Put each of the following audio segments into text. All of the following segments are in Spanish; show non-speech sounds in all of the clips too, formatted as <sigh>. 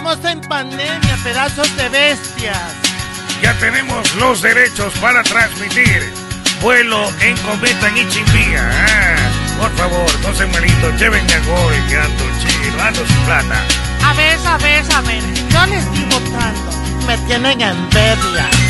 estamos en pandemia, pedazos de bestias. Ya tenemos los derechos para transmitir vuelo en cometa en Ichimbía. Ah, por favor, no se malito, llévenme a Goy, que ando chido, ando sin plata. A ver, a ver, a ver, yo les estoy votando. Me tienen envidia.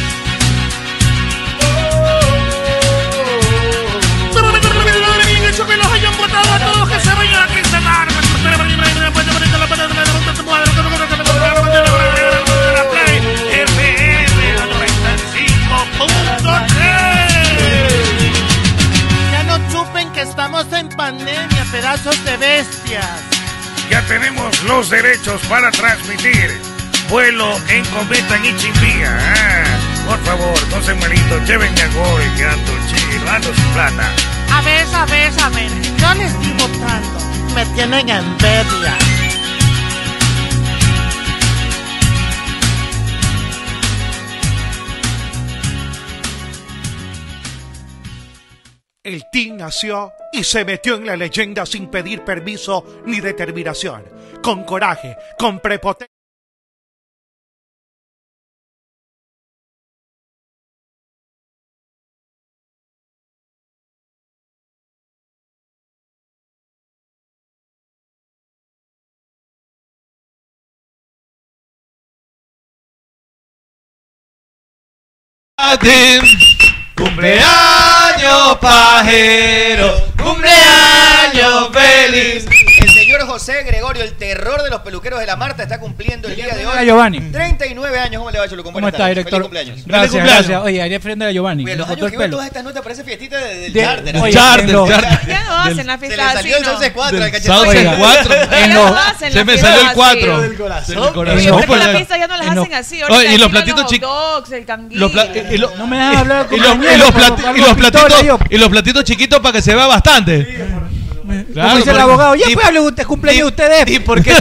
Ya no chupen que estamos en pandemia, pedazos de bestias. Ya tenemos los derechos para transmitir vuelo en cometa en Ichimbía. Ah, por favor, no se malito, llévenme a Goy, que ando chido, ando sin plata. A ver, a ver, a ver, yo les estoy votando. Me tienen envidia. El team nació y se metió en la leyenda sin pedir permiso ni determinación. Con coraje, con prepotencia. Cumpleaños pajero, cumpleaños feliz. Señor José Gregorio, el terror de los peluqueros de la Marta, está cumpliendo el día de hoy. a Giovanni. 39 años, ¿cómo le va? ¿Cómo está, director? Feliz cumpleaños. Gracias, cumpleaños. gracias. Oye, haría frente a Giovanni. Oye, los años que veo todas estas notas parece fiestita de- del De- charter. oye, Charter, en los- charter. Ya no hacen la Se fiesta le así, salió el ¿no? Sauce 4 al Del cachetón. Sauce Oiga. 4. En Ya los- no hacen Se me salió el así. 4. Del corazón. Del corazón. En Oye, los- pero las fiestas ya no las en los- hacen así. Oye, Ahorita y los platitos hot chic- dogs, el canguil. No me dejas hablar platitos y los platitos chiquitos para que se vea bastante. Como dice el abogado, ya pues hable usted, cumpleaños ustedes. ¿Y por qué?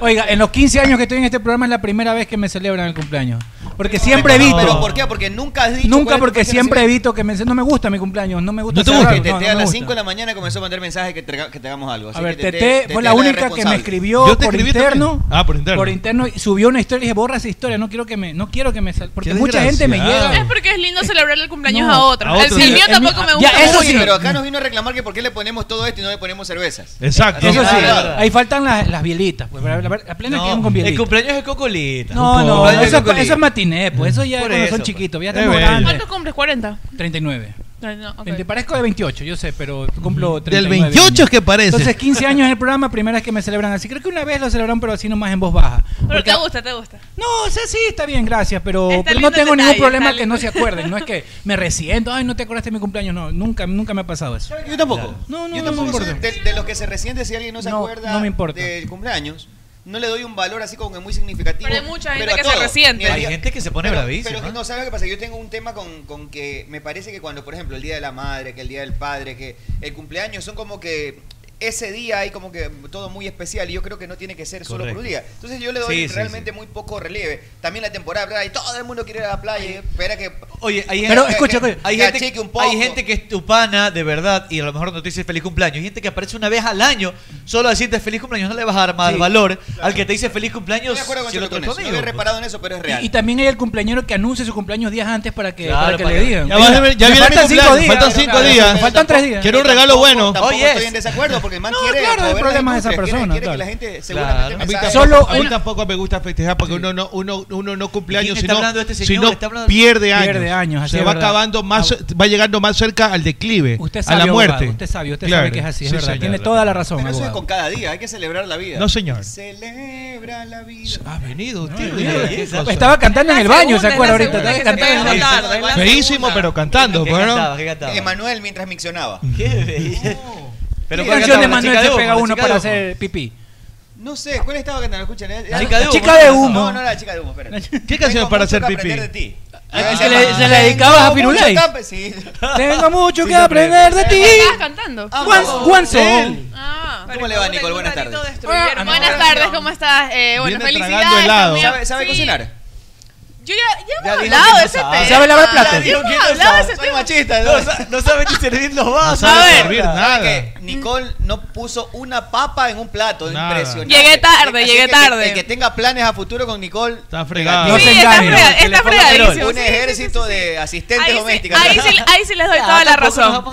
Oiga, en los 15 años que estoy en este programa es la primera vez que me celebran el cumpleaños. Porque siempre evito. ¿Pero por qué? Porque nunca has dicho. Nunca porque siempre evito que me no me gusta mi cumpleaños, no me gusta ¿No te Que no, Tete no a las gusta. 5 de la mañana comenzó a mandar mensajes que te, que te hagamos algo. así A ver, que Tete fue la única que me escribió Yo te por interno. también. Ah, por interno. Por interno y subió una historia y dije, borra esa historia, no quiero que me no quiero que me sal-". porque mucha gente me llega. Es porque es lindo celebrarle el cumpleaños No, a otros. a El, el mío el tampoco me ya, gusta eso sí. pero acá nos vino a reclamar que por qué le ponemos todo esto y no le ponemos cervezas. Exacto. Eso sí, Ah, ahí faltan las, las bielitas, pues la, plena quedan con el bielitas. cumpleaños es cocolita. No, no, eso, es cocolita. Matiné, pues eso ya Por cuando eso, son pues. chiquitos, ya estamos grandes. ¿Cuántos cumples? 40. 39. No, no, ok. Te parezco de 28, yo sé, pero cumplo Del 39 28 años. es que parece. Entonces, 15 años en el programa, primera vez que me celebran así. Creo que una vez lo celebraron, pero así nomás en voz baja. Pero Porque- te gusta, te gusta. No, o sea, sí, está bien, gracias, pero, Está pero no lindo el tengo ningún detalle, problema está que no lindo. se acuerden. No es que me resiento, ay, no te acordaste de mi cumpleaños. No, nunca, nunca me ha pasado eso. Yo tampoco. No, no, Yo no me tampoco soy importa. de, de los que se resiente si alguien no se No, acuerda no me importa. del cumpleaños. No le doy un valor así como que muy significativo. Pero hay mucha gente pero que se todo. resiente. Hay gente que se pone pero, bravísima. Pero que no, ¿sabes qué pasa? Yo tengo un tema con, con que me parece que cuando, por ejemplo, el Día de la Madre, que el Día del Padre, que el cumpleaños son como que ese día hay como que todo muy especial y yo creo que no tiene que ser solo por un día. Entonces yo le doy Sí, sí, realmente muy poco relieve. También la temporada, ¿verdad? Y todo el mundo quiere ir a la playa espera que... Oye, hay, Pero, que- escucha, que- hay que gente, achique un poco. hay gente que es tu pana de verdad y a lo mejor no te dice feliz cumpleaños. Hay gente que aparece una vez al año solo a decirte feliz cumpleaños. No le vas a dar más Sí, valor al que te dice feliz cumpleaños Estoy de acuerdo con si es con eso. No había reparado en eso, pero es real. Y, y también hay el cumpleañero que anuncia su cumpleaños días antes para que, Claro, para que para le que- digan. Ya va a ver- ya Me viene mi faltan cinco días. faltan cinco Claro, días. Faltan tres días. Quiero un regalo bueno. Oye, estoy en desacuerdo porque el man No, quiere claro, el problema es esa industria, quiere- persona, Quiere, que claro. la gente Claro. seguramente A mí mensaje- tampoco, Solo a mí tampoco me gusta festejar porque uno no, uno, uno no cumpleaños, ¿Quién está sino, este señor? sino pierde años. Pierde años, así Se va verdad. acabando más, Ah, va llegando más cerca al declive, Usted a la abogado, muerte. usted sabe, usted Claro. sabe que es así, es Sí, verdad. señor. Tiene toda la razón, Pero eso es abogado. con cada día, hay que celebrar la vida. No, señor. Celebra la vida. Ha venido usted. Estaba cantando en el baño, ¿se acuerda ahorita? Estaba cantando en el baño. Feísimo, pero cantando. Emanuel mientras miccionaba. ¿Qué. Pero ¿Qué ¿cuál canción de Manuel se pega ¿La uno para hacer pipí? No sé, ¿cuál estaba cantando? Escuchen. eh, La chica de humo. chica de ¿cuál humo. No, no era la chica de humo, espérate. ¿Qué canción para hacer pipí? de ti. Ah, que le- se la dedicabas a Sí. <laughs> Tengo mucho Sí, que se aprender de ti. ¿Estabas cantando? Ah. Juan Son. Ah. ¿Cómo le va, Nicole? Buenas tardes. Ah, Buenas tardes, ¿cómo estás? Eh, bueno, felicidades. ¿Sabe, sabe Sí. cocinar? Yo ya, ya hemos hablado de no ese sabe. tema. ¿Sabe lavar platos? Ya hemos no hablado de ese Soy tema. machista. No, sa- no sabe ni servir los vasos. No sabe servir ¿Sabe nada. Nicole no puso una papa en un plato, Nada. impresionante. Llegué tarde, llegué tarde. El que tenga planes a futuro con Nicole, Está fregado. No Sí, se está engañe. está fregadísimo. un Sí, sí, sí, ejército sí, sí. de asistentes Ahí sí, domésticas. ahí, sí, ahí sí les doy Ya, toda la razón.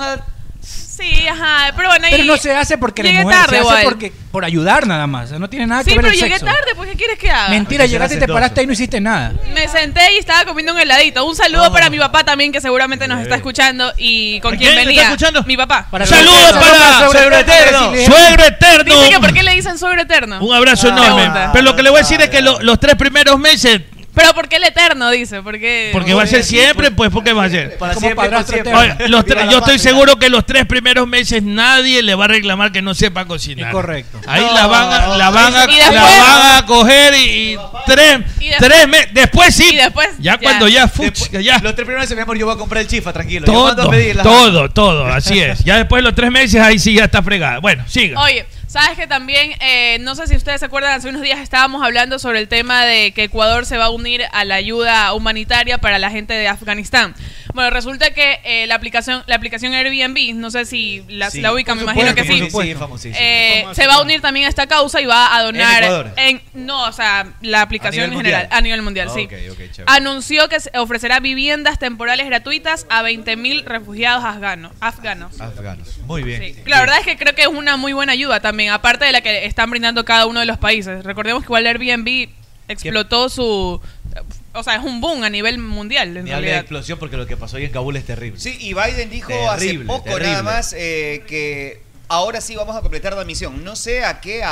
Sí, ajá, pero bueno, ahí... Pero no se hace porque eres Llegué mujer, tarde se hace igual. porque, por ayudar nada más. no tiene nada Sí, que ver pero el llegué sexo. tarde, pues ¿qué quieres que haga? Mentira, llegaste y te hacendoso. paraste y no hiciste nada. Me senté y estaba comiendo un heladito. Un saludo para mi papá también, que seguramente nos está escuchando. ¿Y con ¿A quién quién venía? está escuchando? Mi papá. Para ¡Saludos Saludos para Suegro Eterno! Suegro eterno! Dice que ¿por qué le dicen suegro eterno? Un abrazo Ah, enorme. pregunta. Pero lo que le voy a decir es que lo- los tres primeros meses, Pero ¿por qué el eterno? Dice, porque... porque va a ser siempre, pues porque va a ser. Para siempre, padrastro siempre. los tres- yo estoy seguro que los tres primeros meses nadie le va a reclamar que no sepa cocinar. Es correcto. Ahí la van a, la van a, Y después- la van a coger y, y tres, tres meses. Después sí. y después ya, ya. cuando ya, fuch, Después- ya. Los tres primeros meses, mi amor, yo voy a comprar el chifa, tranquilo. Yo mando Todo, a pedir las- todo, todo, así es. Ya después de los tres meses, ahí sí ya está fregada. Bueno, siga. Oye, sabes que también, eh, no sé si ustedes se acuerdan, hace unos días estábamos hablando sobre el tema de que Ecuador se va a unir a la ayuda humanitaria para la gente de Afganistán. Bueno, resulta que eh, la aplicación la aplicación Airbnb, no sé si la, Sí, la ubican, me imagino que sí. Sí, famosísimo. Eh, se va a unir también a esta causa y va a donar Ecuador? en no, o sea, la aplicación ¿A nivel en general, mundial? a nivel mundial, sí. Ok, ok, chévere. Anunció que se ofrecerá viviendas temporales gratuitas a 20.000 refugiados afganos. afganos. Afganos. Muy bien. Sí. La verdad es que creo que es una muy buena ayuda también, aparte de la que están brindando cada uno de los países. Recordemos que igual Airbnb explotó su... O sea, es un boom a nivel mundial, en Ni hable de realidad. explosión porque lo que pasó hoy en Kabul es terrible. Sí, y Biden dijo hace poco terrible. nada más eh, que ahora sí vamos a completar la misión. No sé a qué,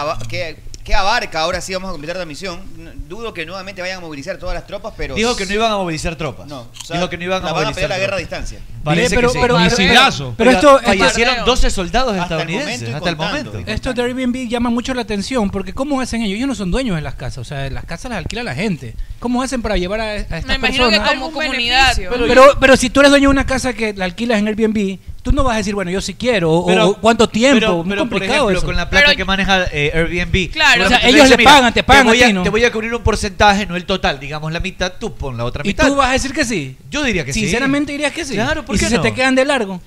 qué abarca ahora sí vamos a completar la misión. Dudo que nuevamente vayan a movilizar todas las tropas, pero... Dijo que no iban a movilizar tropas. No, o sea, Dijo que no iban a la van a movilizar pelear la guerra a distancia. Parece pero, que sí. pero, Oiga, esto, fallecieron Bombardeo. 12 soldados Hasta estadounidenses hasta el momento. esto de Airbnb llama mucho la atención porque ¿cómo hacen ellos? Ellos no son dueños de las casas, o sea, las casas las alquila la gente. ¿Cómo hacen para llevar a, a estas Me imagino que personas? como comunidad. Pero, pero, si tú eres dueño de una casa que la alquilas en Airbnb, tú no vas a decir, bueno, yo sí quiero, o, Pero- o cuánto tiempo, Pero, muy pero por complicado ejemplo, eso. con la plata Pero- que maneja eh, Airbnb. Claro. O sea, ellos dice, le pagan, te pagan Te voy, a a, ti, ¿no? te voy a cubrir un porcentaje, no el total, digamos la mitad, tú pon la otra y mitad. tú vas a decir que sí. Yo diría que sí. Sinceramente dirías que sí. Claro, ¿por y qué si no? se te quedan de largo.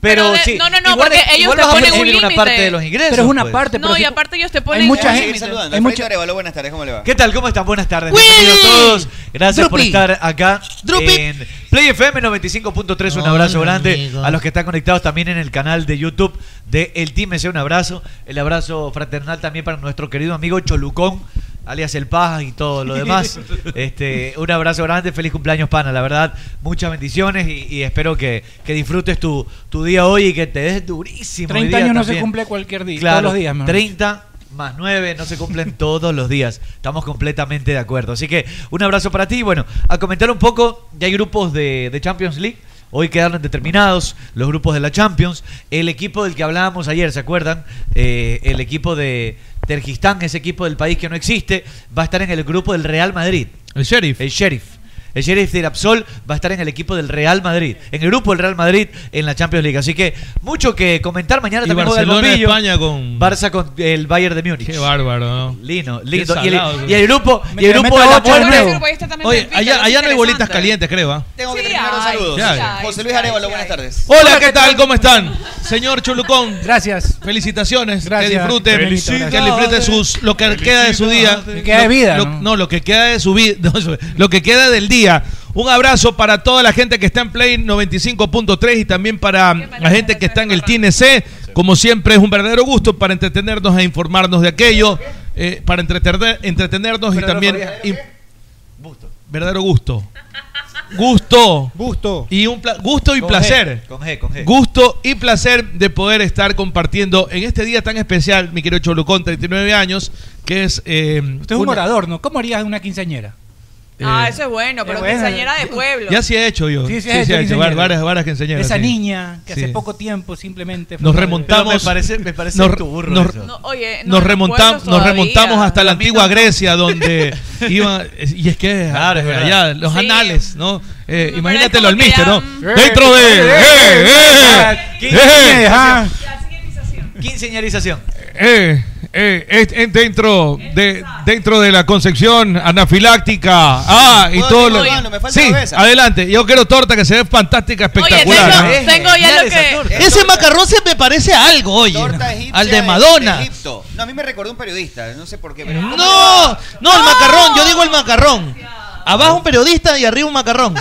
Pero, Pero de- sí. no, no, no, igual porque es- ellos igual te vas a ponen un recibir una parte de los ingresos. Pero es una pues. parte. pero No, si- y aparte ellos te hay ponen... mucha un gente- saludando. hay mucha- Arevalo, buenas tardes, ¿cómo le va? ¿Qué tal? ¿Cómo están? Buenas tardes. Bienvenidos todos. Gracias por Drupi. estar acá Drupi. en Play FM 95.3. Un abrazo grande a los que están conectados también en el canal de YouTube de El Team. Un abrazo. El abrazo fraternal también para nuestro querido amigo Cholucón alias El Paz y todo lo demás. <laughs> este, un abrazo grande, feliz cumpleaños, pana. La verdad, muchas bendiciones y, y espero que, que disfrutes tu, tu día hoy y que te des durísimo. 30 hoy día años no se cumple cualquier día, Claro, todos los días. mejor 30 más 9 no se cumplen todos los días. Estamos completamente de acuerdo. Así que un abrazo para ti. Bueno, a comentar un poco, ya hay grupos de, de Champions League. Hoy quedaron determinados los grupos de la Champions. El equipo del que hablábamos ayer, ¿se acuerdan? Eh, el equipo de Tergistán, ese equipo del país que no existe, va a estar en el grupo del Real Madrid. El Sheriff. El Sheriff. El Sheriff de Irapsol va a estar en el equipo del Real Madrid, en el grupo del Real Madrid en la Champions League. Así que mucho que comentar. Mañana Y también juega el Barcelona, bombillo. España con- Barça con el Bayern de Múnich. Qué bárbaro, ¿no? Lindo, Qué lindo. Y el, salado, y el grupo, y el grupo de la muerte. Oye, allá, allá no hay bolitas calientes, creo. ¿ah? Tengo que terminar los saludos. Sí. José Luis Arevalo, buenas tardes. Hola, ¿qué tal? ¿Cómo están? <laughs> Señor Chulucón. Gracias. Felicitaciones. Gracias. Que disfrute. Felicidades. Que disfrute sus, lo que queda de su día. Lo que queda de vida, lo- ¿no? no, lo que queda de su vida. <laughs> no, lo que queda del día. Un abrazo para toda la gente que está en Play 95.3 y también para la gente que está en el TNC. Como siempre, es un verdadero gusto para entretenernos e informarnos de aquello. eh, para entretener, entretenernos y también. Verdadero gusto. Gusto. Gusto. Y un pla- gusto y Con placer. G, con G, con G. Gusto y placer de poder estar compartiendo en este día tan especial, mi querido Cholucón, 39 años, que es... eh, Usted es un una- orador, ¿no? ¿Cómo harías una quinceañera? Ah, Eh, eso es bueno, pero es bueno. quinceañera de pueblo. Ya sí he hecho yo. Sí, Sí, he hecho varias, varias quinceañeras, Esa sí. niña que hace poco tiempo simplemente... fue Nos remontamos. Pero me parece- me parece nos, turro nos- eso. No, oye, no, nos, remontamos, nos remontamos hasta la antigua. Grecia, donde <laughs> iban. Y es que. Claro, es eh, verdad. allá, los Sí. anales, ¿no? Eh, imagínate lo que almiste, ¿no? Dentro de. eh, ¡Eh, eh! ¿Qué? ¡Eh! Quinceañerización. Eh, es- es dentro de dentro de la concepción anafiláctica. Ah, y ¿Puedo todo decir lo. Me falta Sí, cabeza. adelante. Yo quiero torta que se ve fantástica, Oye, espectacular. ¿eh? tengo ya lo que... Ese macarrón se me parece a algo, oye. torta egipcia Al de de- Madonna. de Egipto. No, a mí me recordó un periodista, no sé por qué. pero- No, no, el macarrón, yo digo el macarrón. Abajo un periodista y arriba un macarrón.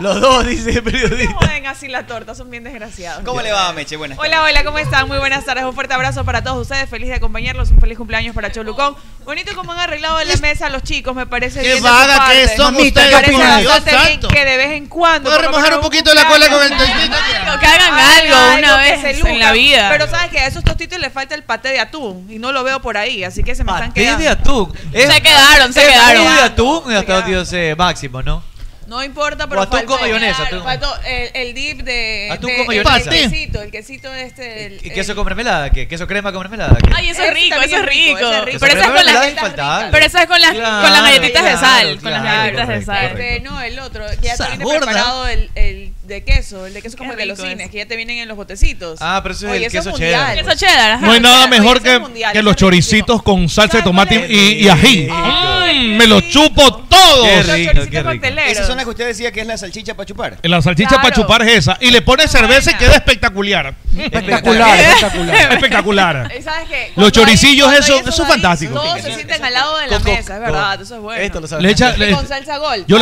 Los dos, dice el periodista. No joden así la torta, son bien desgraciados. ¿Cómo le va, Meche? Buenas Hola, hola, ¿cómo están? Muy buenas tardes. Un fuerte abrazo para todos ustedes. Feliz de acompañarlos. Un feliz cumpleaños para Cholucón. Bonito como han arreglado la mesa los chicos, me parece Qué bien. de su vaga parte. que son Mamita, ustedes, Me parece por Dios bastante bien santo. que de vez en cuando. ¿Puedo por lo remojar menos un poquito la cola con el tostito? Que hagan algo una que vez se en la vida. Pero sabes que a esos tostitos les falta el paté de atún y no lo veo por ahí, así que se me están Paté quedando. de atún. Se quedaron, se es quedaron. paté de atún hasta eh, máximo, ¿no? No importa, pero O atún faltó, con mayonesa, atún. faltó el, el dip de, Atún de- con el- mayonesa. El, quesito, el quesito este. El, ¿Y queso con mermelada? ¿Qué? ¿Queso crema con mermelada? ¿Qué? Ay, eso es Ese rico, eso es es rico, rico. ese es rico. Pero esa es con mermelada las infaltable. pero esa es con las con las galletitas de claro, sal, con las claro, galletitas de correcto, sal. correcto. Este, no, el otro, que ya Esa gorda. preparado el, el de queso, el de queso como el de los cines, ese. que ya te vienen en los botecitos. Ah, pero eso es Oye, el eso es queso cheddar. Queso cheddar, ajá. No hay nada mejor que, mundial, que los choricitos con salsa de ¿Sabes cuál tomate y, y ají. Mm, me los chupo todos. Qué Los rico, choricitos qué rico. Esas son las que usted decía que es la salchicha para chupar. La salchicha Claro. para chupar es esa. Y le pone cerveza y queda espectacular. Espectacular, espectacular. Espectacular. <laughs> ¿Y ¿Sabes qué? Los choricillos, hay- eso- eso es esos fantástico. Todos se sienten al lado de la mesa, es verdad, eso es bueno. Esto lo sabes. Con salsa gold. yo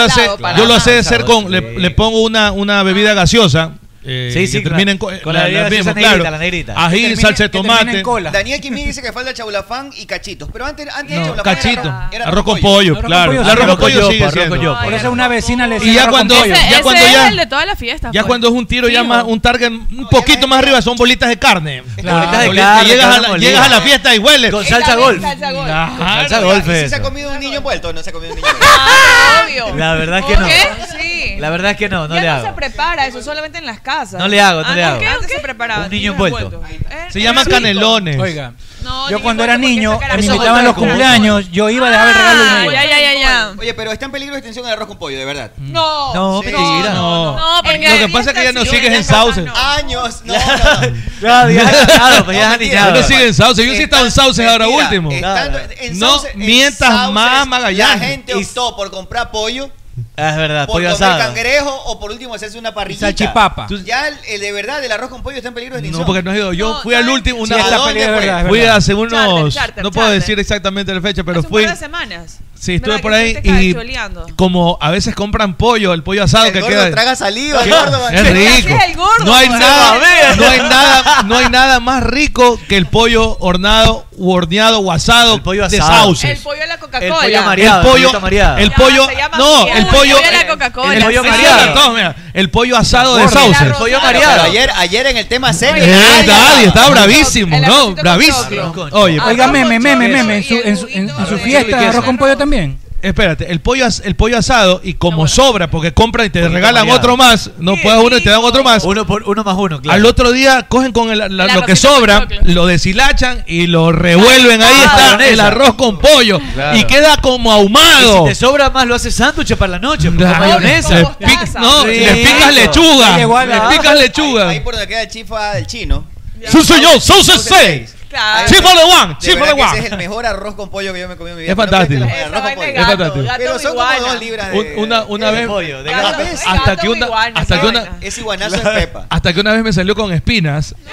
lo sé, hacer con, le, pongo una, una bebida gaseosa. Eh, Sí, sí, que termine en co- con la misma, gaseosa negrita, la negrita. Ají, termine- salsa de tomate. cola. Daniel Kimi dice que falta chaulafán y cachitos. Pero antes, antes de No, chaulafán cachito. era, era Arroz con pollo, claro. pollo, El sí. arroz con pollo sigue siendo. Por eso una vecina le Y decía ya arroz con cuando. Ese, ya ese cuando es ya, el de todas las fiestas. ya pues. cuando es un tiro ya más, un target un poquito más arriba, son bolitas de carne. Claro. Bolitas de carne, llegas, a la, molida. llegas a la fiesta y huele. Con Y salsa golf. Salsa golf. ¿y es se ha comido un niño envuelto? No se ha comido un niño. <laughs> Ah, obvio. La verdad que no. ¿Qué? Sí. La verdad es que no, no ya le no se prepara eso, solamente en las casas. No le hago, no Ah, le hago. ¿qué? Antes se preparaba. Un niño envuelto. ¿Eh? Se llaman rico. canelones. Oiga, No, yo cuando era niño, me no- invitaban a los cumpleaños, yo iba a dejar el regalo Ah, iba. ya, ya, ya, ya. Oye, pero está en peligro de extinción el arroz con pollo, de verdad. No, No, mentira. No. No, porque Lo que pasa es que ya no sigues en sauce. no. Años, no, no, no. Claro, ya ya no siguen en sauce. Yo sí he estado en sauces ahora Mentira, último. estando Claro. en No sauces- en mientas sauces, más, Magallanes. La gente Y- optó por comprar pollo, Ah, es verdad, por pollo comer asado. cangrejo o por último hacerse una parrillita. Salchipapa. Ya el, el de verdad, el arroz con pollo está en peligro de extinción. No, porque no he ido. Yo No, fui al ¿sabes? último. Sí, Una, esta ¿A dónde pelea es fue? verdad, es fui verdad. hace unos. Charter, charter, no puedo charter. decir exactamente la fecha, pero Hace un fui. par de semanas. Sí, estuve ¿Verdad por que ahí fuiste y como a veces compran pollo, el pollo asado El que gordo queda traga saliva, el gordo. es Así rico. es el gordo, No hay nada, no hay nada, no hay nada más rico que el pollo hornado, u horneado o asado El pollo de asado. sauces. El pollo de la El Coca-Cola. pollo mareado. el pollo, pollito mareado. el pollo, se llama no, el el pollo, pollo el pollo mareado. El pollo asado de sauces. El pollo mareado. Ayer, ayer en el tema serio. Eh, estaba bravísimo, ¿no? Bravísimo. Oye, Oiga, meme, meme, meme. En su, fiesta, arroz con pollo también. Espérate, el pollo, as- el pollo asado y como sobra, porque compran y te regalan mareado. otro más, no Qué puedes uno y te dan otro más. Uno, por, uno más uno, claro. Al otro día cogen con el- la- lo que sobra, lo deshilachan y lo revuelven. Ahí Ah, está el arroz con pollo Claro. y queda como Y ahumado. si te sobra más, lo haces sándwich para la noche. Con Ah, mayonesa. no, Sí. le picas lechuga. A Le la- picas lechuga. Ahí por donde queda el chifa del chino. Sí, señor, sauce seis. Claro. Chifa de one, De chifa verdad de que ese one. es el mejor arroz con pollo que yo me he comido en mi vida. Es ¿No fantástico. arroz con de pollo? Es fantástico. Pero son como dos libras de... Un- una una De vez pollo, de Gato- hasta que una iguana, hasta que una. Es iguanazo en pepa. hasta que una vez me salió con espinas. <laughs>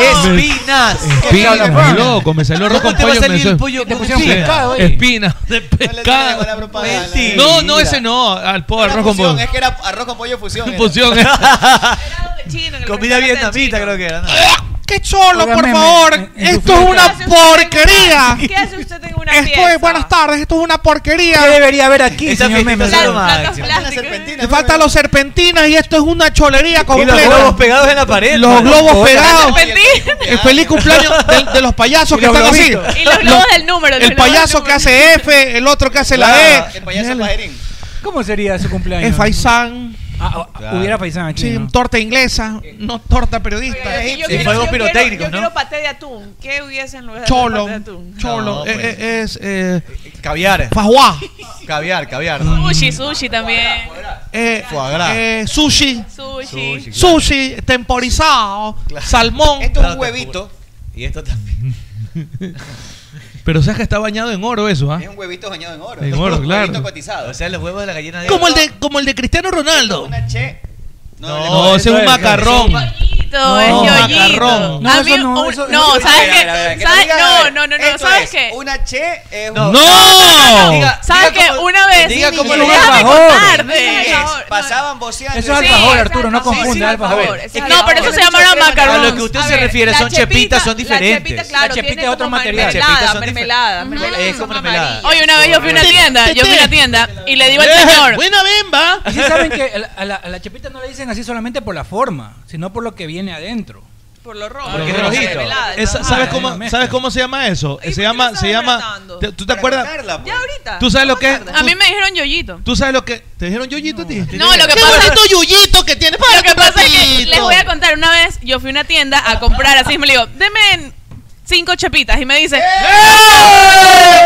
Espinas. Espinas, muy loco, me salió arroz ¿Cómo con te va a pollo. salir me pollo Te con pusieron espinas? pescado ahí. Espinas de No pescado. No, no, ese no, al arroz con pollo. Es que era arroz con pollo fusión. <laughs> era. Fusión. <laughs> El Comida vietnamita creo que era. <laughs> ¡Qué cholo, Oiga, por favor! Esto es una ¿Qué hace usted en una- porquería. ¿Qué hace usted en una Esto es, buenas tardes, esto es una porquería. ¿Qué debería haber aquí, Esa señor Meme? faltan los serpentinas y esto es una cholería Y los completa. globos pegados en la pared. Los globos pegados. El feliz cumpleaños de, de los payasos Y que los están así. Y los globos del número. El payaso que hace F, el otro que hace la E. El payaso pajerín. ¿Cómo sería su cumpleaños? Es faisán. Ah, ah, Hubiera paisano aquí. Sí, ¿no? torta inglesa, no torta periodista. Oiga, yo Y quiero- fuegos yo quiero- pirotécnicos, Yo ¿no? quiero paté de atún. ¿Qué hubiese en lugar de Cholo, paté de atún? <laughs> cholo, No, eh, pues. eh, es eh, Caviar. fajuá, Caviar, caviar. Sushi, sushi también. eh, eh, sushi, Sushi. sushi temporizado, salmón. Esto es un huevito. Y esto también. <laughs> Pero sabes que está bañado en oro eso, ¿ah? Es un huevito bañado en oro. En oro, Un claro. huevito cotizado. O sea, los huevos de la gallina de Como el de como el de Cristiano Ronaldo. Una che. No, ese es un es- macarrón. Yoyito, es No, yoyito. macarrón. No, eso no, un- eso- no, ¿sabes qué? No, no, no, no, ¿sabes es qué? Una che es No. un- ¡No! Diga- ¿Sabes qué? Una vez. diga lo. Es, pasaban voceando. Eso es alfajor, Arturo, no confunda, alfajor. No, pero eso se llama macarrón. A lo que usted se refiere son chepitas, son diferentes. La chepita es otro como material. Chepitas mermelada, son mermelada, Es como mermelada. Oye, una vez yo fui a una tienda, yo fui a una tienda y le digo al señor, Buena bemba. Y saben que a la chepita no le dicen así solamente por la forma, sino por lo que viene adentro. Por lo rojo. Porque es rojito. ¿sabes, Ah, cómo, una mezcla. ¿Sabes cómo se llama eso? ¿Y por Se llama, se llama. ¿Tú te para acuerdas? pues. Ya ahorita. ¿Tú sabes lo que es? a mí me dijeron yoyito. ¿Tú sabes lo que? ¿Te dijeron yoyito a ti? No, lo que Qué pasa bonito yuyito que tiene para Lo que pasa es que les voy a contar. Una vez yo fui a una tienda a comprar así. Me le digo, deme cinco chepitas. Y me dice,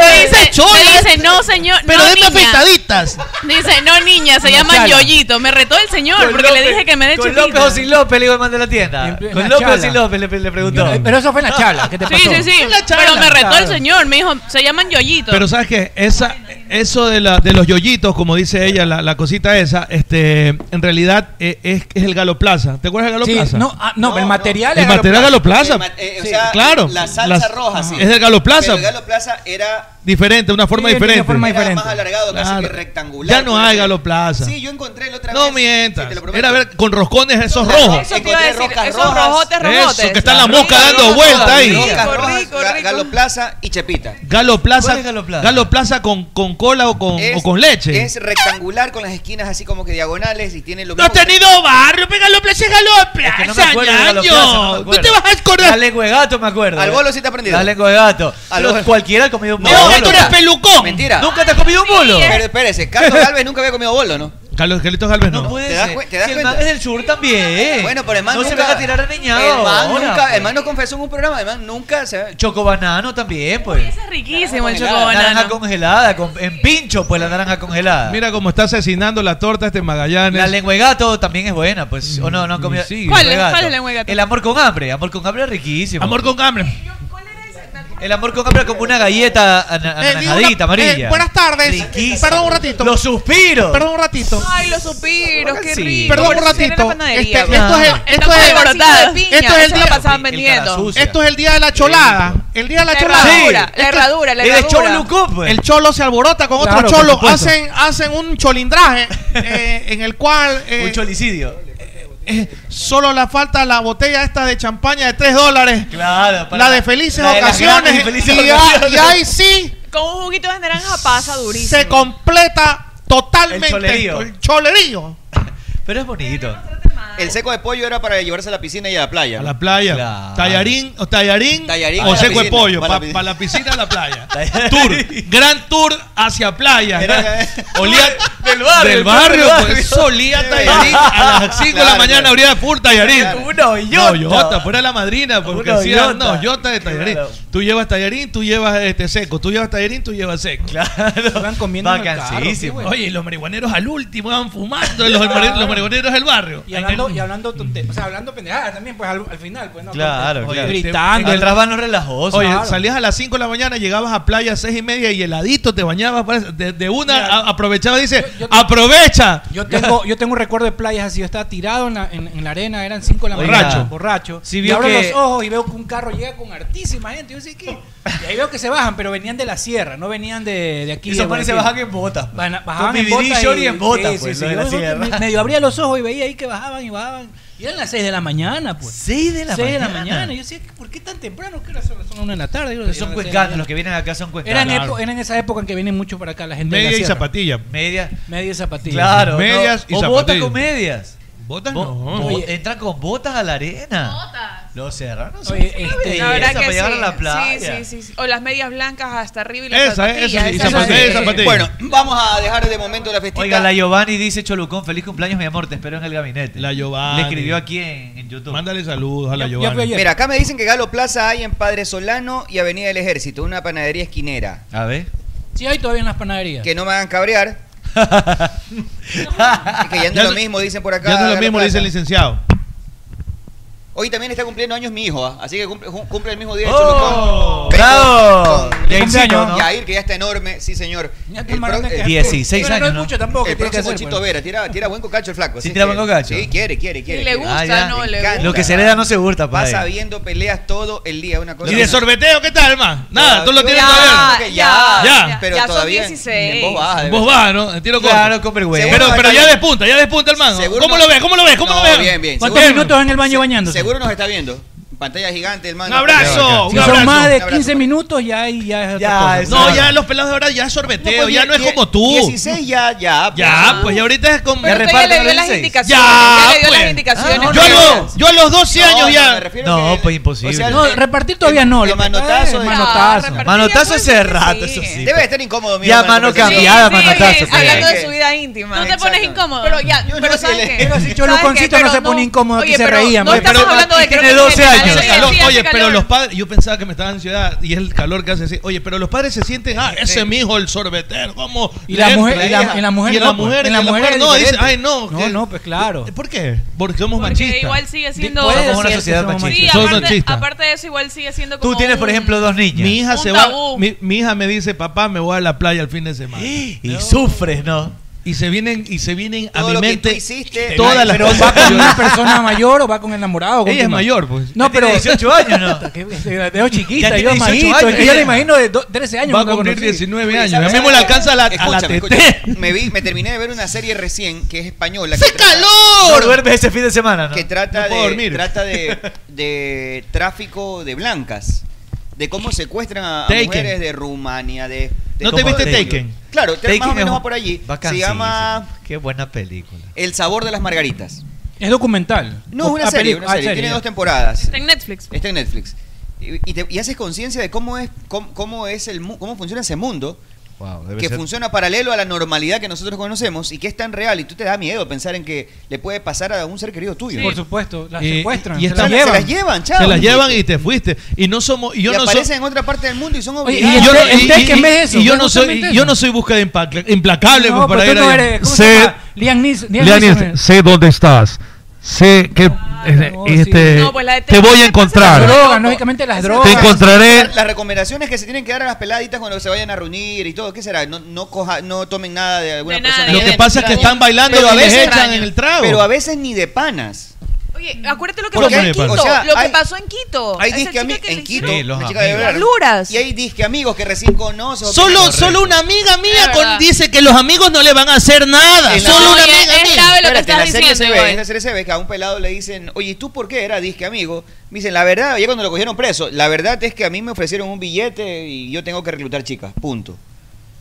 me dice, Chola. me dice, no, señor. Pero no, denme niña. afeitaditas. Dice, no, niña, se Una llaman chala. yoyito. Me retó el señor Con porque le dije que me dé Con chepitas. López o sin López le digo el man de la tienda. En- en Con la López o sin López le, le preguntó. Pero eso fue en la chala, ¿qué te pasó? Sí, sí, sí. Pero me retó el señor. Me dijo, se llaman yoyitos. Pero sabes qué, esa, eso de, la, de los yoyitos, como dice ella, la, la cosita esa, este, en realidad eh, es, es el Galoplaza. ¿Te acuerdas del Sí, Galoplaza? no, ah, no, No, el no. material el es material Galoplaza. Galoplaza. Eh, o Sí, sea, claro. La salsa Las- roja, sí. Es del Galoplaza. Pero el Galo Plaza era, Diferente, una forma Sí, diferente. forma era diferente. más alargado, casi que rectangular. Ya no hay Galoplaza. Sí, yo encontré la otra No vez. mientas. Sí, te lo prometo. Era ver con roscones esos Rojos. rojos. Eso te iba a Encontré decir, roscas esos rojas. rojotes, Eso, rojotes. que está la Rico, mosca dando vuelta ahí. Rocas rico, rojas, rico, Ga- rico. Galo Plaza y Chepita. Galo Plaza, ¿Cuál es Galo Plaza? Galo Plaza con, con cola o con, Es- o con leche. Es rectangular con las esquinas así como que diagonales y tiene lo No ha mismo. tenido barrio, pega Galo Plaza, Galo Es que no me Plaza, acuerdo de Galo ñaño. Plaza, no me ¿Tú acuerdo. te vas a La acordar? lengua de gato me acuerdo. Al eh. bolo sí te ha aprendido. La lengua de gato. Pero cualquiera ha comido un No, bolo. No, que tú eres pelucón. Mentira. ¿Nunca te has comido un bolo? Pero espérese, Carlos <laughs> Galvez nunca había comido bolo, ¿no? Carlos Carlitos Galvez no. No puede ¿Te das ser. te das Si el cuenta? man es del sur también. Bueno, pero el man No se nunca... venga a tirar de niñado. El man ahora, nunca... pues. El man nos confesó en un programa, el man nunca se... Chocobanano también, pues. Ese es riquísimo el Naranja Naranja chocobanano. congelada, con- en pincho, pues la naranja congelada. Mira cómo está asesinando la torta este Magallanes. La lengua de gato también es buena, pues. O no, no han Mm, comido. sí. ¿Cuál es- cuál es lengua de gato? El amor con hambre. Amor con hambre es riquísimo. Amor con hambre. El amor con hambre como una galleta eh, anaranjadita, eh, amarilla. buenas tardes. Riquísimo. Perdón un ratito. Los suspiros. Perdón un ratito. Ay, los suspiros, qué Sí. Perdón un ratito. Este, esto es, el- esto es, esto es el día- pasaban vendiendo. esto es el día de la cholada. El día de la, La cholada. herradura, la herradura, la pues. El cholo se alborota con otro cholo. Hacen, hacen un cholindraje eh, en el cual. <laughs> un cholicidio. Solo le falta la botella esta de champaña de 3 dólares. Claro, la de felices ocasiones. Y, ahí sí. Con un juguito de naranja pasa durísimo. Se completa totalmente el cholerío. El <laughs> cholerío. Pero es bonito el seco de pollo era para llevarse a la piscina y a la playa. A la playa. Claro. Tallarín, o tallarín, o seco de pollo. Para la piscina, a la playa. <laughs> tour. Gran tour hacia playa. Olía <laughs> del barrio. Del barrio, pues solía tallarín. A las <laughs> 5 de la mañana abría claro. full tallarín. Una hoyota. No, hoyota, fuera la madrina, porque hacía, no, hoyota de tallarín. Tú llevas tallarín, tú llevas este seco. Tú llevas tallarín, tú llevas seco. Claro. Están comiendo pues, Oye, los marihuaneros al último van fumando. los, marihuaneros del barrio. Y y hablando, tonte, o sea, hablando pendejadas también, pues al, final, pues no. Pues, claro, pues, claro. Gritando. El trasvano relajoso. Oye, salías a las 5 de la mañana, llegabas a playa a 6 y media y heladito, te bañabas, pues, de, una aprovechaba, dice, aprovecha. Yo tengo, yo tengo un recuerdo de playas así, yo estaba tirado en la, en, la arena, eran 5 de la mañana. Borracho. Borracho. Abro los ojos y veo que un carro llega con hartísima gente. Yo sé que... Y ahí veo que se bajan, pero venían de la sierra, no venían de, de aquí. Esos panes se bajan en botas. Bajaban en botas. Y, en botas, sí, pues, sí. Medio abría los ojos y veía ahí que bajaban y llevaban. Y eran las 6 de la mañana, pues. 6 de la 6 de la mañana. Yo decía, ¿por qué tan temprano? ¿Qué hora son? Son 1 de la tarde. Yo, son cuencanos, los que vienen acá son cuencanos. Eran, claro. eran, esa época en que vienen mucho para acá la gente. Media de la y zapatillas. Media. Media y zapatillas. Claro. Medias no. y zapatillas. O bota con medias. Botas no. Entra con botas a la arena. Botas. Los serranos. La este, verdad que sí. a la playa. Sí, sí, O las medias blancas hasta arriba y las esa, zapatillas. Esa, esa, esa, zapatilla, Bueno, vamos a dejar de momento la festividad. Oiga, la Giovanni dice Cholucón, feliz cumpleaños, mi amor, te espero en el gabinete. La Giovanni. Le escribió aquí en, en YouTube. Mándale saludos a la Giovanni. Mira, acá me dicen que Galo Plaza hay en Padre Solano y Avenida del Ejército, una panadería esquinera. A ver. Sí, hay todavía en las panaderías. Que no me hagan cabrear. <laughs> que ya no es lo mismo, dicen por acá. Ya no es lo mismo, dice el licenciado. Hoy también está cumpliendo años mi hijo, ¿ah? así que cumple, el mismo día oh, años, ¿no? Yair, que ya está enorme, sí señor. El años. No es mucho tampoco. El próximo Chito Vera, tira, tira buen cocacho el flaco. Sí, tira buen cocacho. Sí, quiere, quiere, quiere. Y le gusta, ah, no. Lo que se le da no se gusta, padre. Pues, Pasa viendo peleas todo el día, una cosa. ¿Y de sorbeteo qué tal, más? Nada, tú lo tienes todavía. Ya, ya. Pero todavía. Vos baja. ¿no? Tiro Claro, con vergüenza. Pero ya despunta, ya despunta el man. ¿Cómo lo ves? ¿Cómo lo ves? ¿Cómo lo ves? Bien, bien. ¿Cuántos minutos en el baño bañándose? seguro nos está viendo. Pantalla gigante, hermano. Un abrazo. Un si abrazo, son más de 15 pues. minutos, ya hay. Ya, ya no, ya los pelados de ahora ya es sorbeteo, no, pues, ya, no es como tú. 16 ya, ya. Pues, ya, pues ya ahorita es como. Pero me ya le dio las pues. indicaciones. Ya, ya le dio las indicaciones. Ah, no, yo, no, yo, a los 12 años ya. No, pues imposible. O sea, no, repartir todavía no. Los manotazos. Manotazo. Eh, manotazo hace rato, eso sí. Debe pues. estar incómodo, mira. Ya mano cambiada, manotazo. Hablando de su vida íntima. No te pones incómodo. Pero ya, pero ¿sabes qué? Choluconcito no se pone incómodo, aquí se reían. No estamos hablando de que tiene 12 años. Oye, pero los padres, yo pensaba que me estaba ansiedad y es el calor que hace así. Oye, pero los padres se sienten, ah, ese mijo, el sorbeter. ¿cómo? Y la mujer, y la, la mujer, y la mujer, en la mujer, no, dice, ay, no. No, no, pues claro. ¿Por qué? Porque somos machistas. igual sigue siendo. Somos una sociedad machista. Somos machistas. Aparte de eso, igual sigue siendo como. Tú tienes, por ejemplo, dos niñas. Mi hija se va, mi hija me dice, papá, me voy a la playa el fin de semana. <gasps> Y sufres, ¿no? y se vienen y se vienen Todo a mi mente hiciste, todas las pero cosas va con una persona mayor o va con enamorado ella es mayor pues. No pero 18 años no <laughs> veo chiquita yo majito ella le imagino de 13 años va a cumplir 19 años a mí me la alcanza la, a me vi me terminé de ver una serie recién que es española ¡Se calor! duermes ese fin de semana que trata de trata <laughs> de tráfico de blancas de cómo secuestran a mujeres de Rumania de ¿No te viste Taken? Taken? Claro, Taken más o menos va por allí. Se llama... Qué buena película. El sabor de las margaritas. Es documental. No, es una, ah, ah, serie. Tiene dos temporadas. Está en Netflix. Está en Netflix. Y, haces conciencia de cómo es, cómo, cómo es el, cómo funciona ese mundo que funciona paralelo a la normalidad que nosotros conocemos y que es tan real y tú te da miedo pensar en que le puede pasar a un ser querido tuyo. Por supuesto, las y, secuestran, y se, las llevan. se las llevan, chao. Se las llevan y te fuiste y no somos y yo no aparecen en otra parte del mundo y son obligados. Y yo, no soy yo no soy busca de implacable no, para ir no eres, sé. Lian Nis, sé dónde estás. Sé que este, no, pues la de te, voy a encontrar. Las drogas, lógicamente las drogas. Te encontraré. Las, recomendaciones que se tienen que dar a las peladitas cuando se vayan a reunir y todo, ¿qué será? No, no, coja, no tomen nada de alguna de persona. Nada, Lo que pasa es que están bailando y a veces echan en el trago. Pero a veces ni de panas. Acuérdate lo que, pasó en, Quito, lo que hay, pasó en Quito. Hay disque amigos en Quito. Sí, los de Honduras. Y hay disque amigos que recién conoces. Solo, solo una amiga mía con, dice que los amigos no le van a hacer nada. Solo una amiga es mía. Lo que Espérate, la diciendo, se ve, en la serie ve que a un pelado le dicen, oye, ¿y ¿tú por qué era disque amigo? Me dicen, la verdad, ya cuando lo cogieron preso, la verdad es que a mí me ofrecieron un billete y yo tengo que reclutar chicas. Punto.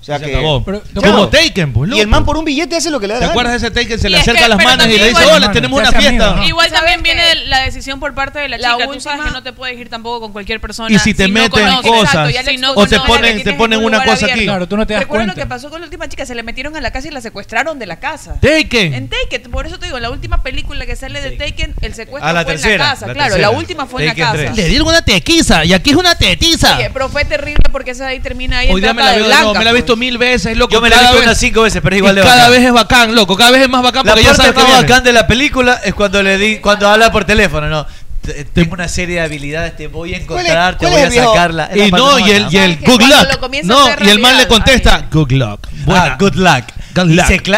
O sea que. Acabó. Pero, como Taken, pues. Y el man por un billete hace lo que le da. ¿Te acuerdas de ese Taken? Se le acerca las manos y le dice, hola, tenemos una fiesta. Igual también viene la decisión por parte de la, chica. Tú que no te puedes ir tampoco con cualquier persona. Y si te meten cosas. O te ponen, una cosa aquí. Claro, tú no te das cuenta. lo que pasó con la última chica. Se le metieron a la casa y la secuestraron de la casa. Taken. En Taken. Por eso te digo, la última película que sale de Taken, el secuestro fue en la casa. Claro, la última fue en la casa. Le dieron una tequiza y aquí es una tetiza. Pero fue terrible porque esa ahí termina ahí. Hoy día me la veo, he visto mil veces, loco. Yo me la he visto unas cinco veces, pero es igual de Cada vez es bacán, loco. Cada vez es más bacán la porque más bacán de la película es cuando le di, cuando habla por teléfono, ¿no? Eh, tengo una serie de habilidades, te voy a encontrar, te voy a sacarla. Y no, y el, y el good luck. No, y el man le contesta, good luck. Good luck.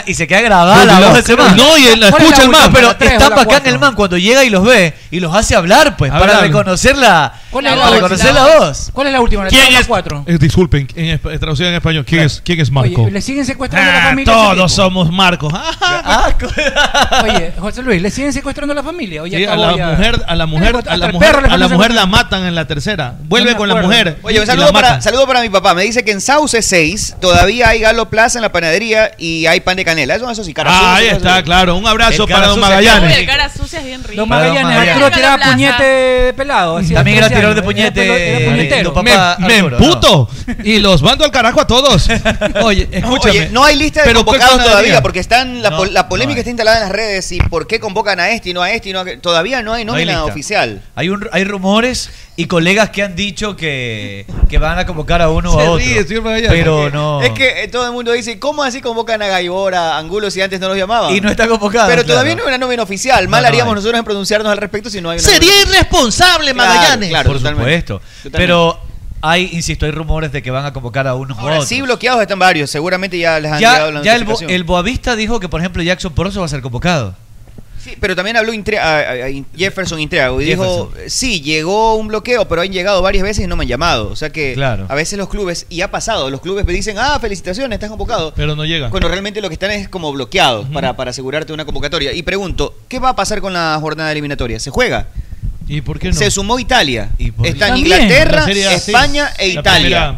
Y se, queda grabada. No, y él la escucha el man, pero está bacán el man cuando llega y los ve y los hace hablar, pues, para reconocer la, para reconocer la voz. ¿Cuál es la última? ¿Quién es? Cuatro? Eh, disculpen, eh, traducida en español, ¿quién, es, ¿quién es Marco? le siguen secuestrando ah, a la familia. Todos somos Marcos. <laughs> Ah, ah, <laughs> Oye, José Luis, le siguen secuestrando a la familia. Oye, a la mujer, a la mujer, a la mujer, a la mujer la matan en la tercera. Vuelve con la mujer. Oye, un saludo para mi papá. Me dice que en Sauce 6 todavía hay Galo Plaza en la panadería y hay pan de canela. Eso, eso sí, cara Ah, ahí está, claro. Un abrazo para don Magallanes. El cara sucia es bien. Don Magallanes, Arturo tiraba puñete de pelado. También era tirador de puñete. Eh, me emputo y los mando al carajo a todos. <laughs> Oye, escúchame. Oye, no hay lista de convocados todavía porque están la, la polémica está instalada en las redes y por qué convocan a este y no a este y no a... todavía no hay nómina oficial. Hay un hay rumores y colegas que han dicho que, que van a convocar a uno o a otro. Ríe, señor Magallanes, pero no. Es que eh, todo el mundo dice, ¿cómo así convocan convocan a Gaibora, a Angulo, si antes no los llamaban. Y no está convocado. Pero claro. todavía no hay una nómina oficial. Mal no, no haríamos hay. nosotros en pronunciarnos al respecto si no hay una Sería nómina. irresponsable, Magallanes. Claro, claro por totalmente. supuesto. Totalmente. Pero hay, insisto, hay rumores de que van a convocar a unos Ahora. Sí, bloqueados están varios. Seguramente ya les han ya, llegado la Ya el, el Boavista dijo que, por ejemplo, Jackson Poroso va a ser convocado. Sí, pero también habló Jefferson Intreago y dijo, sí, llegó un bloqueo, pero han llegado varias veces y no me han llamado. O sea que a veces los clubes, y ha pasado, los clubes me dicen, ah, felicitaciones, estás convocado. Pero no llegan. Cuando realmente lo que están es como bloqueados para, para asegurarte una convocatoria. Y pregunto, ¿qué va a pasar con la jornada eliminatoria? ¿Se juega? Se sumó Italia. Está en Inglaterra. España e Italia.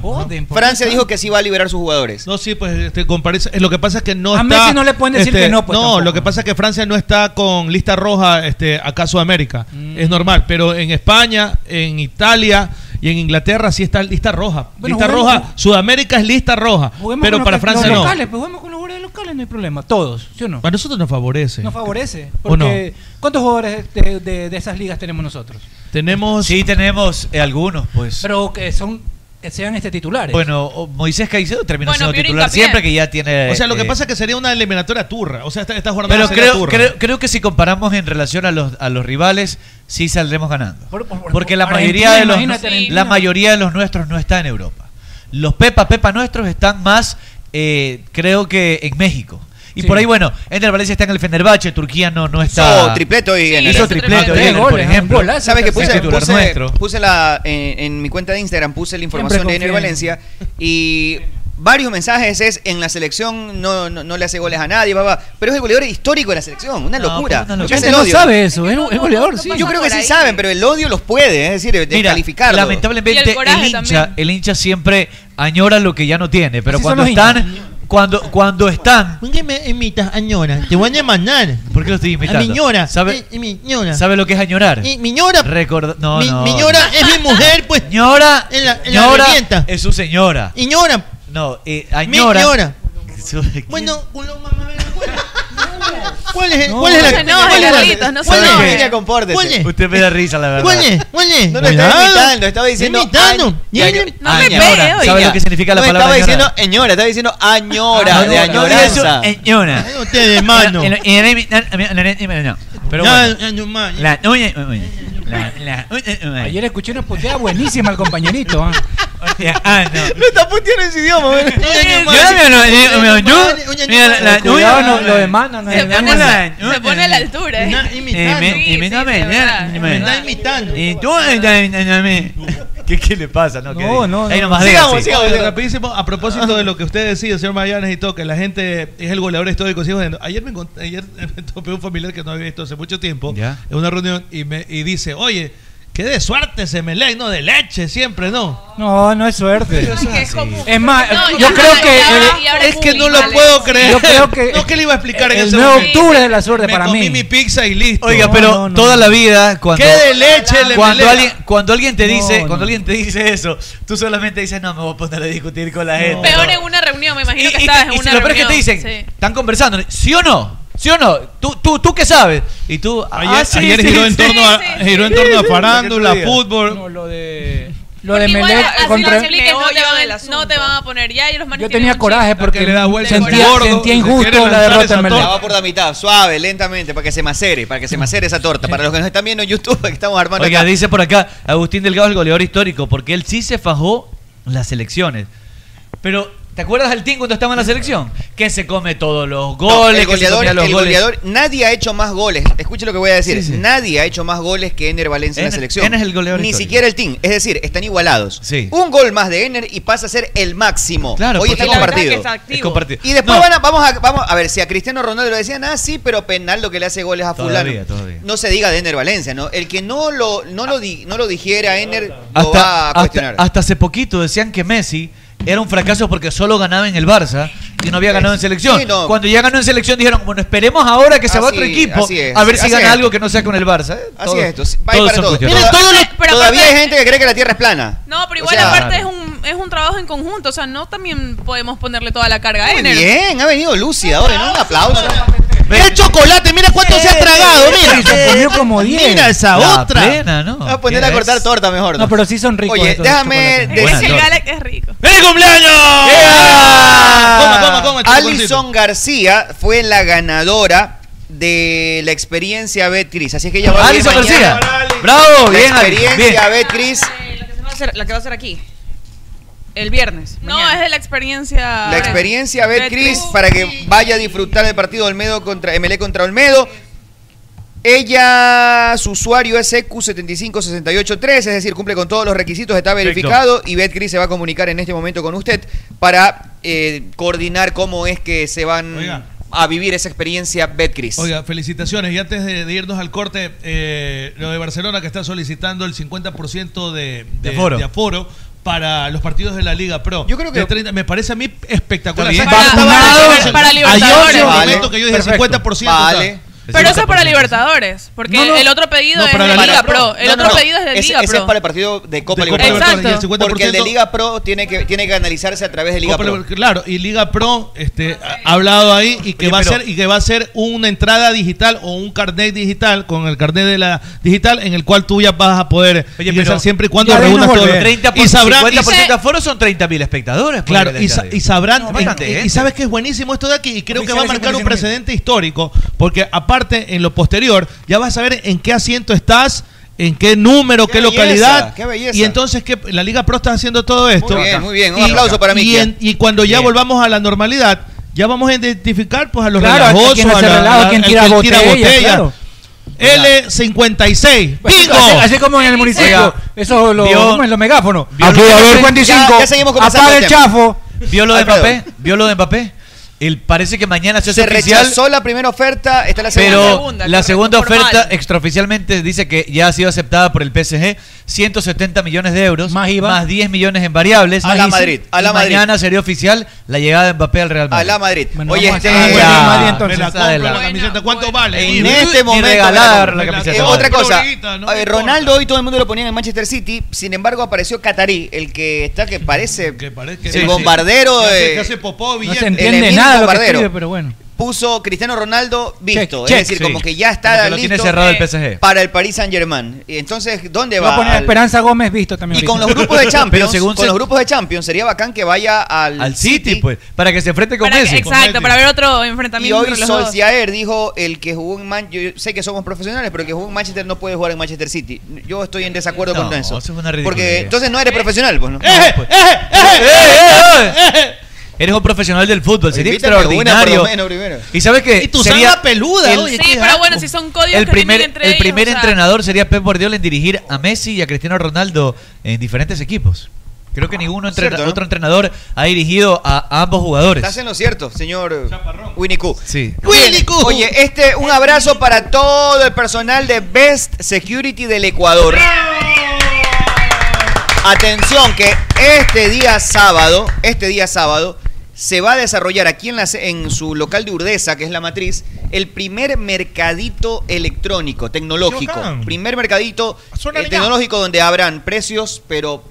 Francia dijo que sí va a liberar sus jugadores. No, sí, pues este, con París- eh, Lo que pasa es que no A está. Messi no le pueden decir este, que no, pues, No, lo que pasa es que Francia no está con lista roja este, acá Sudamérica. Mm. Es normal. Pero en España, en Italia y en Inglaterra sí está lista roja. Lista roja. Sudamérica es lista roja. Pero para Francia no. Locales, pues, con locales no hay problema, todos, ¿sí o no? Para nosotros nos favorece. Nos favorece. Porque ¿Cuántos jugadores de, de, esas ligas tenemos nosotros? Tenemos. Sí, tenemos eh, algunos, pues. Pero que son que sean este titulares. Bueno, Moisés Caicedo terminó siendo titular siempre que ya tiene. O sea, lo que pasa es que sería una eliminatoria turra. O sea, está jugando Pero creo, turra. creo, creo que si comparamos en relación a los, a los rivales, sí saldremos ganando. Porque la mayoría, de los, la mayoría de los nuestros no está en Europa. Los Pepa Pepa nuestros están más eh, creo que en México. Y por ahí, bueno, Ender Valencia está en el Fenerbahce, Turquía no, no está. Hizo tripleto hoy sí, Hizo tripleto por ejemplo. ¿Sabes que puse, puse, la, en, en, mi cuenta de Instagram puse la información de Ender Valencia y varios mensajes es en la selección no, no, no le hace goles a nadie, papá. Pero es el goleador histórico de la selección, una locura. No, locura. El no sabe eso, es, goleador, sí. Yo creo que sí saben, pero el odio los puede, es decir, descalificarlo. Lamentablemente el, el, hincha, el hincha siempre añora lo que ya no tiene, pero cuando están. Cuando, cuando están. ¿Por qué me imitas añora? Te voy a demandar. ¿Por qué lo estoy imitando? A ¿Sabe, eh, eh, ¿Sabe lo que es añorar? Y, mi No, no. Es mi mujer, pues. ñora. En es su señora. Y ñora. No, eh, añora. <laughs> Bueno, un <laughs> ¿Cuál es? No, ¿Cuál es la ¿Cuál es la no ¿Cuál es? Usted me da risa, la verdad. ¿Cuál es? No lo estaba imitando, estaba diciendo. ¿Imitando? No me pegue, lo que significa la palabra estaba diciendo ñora, estaba diciendo añora, ah, de añoranza. Ah, Ustedes, mano. Pero bueno. La la- la- uña- uña. Ayer escuché una puteada buenísima al compañerito. ¿ah? Ah, no. Lo está puteando en su idioma, Cuidado, lo demás no, no Se pone, a la altura. ¿eh? Eh, me- y me- no, me- verdad, me- es verdad. imitando. ¿Qué, ¿Qué le pasa? No, No, que- no, Ahí nomás Sigamos, sigamos. Rapidísimo, a propósito de lo que usted decía, señor Magallanes y todo, que la gente es el goleador histórico. sigo diciendo, Ayer me encont- ayer <laughs> me topé un familiar que no había visto hace mucho tiempo Ya. en una reunión y me y dice, oye, qué de suerte se me lee, no de leche siempre, ¿no? No, no es suerte. Que es como- Es más, No, yo ya, creo ya, que ya, el- Es que no lo vale. puedo creer. Yo creo que no que le iba a explicar en el ese 9 de momento. octubre es la suerte Me para comí mí. mi pizza y listo. Oiga, pero no, no. toda la vida cuando ¿Qué de leche le cuando alguien cuando alguien te dice no. cuando alguien te dice eso, tú solamente dices no me voy a poner a discutir con la gente. Peor no". en una reunión, me Y, imagino que y- estabas y en si una lo peor es que reunión. te dicen, Sí. están conversando, ¿sí o no? ¿Sí o no? ¿Tú, tú, tú qué sabes? Y tú, Ayer, ah, sí, ayer sí, giró, en sí. torno a, sí, sí. giró en torno a Sí, farándula, fútbol. No, lo de lo Porque de Melec contra lo expliques, no, te van, no te van a poner ya y los Yo tenía coraje porque que le da vuelta sentía, gordo, sentía injusto la derrota en Melec. La va por la mitad, suave, lentamente, para que se macere, para que se macere esa torta. Para los que nos están viendo en YouTube, <laughs> que estamos armando Oiga, acá. dice por acá, Agustín Delgado es el goleador histórico, porque él sí se fajó las elecciones. Pero, ¿te acuerdas del team cuando estaba en la selección? Que se come todos los No, goles, que se los el goles. goleador, nadie ha hecho más goles. Escuche lo que voy a decir. Sí, sí. Nadie ha hecho más goles que Ener Valencia en la selección. Ener es el goleador Ni histórico. siquiera el team. Es decir, están igualados. Sí. Un gol más de Ener y pasa a ser el máximo. Claro, Hoy está compartido. Es activo. compartido. Y después No, van a, vamos, a, vamos a ver si a Cristiano Ronaldo le decían, ah, sí, pero penal lo que le hace goles a fulano. Todavía. No se diga de Ener Valencia, ¿no? El que no lo, no lo, di- no lo digiere a Ener lo va a hasta, cuestionar. hasta hace poquito decían que Messi era un fracaso porque solo ganaba en el Barça y no había ganado en selección. Sí, no. Cuando ya ganó en selección dijeron, bueno, esperemos ahora que se va otro equipo es, a ver así si gana es. algo que no sea con el Barça. ¿eh? Así es esto. Va ahí todos para son todos. Miren, todos los- Pero todavía aparte- hay gente que cree que la Tierra es plana. No, pero O igual sea, aparte es un, es un trabajo en conjunto, o sea, no también podemos ponerle toda la carga a Muy Ener. bien, ha venido lúcida hoy, ¿no? Un aplauso. ¡El chocolate! ¡Mira cuánto se ha tragado! Y se ¡Mira! comió como 10. ¡Mira esa La otra! plena, ¿no? Vamos a poner a ¿Qué cortar torta mejor. No, pero sí son ricos. Oye, déjame chocolates. de- Es Buena que el torta. Galec es rico. ¡Feliz cumpleaños! Chocolatito. Alison García fue la ganadora de la experiencia Betcris. Así es que ella va a Alison. García. Bravo, La bien, Ali, experiencia. Betcris. Eh, La que, va a la hacer aquí. El viernes. No, mañana. es de la experiencia. La experiencia Betcris Betcris. para que vaya a disfrutar del partido Olmedo contra MLE contra Olmedo. Ella, su usuario es E EQ75683, es decir, cumple con todos los requisitos, está verificado y Betcris se va a comunicar en este momento con usted para eh, coordinar cómo es que se van Oiga. a vivir esa experiencia Betcris. Oiga, felicitaciones. Y antes de, de irnos al corte, eh, lo de Barcelona que está solicitando el 50% de, De aforo. de aforo para los partidos de la Liga Pro. Yo creo que- De 30 me parece a mí espectacular. Está bien. ¿Sabes cuándo Para- para- para Ayer Libertadores. en un Vale. momento que yo dije Perfecto. 50%. Vale. o sea, Pero eso es para Libertadores, porque No, no. el otro pedido No, es para de la Liga Pro. El No, otro no, no. pedido es de Ese- Liga ese Pro. es para el partido de Copa de Copa Libertadores. Libertadores. Y el 50% Porque el de Liga Pro tiene que, tiene que analizarse a través de Liga Copa Pro. Liber- Claro, y Liga Pro este, ha hablado ahí y que Oye, va pero- a ser y que va a ser una entrada digital o un carnet digital con el carnet de la digital en el cual tú ya vas a poder Oye, ingresar siempre y cuando reúnas todo. volver. 30 y sabrán y 50% se- de aforo son 30 mil espectadores. por Claro, y, sa- y sabrán, No, y- y, gente. sabes que es buenísimo esto de aquí y creo que va a marcar un 55.000. precedente histórico, porque aparte en lo posterior ya vas a saber en qué asiento estás, en qué número, qué, Qué belleza, localidad, qué belleza. y entonces que la Liga Pro está haciendo todo esto. Muy bien, muy bien. Un Y- aplauso para mí. y, en- y cuando ya Bien. volvamos a la normalidad, ya vamos a identificar pues a los Claro, a relajosos, a la- relajo, a- quien al tira que botella, claro. L56. Así, ¡Bingo! así- así como en el municipio. Oiga, Eso lo, vio- ¿cómo es? los megáfonos. vio Aquí a haber Ya- 55. ya seguimos conversando Apaga del el tema. chafo. ¿Vio lo de. Mbappé? ¿Vio lo de Mbappé? El, parece que mañana se hace Se oficial. rechazó la primera oferta, está la segunda. Pero segunda, la segunda formal. oferta extraoficialmente dice que ya ha sido aceptada por el PSG, 170 millones de euros, Más IVA. 10 millones en variables. A la Madrid, a la y Madrid. Mañana sería oficial la llegada de Mbappé al Real a Madrid. la Madrid. Bueno, Oye, a este. ¿Cuánto vale? En este momento regalar la camiseta. Eh, otra cosa, Florita, no a ver, importa. Ronaldo hoy todo el mundo lo ponía en Manchester City, sin embargo apareció Qatarí, el que está que parece Que parece que- el Sí, bombardero de que hace popó, No se entiende Emir nada de lo que Bombardero. escribe, pero bueno. puso Cristiano Ronaldo visto. Check, es decir, sí. como que ya está Como que lo listo tiene cerrado el eh, PSG. para el Paris Saint Germain. Entonces, ¿dónde Va a va? poner a Al- Esperanza Gómez visto también. y con los grupos de <laughs> Champions, Pero según con se- los grupos de Champions sería bacán que vaya al, Al City, pues, para que se enfrente con Para- Messi. exacto, para ver otro Y enfrentamiento hoy los dos. Solskjaer dijo el que jugó en Manchester, yo sé que somos profesionales, pero el que jugó en Manchester no puede jugar en Manchester City. Yo estoy en desacuerdo No, con eso. eso es una ridiculez. Porque entonces no eres profesional, pues, ¿no? ¡Eh, eh, eh! Eres un profesional del fútbol, sería Invítame una por lo extraordinario. menos primero. Y sabes que Y tu sería peluda, el- oye, Sí, pero bueno, si son códigos el que primer, entre el ellos, primer o sea, entrenador sería Pep Guardiola en dirigir a Messi y a Cristiano Ronaldo en diferentes equipos. Creo que ningún Cierto, ¿no? otro entrenador ha dirigido a, a ambos jugadores. Estás en lo cierto, señor Winnie Q. Sí. Bien, Oye, este, un abrazo para todo el personal de Best Security del Ecuador. Atención, que este día sábado, este día sábado, se va a desarrollar aquí en, la, ce- en su local de Urdesa, que es la matriz, el primer mercadito electrónico, tecnológico. Bacán. Primer mercadito Suena eh, ya. tecnológico donde habrán precios, pero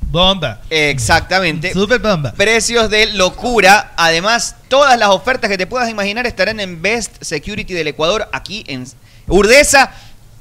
Bomba. exactamente, Super bomba. precios de locura. Además, todas las ofertas que te puedas imaginar estarán en Best Security del Ecuador, aquí en Urdesa,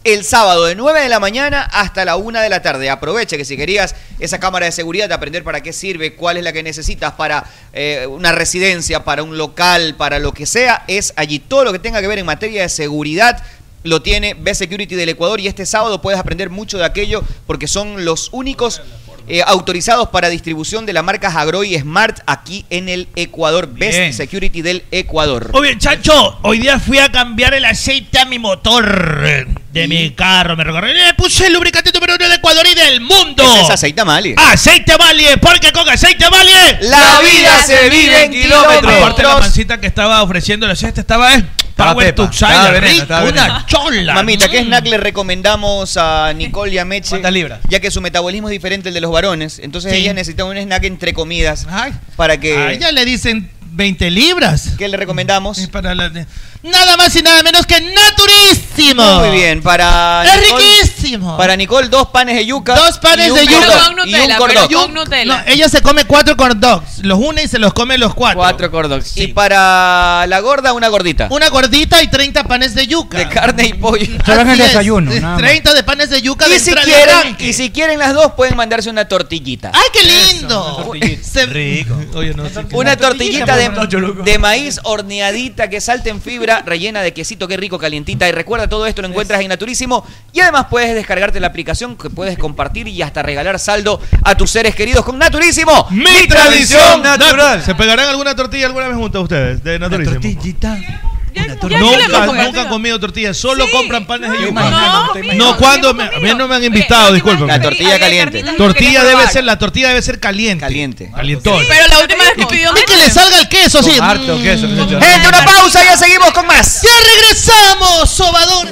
el sábado de 9 de la mañana hasta la 1 de la tarde. Aprovecha que si querías esa cámara de seguridad, de aprender para qué sirve, cuál es la que necesitas para eh, una residencia, para un local, para lo que sea, es allí. Todo lo que tenga que ver en materia de seguridad lo tiene Best Security del Ecuador y este sábado puedes aprender mucho de aquello porque son los únicos eh, autorizados para distribución de la marca Hagroy Smart aquí en el Ecuador. Best Bien. Security del Ecuador. Oye, Chancho, hoy día fui a cambiar el aceite a mi motor de mi carro. Me recorrí. Le puse el lubricante número uno del Ecuador y del mundo. Ese es aceite Amalie. Aceite Valle, porque con aceite Valle La vida se vive en kilómetros. Aparte la mancita que estaba ofreciendo la siesta estaba eh, Rico, una chola. Mamita, ¿qué Mm. snack le recomendamos a Nicole y a Meche? ¿Cuántas libras? Ya que su metabolismo es diferente al de los varones. Entonces Sí. ellas necesitan un snack entre comidas Ay, para que... a ella le dicen 20 libras. ¿Qué le recomendamos? Es para la- Nada más y nada menos que naturísimo. Muy bien, para Es Nicole, riquísimo. para Nicole dos panes de yuca. Dos panes y un de yuca. con y un corn pero dog. con Nutella. No, ella se come cuatro corn dogs. Los une y se los come los cuatro. Cuatro corn dogs. Sí. Y para la gorda, una gordita. Una gordita y 30 panes de yuca. De carne y pollo. Solo en el desayuno, nada más. 30 de panes de yuca de Y si, entrada y quieren, y si quieren las dos, pueden mandarse una tortillita. ¡Ay, qué lindo! Se- Rico. <laughs> Oye, no, sí. Una tortillita de, yo loco. de maíz horneadita que salte en fibra, rellena de quesito, qué rico, calientita. Y recuerda, todo esto lo encuentras en Naturísimo. Y además puedes descargarte la aplicación que puedes compartir y hasta regalar saldo a tus seres queridos con Naturísimo. Mi tradición natural. ¿Se pegarán alguna tortilla alguna vez junto a ustedes? De Una naturísimo. tortillita. Ya- Nunca, nunca han comido tortillas, solo Sí, compran panes de yuca. No, No, mijo, No, cuando me- a mí no me han invitado, última disculpen. La tortilla caliente. Tortilla debe probar. ser, la tortilla debe ser caliente. Caliente. Calientón. Pero la última vez que pidió Y que le salga el queso, sí. Harto queso. Gente, una pausa, ya seguimos con más. ¡Ya regresamos, sobador!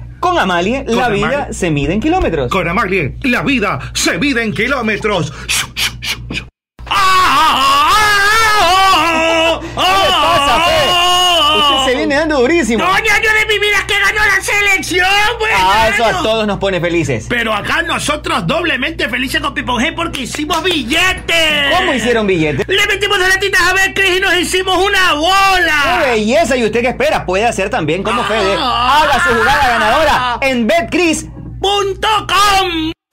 Con Amalie ¿Con la Amalie? vida se mide en kilómetros. Con Amalie, la vida se mide en kilómetros. ¿Qué le pasa, Fe? Usted se viene dando durísimo. Doña, yo de mi vida la selección, pues. Ah, eso a todos nos pone felices. Pero acá nosotros doblemente felices con Pipon G porque hicimos billetes. ¿Cómo hicieron billetes? Le metimos las latitas a ver Cris y nos hicimos una ¡Qué bola. belleza! ¿Y usted qué espera? Puede hacer también como Fede. Haga su jugada ganadora en BetCris.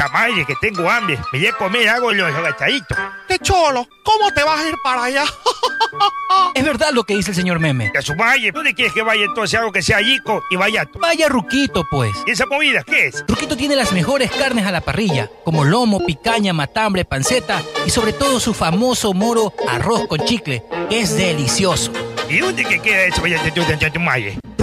Chamaye, que tengo hambre. Me voy a comer algo los agachaditos. ¡Qué cholo! ¿Cómo te vas a ir para allá? Es verdad lo que dice el señor Meme. A su valle, ¿dónde quieres que vaya entonces algo que sea yico y vallato? Vaya Ruquito, pues. ¿Y esa comida qué es? Ruquito tiene las mejores carnes a la parrilla, como lomo, picaña, matambre, panceta y sobre todo su famoso moro arroz con chicle, que es delicioso. ¿Y dónde que queda eso vallato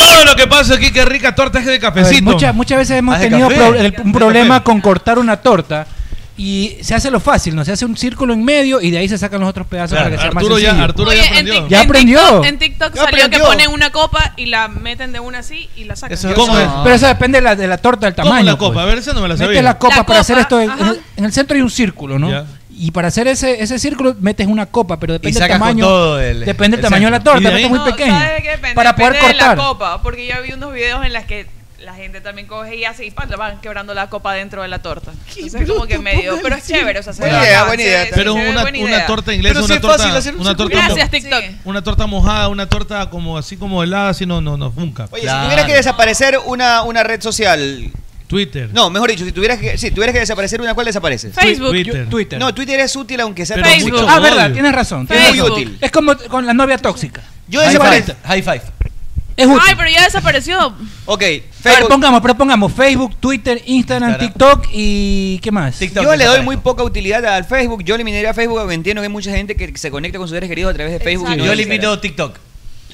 Todo lo que pasa aquí, qué rica torta es de A ver, cafecito. muchas, muchas veces hemos de tenido café. pro- el- un problema con cortar una torta y se hace lo fácil, ¿no? Se hace un círculo en medio y de ahí se sacan los otros pedazos Claro, para que sea Arturo más ya- sencillo. Arturo Oye, en, Tik- Ya en aprendió. TikTok, en TikTok Ya salió que aprendió. ponen una copa y la meten de una así y la sacan. Eso- ¿Cómo es? Pero eso depende de la, de la torta, del ¿Cómo tamaño. la copa? pues. A ver, esa no me la sabía. Metes la copa La para hacer copa, esto. En, ajá. en el, en el centro hay un círculo, ¿no? Ya. Y para hacer ese, ese círculo metes una copa, pero depende del tamaño. el- depende del el tamaño de la torta, ¿Y de porque es muy No, pequeña. ¿sabes de qué depende? Para poder Depende cortar. de la copa, porque yo vi unos videos en las que la gente también coge y hace y le van quebrando la copa dentro de la torta. Entonces como que medio, pero es chévere, o sea, se Buena idea, buena idea. se- Pero se una, buena una idea. torta inglesa, Pero una torta, fácil una torta, Gracias, TikTok. una torta mojada, una torta como así como helada, así no, no, no funca. Oye, si tuvieras que desaparecer una, una red social. Twitter. No, mejor dicho, si tuvieras que, si tuvieras que desaparecer una, ¿cuál desaparece? Facebook. Twitter. Twitter. No, Twitter es útil aunque sea Pero Facebook. mucho Ah, verdad, tienes razón. Es muy útil. Es como con la novia tóxica. Yo High desaparezco. five. High five. Es útil. Ay, pero ya desapareció. Ok, A ver, Facebook. pongamos, pero pongamos Facebook, Twitter, Instagram, Instagram. TikTok y ¿qué más? TikTok Yo le doy muy poca utilidad al Facebook. Yo eliminaría Facebook porque entiendo que hay mucha gente que se conecta con sus seres queridos a través de Facebook. y no Yo elimino Instagram. TikTok.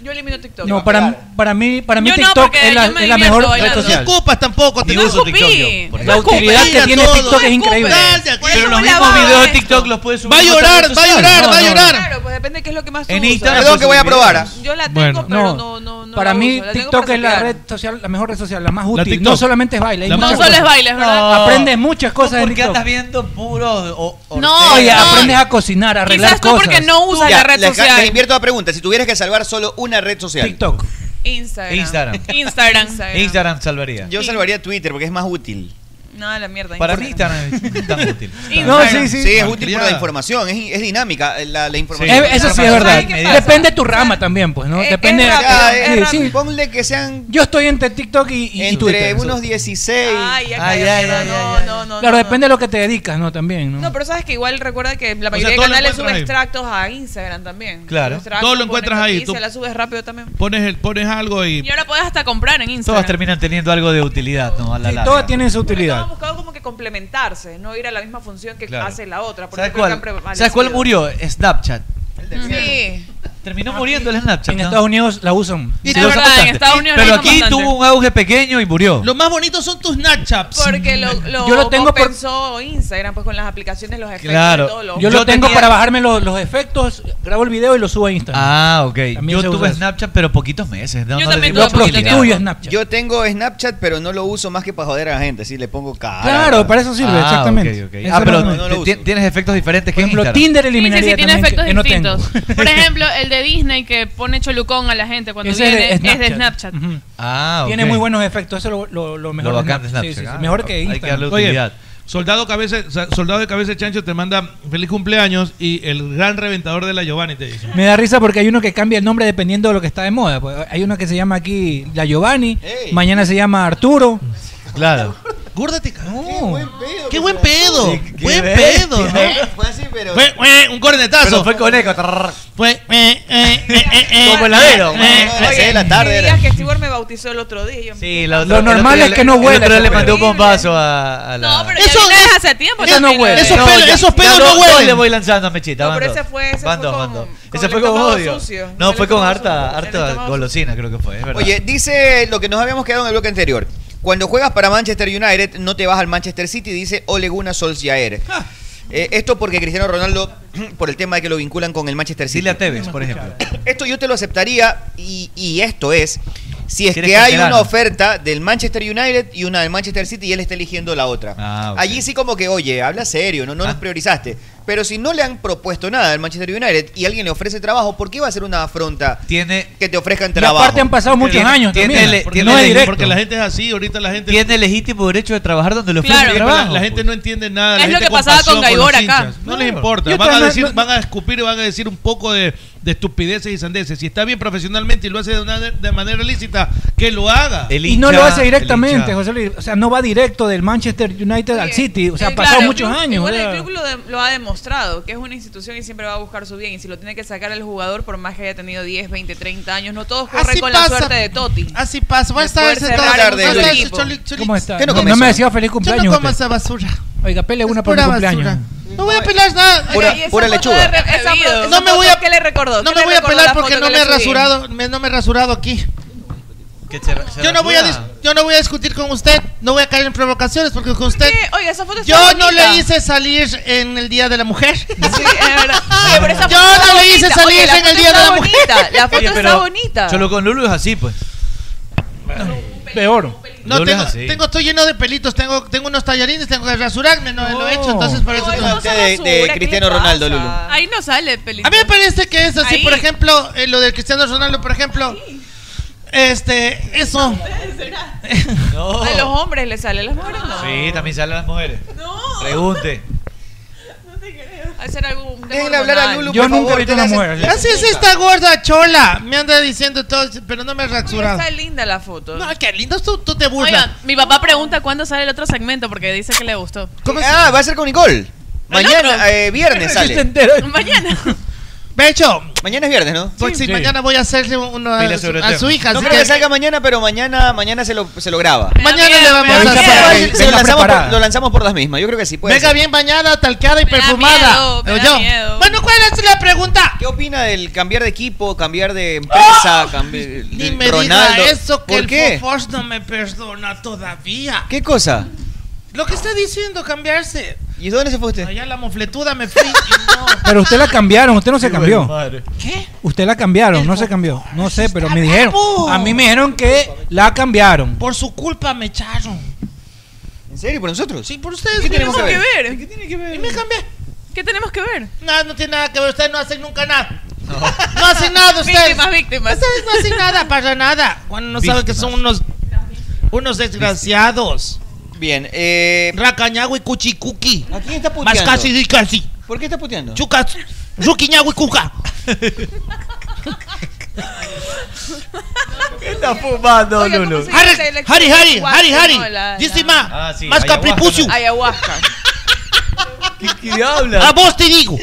Yo elimino TikTok. No, para, para mí, para mí Yo no, TikTok porque es la, yo me es la divierto mejor red bailando. social. No ocupas tampoco. Ni te- uso escupí. TikTok yo. por No ejemplo. La utilidad que tiene todo. TikTok es increíble. Aquí. Pero los mismos videos de. TikTok los puedes subir. Va a llorar, va a llorar, No, va a no, llorar. Claro, pues depende de qué es lo que más tú En usas. Instagram Perdón que voy a probar. Yo la tengo, Bueno. pero no, no, no para la mí uso, la tengo TikTok es la red social, la mejor red social, la más útil. No solamente es baile, No solo cosas. es bailes, ¿verdad? No. Aprendes muchas cosas en porque andas viendo puros o- No, Oye, no. aprendes a cocinar, a arreglar Quizás tú cosas. porque no usas la red les social. invierto la pregunta. Si tuvieras que salvar solo una red social. TikTok. Instagram. Instagram. Instagram. Instagram salvaría. Yo salvaría Twitter porque es más útil. No, la mierda. Para mí Instagram es tan <laughs> útil. No, sí, Sí, sí. es útil por la información, es, es dinámica eh, la, la información. Eso sí es verdad. Depende de tu rama también, pues, ¿no? Depende es de rápido, Ya, sí, eh, es sí. Ponle que sean Yo estoy entre TikTok y, y entre Twitter. unos 16. Ay, ya, Ay, cállate, ay, no, ay, no, no, Claro, no, depende de lo que te dedicas, ¿no? También, ¿no? No, pero sabes que igual recuerda que la mayoría de lo canales sube encuentras ahí. extractos a Instagram también. Claro. Extractos, Todo lo pones encuentras ahí, noticias, tú- la subes rápido también. Pones, el, pones algo y. Y ahora puedes hasta comprar en Instagram. Todas terminan teniendo algo de utilidad, ¿no? A la Sí, larga. todas tienen su utilidad. Han buscado como que complementarse, no ir a la misma función que Claro. hace la otra. Por ¿Sabes cuál? prevalecido. ¿Sabes cuál murió? Snapchat. Sí. Terminó muriendo el Snapchat. En ¿no? Estados Unidos la usan. Y Sí, usan verdad, en. Estados Unidos Pero aquí bastante. tuvo un auge pequeño y murió. Lo más bonito son tus Snapchats. Porque lo, lo, Yo lo tengo por- compensó Instagram pues con las aplicaciones, los efectos Claro. y todo lo Yo, Yo lo tengo tenía- para bajarme los, los efectos, grabo el video y lo subo a Instagram. Ah, ok. También Yo tuve. Snapchat, pero poquitos meses. No, Yo no también tuve prostituyo Snapchat. Yo tengo Snapchat, pero no lo uso más que para joder a la gente. Sí, le pongo cara. Claro, para eso sirve, Ah, exactamente. Ah, pero lo- no, no lo ti- uso. tienes efectos diferentes por que ejemplo. Tinder Sí, sí, eliminaría sí, tiene efectos distintos. <laughs> Por ejemplo, el de de Disney que pone cholucón a la gente cuando Ese viene es de Snapchat. Ah, Tiene muy buenos efectos, eso es lo, lo, mejor. Lo bacán de Snapchat. Sí, ah, mejor que Hay que darle utilidad. Soldado, cabeza, soldado de cabeza de chancho te manda feliz cumpleaños y el gran reventador de la Giovanni te dice. Me da risa porque hay uno que cambia el nombre dependiendo de lo que está de moda. Pues. Hay uno que se llama aquí La Giovanni, mañana se llama Arturo. Claro. Gorda te. Qué buen pedo. Qué buen pedo. Sí, qué buen bestia. pedo, ¿no? Fue así, pero. Fue un cornetazo. Pero fue con eco. Fue. Eh, eh, eh, eh, eh Como heladero. de la tarde. Era. que Stewart me bautizó el otro día. Sí, lo, lo, lo normal es que no huele. Pero le pues. mandé un bombazo a, a, la. No, pero eso ya es hace tiempo. Eso no huele. Esos pedos, esos pedos no huelen. le voy lanzando a Mechita. No, pero ese fue. Ese fue con, ese fue con odio. No, fue con harta, harta golosina, creo que fue. Oye, dice lo que nos habíamos quedado en el bloque anterior. Cuando juegas para Manchester United, no te vas al Manchester City, y dice Ole Gunnar Solskjaer. Ah. Eh, esto porque Cristiano Ronaldo, <clears throat> por el tema de que lo vinculan con el Manchester City. Dile a Tevez, por ejemplo. Esto yo te lo aceptaría y, y esto es, si es que, hay una oferta del Manchester United y una del Manchester City y él está eligiendo la otra. Ah, Allí sí como que, oye, habla serio, no, no ah. nos priorizaste. Pero si no le han propuesto nada al Manchester United y alguien le ofrece trabajo, ¿por qué va a ser una afronta tiene, que te ofrezcan trabajo? Y aparte han pasado muchos tiene, años tiene, legítimo derecho de trabajar donde le ofrecen claro, trabajo. La, gente no entiende nada. Es lo que pasaba con Gaibor acá. No les importa. Van a, decir, van a escupir y van a decir un poco de, estupideces y sandeces. Si está bien profesionalmente y lo hace de, una, de manera lícita, que lo haga. El y no lo hace directamente, José Luis. O sea, no va directo del Manchester United al City. O sea, ha pasado muchos años. Igual el club lo, de, lo ha demostrado demostrado que es una institución y siempre va a buscar su bien. Y si lo tiene que sacar el jugador, por más que haya tenido 10, 20, 30 años, no todos corren así con pasa. la suerte de Totti. Así pasa. Voy a estar sentado. ¿Cómo está? ¿Qué no, no me decía feliz cumpleaños. Yo no como esa basura. Oiga, pele una por mi cumpleaños. No voy a pelar nada. Pura, Oye, pura lechuga. Re, esa, no me voy a, ¿qué le recordó? No me voy a pelar porque no me, he rasurado, me, no me he rasurado aquí. Yo, no voy a yo no voy a discutir con usted, no voy a caer en provocaciones porque con usted. Esa foto yo bonita. no le hice salir en el Día de la Mujer. <laughs> Yo no le hice salir en el Día de la Mujer. La foto está bonita. Solo con Lulu es así, pues. Peor. No, tengo, tengo, estoy lleno de pelitos, tengo, tengo unos tallarines, tengo que rasurarme, no, lo he hecho, entonces por eso... No, de, de, Cristiano Ronaldo, Lulu. Ahí no sale pelito. A mí me parece que es así, por ejemplo, eh, lo del Cristiano Ronaldo, por ejemplo... Ahí este, eso. <laughs> No. A los hombres les sale las mujeres, no. Sí, también sale a las mujeres. No. Pregunte. No te creo. Hacer algún. Hablar a Lulu. Yo nunca favor, he visto una mujer. Así es esta gorda chola. Me anda diciendo todo, pero no me ha rasurado. Está linda la foto. No, qué lindo tú, tú te burlas. Oigan, mi papá pregunta cuándo sale el otro segmento porque dice que le gustó. ¿Cómo ah, va a ser con Nicole. Mañana, eh, viernes <laughs> sale. Mañana. De hecho, mañana es viernes, ¿no? Pues sí, mañana voy a hacerle uno a, su, hija. No creo que... salga mañana, pero mañana mañana se lo, se lo graba. Mañana le vamos a hacer. Lo lanzamos, por, las mismas. Yo creo que sí puede Venga bien bañada, talcada y perfumada. Miedo, yo. Bueno, ¿cuál es la pregunta? ¿Qué opina del cambiar de equipo, cambiar de ¡Ah! empresa, oh, cambiar de Ronaldo? Diga eso que ¿Por el qué? no me perdona todavía. ¿Qué cosa? Lo que está diciendo, cambiarse. ¿Y dónde se fue usted? Allá la mofletuda me fui. y no. Pero usted la cambiaron, usted no se cambió. ¿Qué? Usted la cambiaron, no se cambió. No sé, pero me dijeron. A mí me dijeron que la cambiaron. Por su culpa me echaron. ¿En serio? ¿Por nosotros? Sí, por ustedes. ¿Qué tenemos que ver? ¿Qué tiene que ver? Y me cambié. ¿Qué tenemos que ver? Nada, no tiene nada que ver. Ustedes no hacen nunca nada. <laughs> No, hacen nada ustedes. Víctimas, víctimas. Ustedes no hacen nada para nada. Cuando no saben que son unos, unos desgraciados. Bien, eh. Racañagui cuchicuqui. ¿A quién está puteando? Más casi y casi. ¿Por qué está puteando? Chucas. Yuquiñagui cuca. ¿Qué está fumando, Lulu? Harry, Hari, Hari, Dice más. Ah, más. Ayahuasca. ¿Qué, qué hablas? A vos te digo.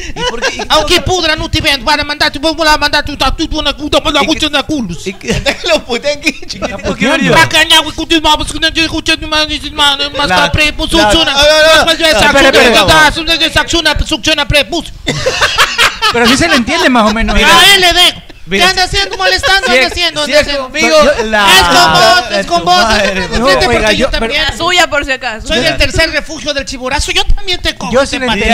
Aunque pudran, no te ven. Van a mandarte, vamos a mandarte, tú, tú, tú, una cuta, una cuta, una culos. Déjalo aquí, ¿Por qué? Acá, güey, cutis, que no más, succiona. Más, más, succiona, succiona. Pero sí se le entiende más o menos. A le dejo. ¿Qué anda haciendo? Molestando, si anda haciendo, anda haciendo. Es con vos, es con vos. No, no, oiga, yo, yo también. Suya, por si acaso. Soy del tercer refugio del chiborazo. Yo también te cojo. Yo sí le entendí.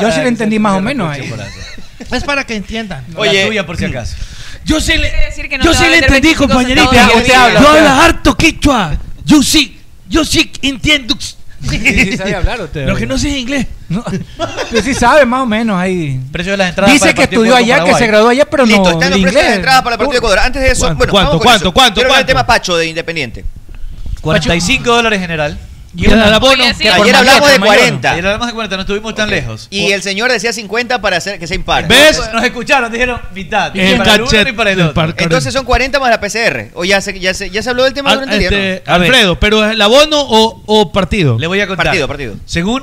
Yo sí le entendí más o menos ahí. Es para que entiendan. Oye, suya, por si acaso. Yo sí le, no yo sí le entendí, compañerita. Yo hablo harto quichua. Yo sí, yo sí entiendo. Sí, sí hablar usted. Que no sé inglés. <laughs> Pero sí sabe más o menos ahí. De las entradas. Dice que estudió allá, que se graduó allá, pero no. Listo, están los precios de para el partido de Ecuador. Antes de eso, ¿Cuánto, ¿cuánto, cuánto, cuánto, cuánto? el tema Pacho de Independiente. 45 dólares general. Y. Oye, sí. que Ayer hablamos de 40. Ayer hablamos de 40, no estuvimos tan okay. lejos. Y el señor decía 50 para hacer que se impar. ¿Ves? Nos escucharon, dijeron mitad. Ni para el uno ni para el otro. Entonces son 40 más la PCR. O ya se, ya se, ya se habló del tema Al, durante este, el día. ¿no? Este, Alfredo, pero ¿el abono o, o partido? Le voy a contar. Partido, partido. Según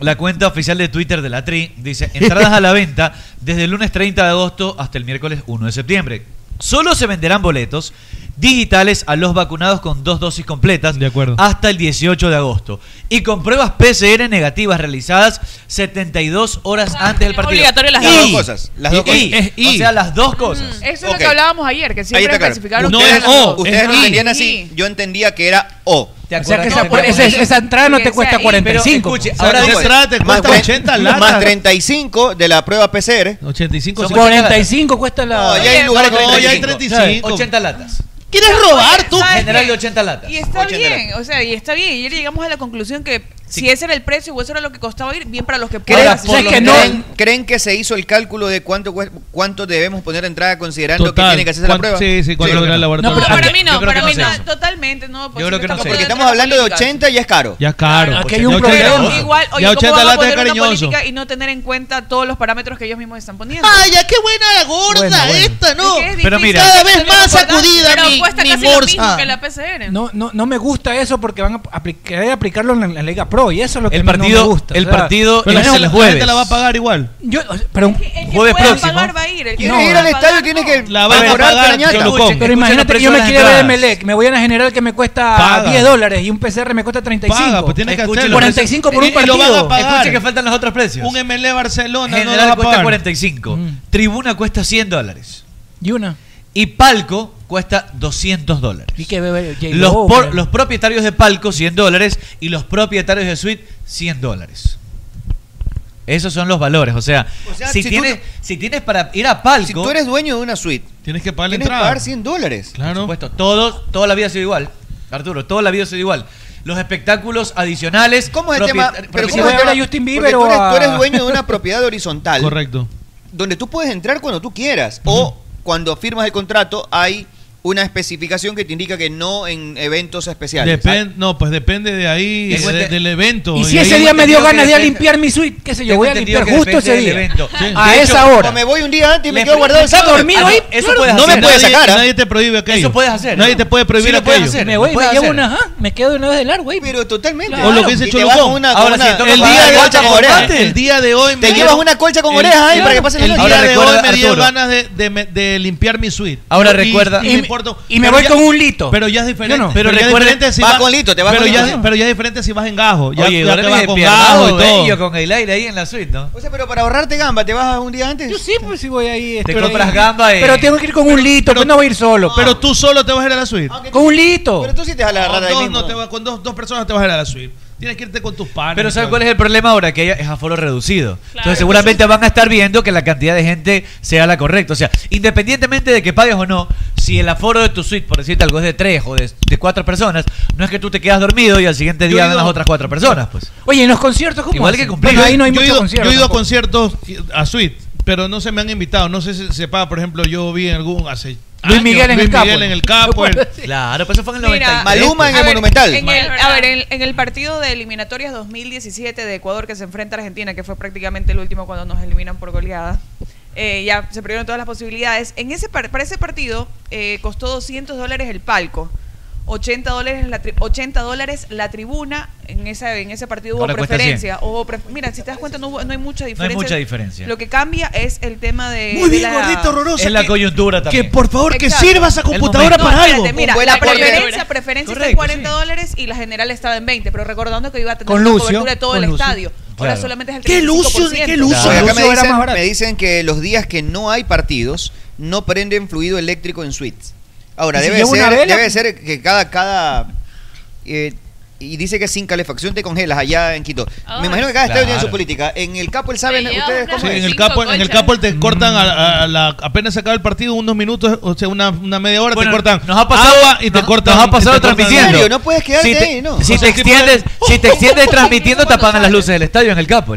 la cuenta oficial de Twitter de la TRI, dice entradas a la venta desde el lunes 30 de agosto hasta el miércoles 1 de septiembre. Solo se venderán boletos digitales a los vacunados con dos dosis completas de acuerdo. hasta el 18 de agosto y con pruebas PCR negativas realizadas 72 horas ah, antes del partido. Obligatorio las y, dos cosas. Las dos y, cosas. Y, o sea, las dos mm, cosas. Mm, eso es okay. lo que hablábamos ayer, que siempre claro. especificaron. No ustedes, es o, ustedes lo entendían así, yo entendía que era o. ¿Te o sea que esa, no, esa, esa, entrada no te cuesta 45. Pero, escuche, ahora esa entrada te cuesta más 80 latas. Más 35 de la prueba PCR. 85. 45 cuesta la... No, ya hay lugares no, 35. ya hay 35. 80 latas. ¿Quieres robar tú? General de 80 latas. Y está bien, o sea, y está bien. Y ayer llegamos a la conclusión que si ese era el precio o eso era lo que costaba ir, bien para los que puedan. Ahora, ¿Creen, que no? ¿Creen, que se hizo el cálculo de cuánto cuánto debemos poner entrada considerando que tiene que hacerse la prueba? Sí, sí, cuánto sí, el laboratorio. No, pero para mí no, para mí no, totalmente no. Yo creo que no. Porque estamos hablando de 80 y es caro. Ya es caro. Aquí hay un problema. Igual, oye, 80 ¿cómo van a y no tener en cuenta todos los parámetros que ellos mismos están poniendo? ¡Vaya, qué buena la gorda esta, no! Pero mira. Cada vez más sacudida, mi cuesta ni casi Morse. lo mismo que la ah. PCN. No, no, no me gusta eso porque van a apli querer aplicarlo en la, en la, Liga Pro y eso es lo que el partido, no me gusta. El o sea, partido pero es el jueves. La gente la va a pagar igual. Yo, pero el que, el que jueves próximo. pagar va a ir. El que no, ir al estadio tiene que la va a pagar Pero, pero imagínate que yo me quiero ver Melec, me voy a la general que me cuesta paga. 10 dólares y un PCR me cuesta 35. Paga, pues tienes que 45 por un partido. Escuche que faltan los otros precios. Un MLE Barcelona general cuesta 45. Mm. Tribuna cuesta 100 dólares. Y una. Y Palco cuesta 200 dólares. Los, propietarios de Palco 100 dólares y los propietarios de Suite 100 dólares. Esos son los valores. O sea, si, tienes, si tienes para ir a Palco. Si tú eres dueño de una suite, tienes que pagar, tienes 100 dólares. Claro. Por supuesto, todos, toda la vida ha sido igual. Arturo, toda la vida ha sido igual. Los espectáculos adicionales. ¿Cómo es el tema? Pero ¿cómo es a Justin Bieber tú, eres, tú eres dueño de una propiedad horizontal. <laughs> Correcto. Donde tú puedes entrar cuando tú quieras. O cuando firmas el contrato hay una especificación que te indica que no en eventos especiales. No, pues depende de ahí, del evento. Y si ese día me dio ganas de a limpiar mi suite, qué sé yo, voy a limpiar justo ese día. A de esa hecho, hora. me voy un día antes y me quedo guardado el sábado. dormido ahí. Eso claro, puedes No me puedes sacar. ¿ah? Nadie, te prohíbe aquello. Eso puedes hacer. Nadie te puede prohibir sí, aquello. Puedes. Me voy, me llevo una, me quedo de una vez de largo, güey. Pero totalmente. O lo que dice Cholucón. Ahora sí, el día de colcha. El día de hoy te llevas una colcha con orejas ahí ¿eh? para que pasen el día de hoy me dio ¿eh? ganas de limpiar mi suite. Ahora recuerda y me voy con un lito. Pero ya es diferente. Pero, pero si va, con lito, te vas pero con ya. Pero ya es diferente si vas en gajo. Ya, Oye, te vas con gajo y todo. Con el aire ahí en la suite, ¿no? O sea, pero para ahorrarte gamba, ¿te vas un día antes? Yo sí, pues si voy ahí. Te compras gamba y... Pero tengo que ir con un lito, pues, pero no voy a ir solo. Pero pues. tú solo te vas a ir a la suite. Con un lito. Pero tú sí te vas a la rata Con dos personas te vas a ir a la suite. Tienes que irte con tus panas. Pero ¿sabes cuál es el problema ahora? Que es aforo reducido. Entonces seguramente van a estar viendo que la cantidad de gente sea la correcta. O sea, independientemente de que pagues o no, si el aforo de tu suite, por decirte algo, es de tres o de, cuatro personas, no es que tú te quedas dormido y al siguiente día van las otras cuatro personas. pues. Oye, en los conciertos, ¿cómo Igual que cumplir. Ahí no hay yo muchos he ido. Yo he ido a conciertos a suite, pero no se me han invitado. No sé si se paga, por ejemplo, yo vi en algún hace Luis Miguel en Luis el Capo. Miguel en el Capo. Claro, pues eso fue en el Maluma en el Monumental. a ver, en, el partido de eliminatorias 2017 de Ecuador que se enfrenta a Argentina, que fue prácticamente el último cuando nos eliminan por goleada, eh, ya se perdieron todas las posibilidades. En ese para ese partido eh, costó 200 dólares el palco. 80 dólares la, tri 80 dólares la tribuna. En, esa, en ese partido hubo preferencia. Mira, si te das cuenta, no, hubo, no, hay mucha diferencia. No hay mucha diferencia. Lo que cambia es el tema de. Muy de bien, la, horrorosa. Es la coyuntura también. Que por favor, Exacto. que sirva esa computadora no, para espérate, algo. Mira, la preferencia, preferencia Correcto, está en 40 sí. dólares y la general estaba en 20. Pero recordando que iba a tener con Lucio, cobertura de todo el Lucio. estadio. Claro. Ahora solamente es el 35%. ¿Qué Lucio? ¿Qué Lucio? Claro. Acá me, dicen, me dicen que los días que no hay partidos no prenden fluido eléctrico en suites. Ahora, debe, ser, debe ser que cada, cada eh, y dice que sin calefacción te congelas allá en Quito. Me imagino que cada claro. estadio tiene su política. En el Capo, el saben ustedes cómo sí. En el Capo, en el Capo te cortan a, mm. a la, apenas se acaba el partido unos minutos, o sea, una, una media hora te cortan. Nos ha pasado y te cortan. Nos ha pasado transmitiendo. No puedes quedarte si te, ahí, ¿no? Si te extiendes, si te extiendes transmitiendo las luces del estadio en el Capo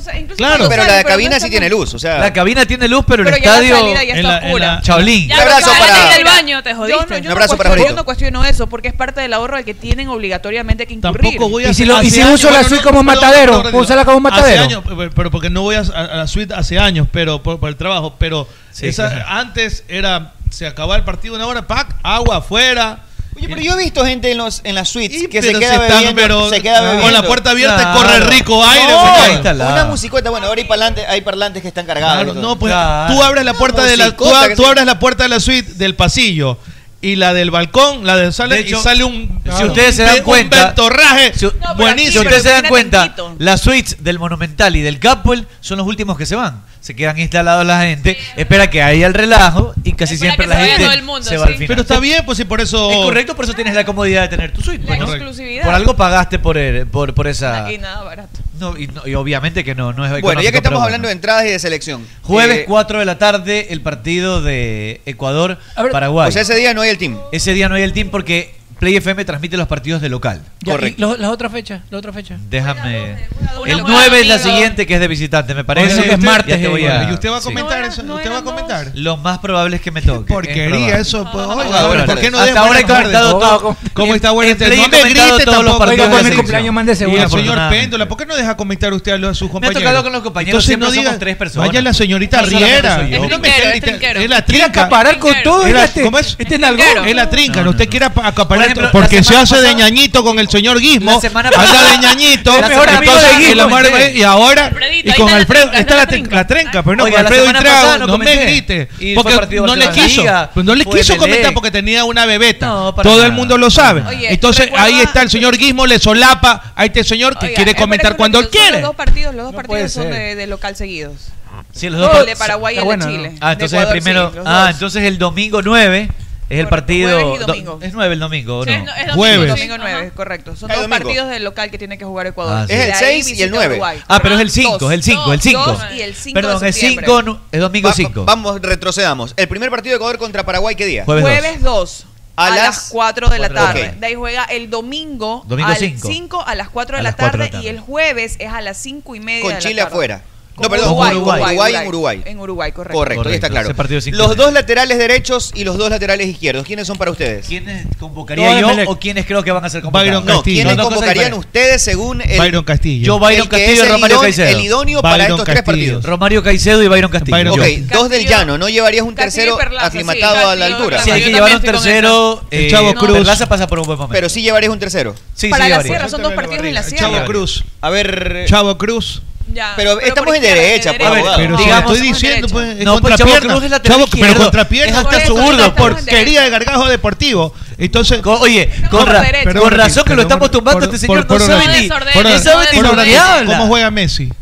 sea, incluso claro. Pero sale, la pero cabina no sí tiene luz, o sea. La cabina tiene luz, pero, pero el estadio. La salida ya está en la. En la... Un abrazo para. El baño, te jodiste. Yo no, yo un abrazo no para Yo no cuestiono eso, porque es parte del ahorro al que tienen obligatoriamente que incurrir. Tampoco voy a. Y si, lo, y si años, uso la suite como matadero, puedo usarla como matadero. Hace años, pero porque no voy a, la suite hace años, pero por, el trabajo. Pero esa, antes era se acababa el partido una hora, pack, agua afuera pero yo he visto gente en, los, en las suites y que se queda, bebiendo, pero se queda, bebiendo, Con la puerta abierta claro. corre rico aire. No, se queda una musicota. Bueno, ahora hay parlantes, hay parlantes que están cargados. Claro, no, pues claro. tú abres la puerta de la tú, tú abres la puerta de la suite del pasillo y la del balcón, la de sale de hecho, y sale un claro. si ustedes se dan cuenta, un si, buenísimo. si ustedes se dan cuenta, las suites del Monumental y del Capwell son los últimos que se van se quedan instalados la gente, espera que haya el relajo y casi siempre la gente se va al final. Pero está bien, pues si por eso... Es correcto, por eso tienes la comodidad de tener tu suite. Pues, la exclusividad. Por algo pagaste por, por, por esa... Aquí nada barato. No, y, no, y obviamente que no, no es Bueno, ya que estamos hablando de entradas y de selección. Jueves eh, 4 de la tarde, el partido de Ecuador-Paraguay. Pues ese día no hay el team. Ese día no hay el team porque Play FM transmite los partidos de local. Correcto. Lo, la otra fecha, la otra fecha. Déjame. El 9 es la siguiente que es de visitante, me parece. Oye, que es martes. Voy y usted va a comentar eso, usted va a comentar. Lo más probable es que me toque. Porquería eso, pues, oiga, ¿por qué no Hasta ahora he comentado todo. ¿Cómo está bueno? Este no me grite todos los partidos. Oiga, mi cumpleaños mande seguro. señor Péndola, ¿por qué no deja comentar usted a sus compañeros? Me ha tocado con los compañeros, siempre somos tres personas. Vaya la señorita Riera. Es la trinca. acaparar con todo. Este- ¿Cómo es? Este es Es la trinca, usted quiere acaparar porque se hace de ñañito con el señor Guismo. Anda de ñañito. Entonces, y, ahora. Y con Alfredo. Está la, trenca, la pero no, con Alfredo Intrao. No, no me grites. Porque no le quiso. Pues no le quiso comentar porque tenía una bebeta. Todo el mundo lo sabe. Entonces ahí está el señor Guismo, le solapa a este señor que quiere comentar cuando él quiere. Los dos partidos, los dos partidos son de local seguidos. De Paraguay y Chile. Ah, entonces, el primero, entonces el domingo 9 es el partido. Jueves y domingo. Es 9 el domingo, ¿o ¿no? es, no, es domingo, jueves. Domingo 9, correcto. Son dos partidos del local que tiene que jugar Ecuador. Ah, sí. Es el 6 y el 9. Uruguay. Ah, pero es el ah, 5, es el 5, el 5. y el 5 Perdón, es 5, es domingo 5. Va, vamos, retrocedamos. El primer partido de Ecuador contra Paraguay, ¿qué día? Jueves 2 a, a las, 4 de la tarde. Okay. De ahí juega el domingo, domingo al 5. a las 4 de, la, tarde, de la tarde y el jueves es a las 5 y media. Con de Chile la tarde. afuera no, perdón, Uruguay, Uruguay, Uruguay, en Uruguay. En Uruguay, correcto. Correcto, correcto. está claro. Los dos laterales derechos y los dos laterales izquierdos, ¿quiénes son para ustedes? ¿Quiénes convocaría yo o quiénes creo que van a ser convocados? no, ¿quiénes no, convocarían ustedes según el Byron Castillo. Yo Byron Castillo y Romario Caicedo. El idóneo para estos tres partidos. Romario Caicedo y Byron Castillo. Byron ok, dos del llano, no llevarías un tercero aclimatado a la altura. Sí, hay que llevar un tercero, eh, Chavo Cruz. Perlaza pasa por un buen momento. Pero sí llevarías un tercero. Sí, Para la Sierra son dos partidos en la Sierra. Chavo Cruz. A ver, Chavo Cruz. Ya, pero, pero estamos en derecho, por favor. Pero digamos, estoy diciendo, pues, no, pues Chavo es Chavo. Pero contrapierna hasta porquería de gargajo deportivo. Entonces, oye, con, ra perdón, con, razón que lo estamos tumbando este señor por, no sabe no sabe ni ¿Cómo juega Messi?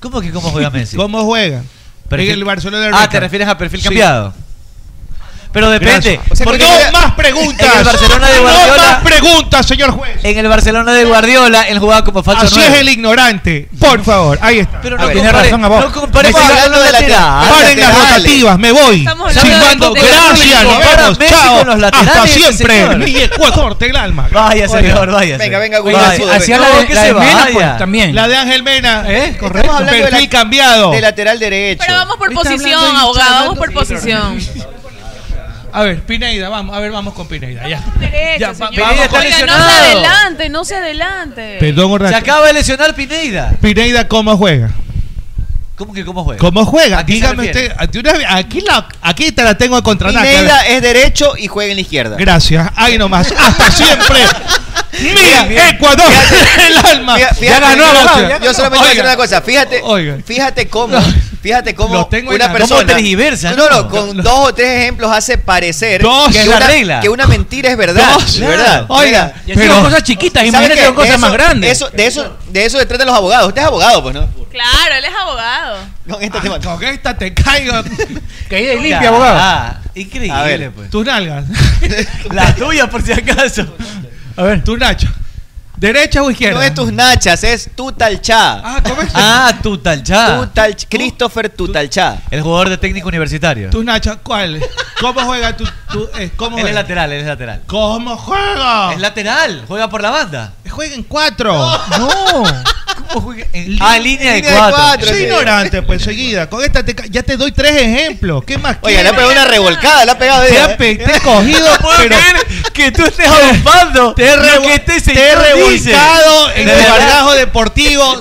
¿Cómo que cómo juega Messi? ¿Cómo juega? Perfil. El Barcelona Ah, te refieres a perfil cambiado. Pero depende. O no más preguntas. En el No más preguntas, señor juez. En el Barcelona de Guardiola, él jugaba como falso Así es el ignorante. Por favor, ahí está. Pero no tiene razón a vos. no compare- Estamos hablando lateral. Paren las rotativas, me voy. Estamos Silbando, gracias, nos vemos. Chao. Hasta siempre. Mi Ecuador, el alma. <laughs> Vaya, señor, vaya. Venga, venga, William Vaya, Sudó, hacia la de- pues, también. La de Ángel Mena. ¿Eh? ¿eh? Correcto. de cambiado. de lateral derecho. Pero vamos por posición, abogado, vamos por posición a ver, Pineida, vamos, a ver, vamos con Pineida. Ya. Está con- Oiga, no se adelante, no se adelante. Perdón, Se acaba de lesionar Pineida. Pineida, ¿cómo juega? ¿Cómo que cómo juega? ¿Cómo juega? Dígame usted. Aquí, la, aquí te la tengo a contratar. Pineda es derecho y juega en la izquierda. Gracias. Ahí nomás. Hasta siempre. Mira, Ecuador, el alma. Fíjate, ya ganó. Yo solamente voy a decir una cosa. Fíjate, fíjate cómo fíjate cómo tengo una persona. ¿Cómo tergiversa, No, no, no? con dos o tres ejemplos hace parecer Dos. que, la una, regla. que una mentira es verdad. Dos. de verdad. Oiga, Mira, con cosas chiquitas, ¿sabe imagínate qué? con cosas más grandes. Eso, de, eso, de eso se tratan los abogados. Usted es abogado, pues, ¿no? Claro, él es abogado. Con esta te Con esta te caigo. <laughs> Caída y limpia, abogado. ah, increíble, ver. pues. Tus nalgas. <laughs> La tuya, por si acaso. <laughs> A ver, tu Nacho. ¿Derecha o izquierda? No es tus nachas, es Tutalchá. Ah, ¿cómo es? Ah, <laughs> Tutalchá. Tutal, Christopher Tutalchá. El jugador de técnico universitario. Tus Nacho, ¿cuál? ¿Cómo juega tu, tú, eh, es? lateral, es lateral. ¿Cómo juega? Es lateral, juega por la banda. Eh, juega en cuatro. No. <laughs> ¿Cómo juega? En, ah, línea, de cuatro. Ignorante, pues, seguida. Con esta te ya te doy tres ejemplos. ¿Qué más Oye, le ha pegado una revolcada, le ha pegado. Te, eh. te he cogido, <laughs> que tú estés adoptando te he, revol- este te he revolcado en el barajo deportivo.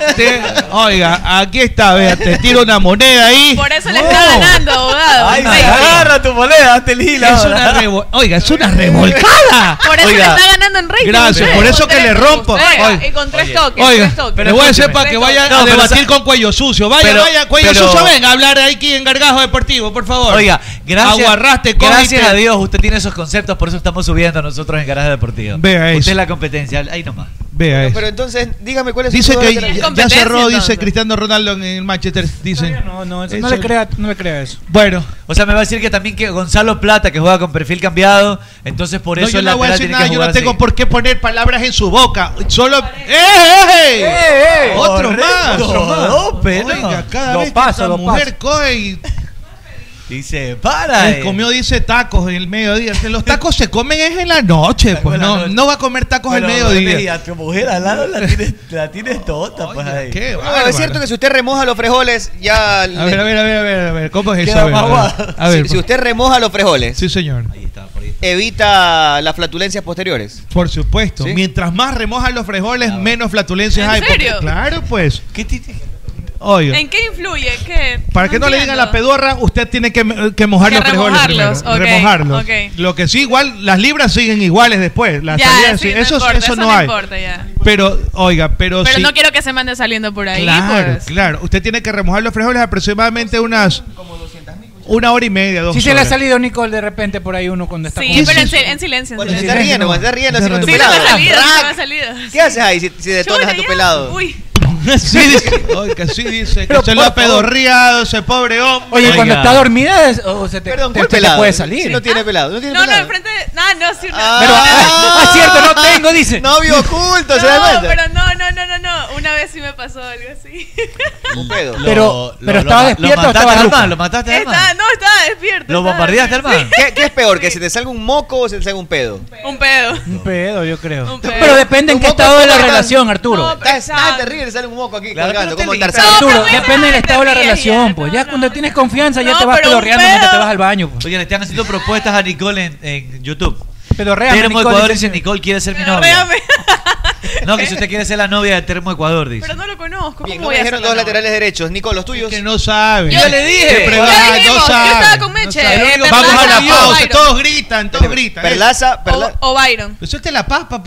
Oiga, aquí está, vea, te tiro una moneda ahí. Por eso le está ganando, abogado. Agarra tu moneda, te Es una Oiga, es una revolcada. Por eso Oiga. está ganando en rating. Gracias, por eso que le rompo. Oiga, y con tres toques. Oiga, le voy a decir para que vaya a debatir con cuello sucio. Vaya, vaya, cuello sucio, venga a hablar aquí en Gargajo Deportivo, por favor. Oiga, gracias. Aguarraste. Gracias a Dios, usted tiene esos conceptos, por eso estamos subiendo nosotros en Garaje Deportivo. Vea eso. Usted es la competencia, ahí nomás. Vea pero, pero entonces, dígame cuál es Dice que ya, cerró, dice Cristiano Ronaldo en el Manchester. Dicen. No, no, no, le crea, no le crea eso. Bueno. O sea, me va a decir que también que Gonzalo Plata, que juega con perfil cambiado, entonces por eso no, yo la no voy a decir nada, yo no tengo así. por qué poner palabras en su boca. Solo. ¡Eh eh, ¡Eh, eh! eh, eh! otro correcto, más! Otro más. Oiga, cada lo vez paso, que esta mujer coge y Dice, para. Él eh". comió, dice, tacos en el mediodía. los <laughs> tacos se comen es en la noche, pues no, no va a comer tacos en el mediodía. Y a tu mujer al lado la tienes, la tienes tota, pues. Qué bueno, es cierto que si usted remoja los frijoles, ya. A ver, a ver, a ver, a ver, ¿Cómo es eso? A ver, si, pues. usted remoja los frijoles. Sí, señor. Ahí está, por ahí. Evita las flatulencias posteriores. Por supuesto. Mientras más remojan los frijoles, menos flatulencias ¿En hay. Serio? Porque, claro, pues. ¿Qué ¿En qué influye? ¿Qué? Para que no, le digan la pedorra, usted tiene que, que mojar los frijoles remojarlos. Okay, Lo que sí, igual, las libras siguen iguales después. Las ya, salidas, eso, eso, no, hay. Importa, pero, oiga, pero Pero no quiero que se mande saliendo por ahí. Claro, pues. claro. Usted tiene que remojar los frijoles aproximadamente unas... Como 200 mil una hora y media, dos Si se le ha salido Nicole de repente por ahí uno cuando está Sí, pero en, silencio. Bueno, se está ha salido, ¿Qué haces ahí si, si detonas a tu pelado? Uy. <laughs> sí, dice, <laughs> oiga, sí dice que se lo ha favor. pedorreado ese pobre hombre. Oye, Oiga. cuando está dormida es- se te, Perdón, te- te pelado? puede salir. No tiene ah. pelado, no tiene No, no, pelado. enfrente de. No, no, sí, no. Ah, Pero, ah, ah, cierto, no tengo, dice. Novio <laughs> oculto, ¿se da no, pero no, no, no, no, no. Una vez sí me pasó algo así. Un <laughs> pedo. Lo- Pero- pero estaba despierto o Lo mataste estaba al lo mataste al man. No, estaba despierto. Lo bombardeaste al man. ¿Qué, es peor? ¿Que se te salga un moco o se te salga un pedo? Un pedo. Un pedo, yo creo. Pero depende en qué estado de la relación, Arturo. Está, terrible, sale un moco aquí Arturo, depende del estado de la relación, pues. Ya cuando tienes confianza ya te vas pero mientras te vas al baño. Pues. Oye, le están haciendo propuestas a Nicole en, YouTube. Pedorreame, Termo Nicole, Ecuador dice dice Nicole quiere ser mi novia. No, que si usted quiere ser la novia de Termo Ecuador, dice. Pero no lo conozco. ¿Cómo Bien, no dijeron dos laterales derechos. Nico, los tuyos. Que no sabe. Yo le dije. No sabe. yo estaba con Meche. Eh, Vamos a la pausa. Todos gritan, todos gritan. Perlaza, O, o Byron. Pero suelte la papa.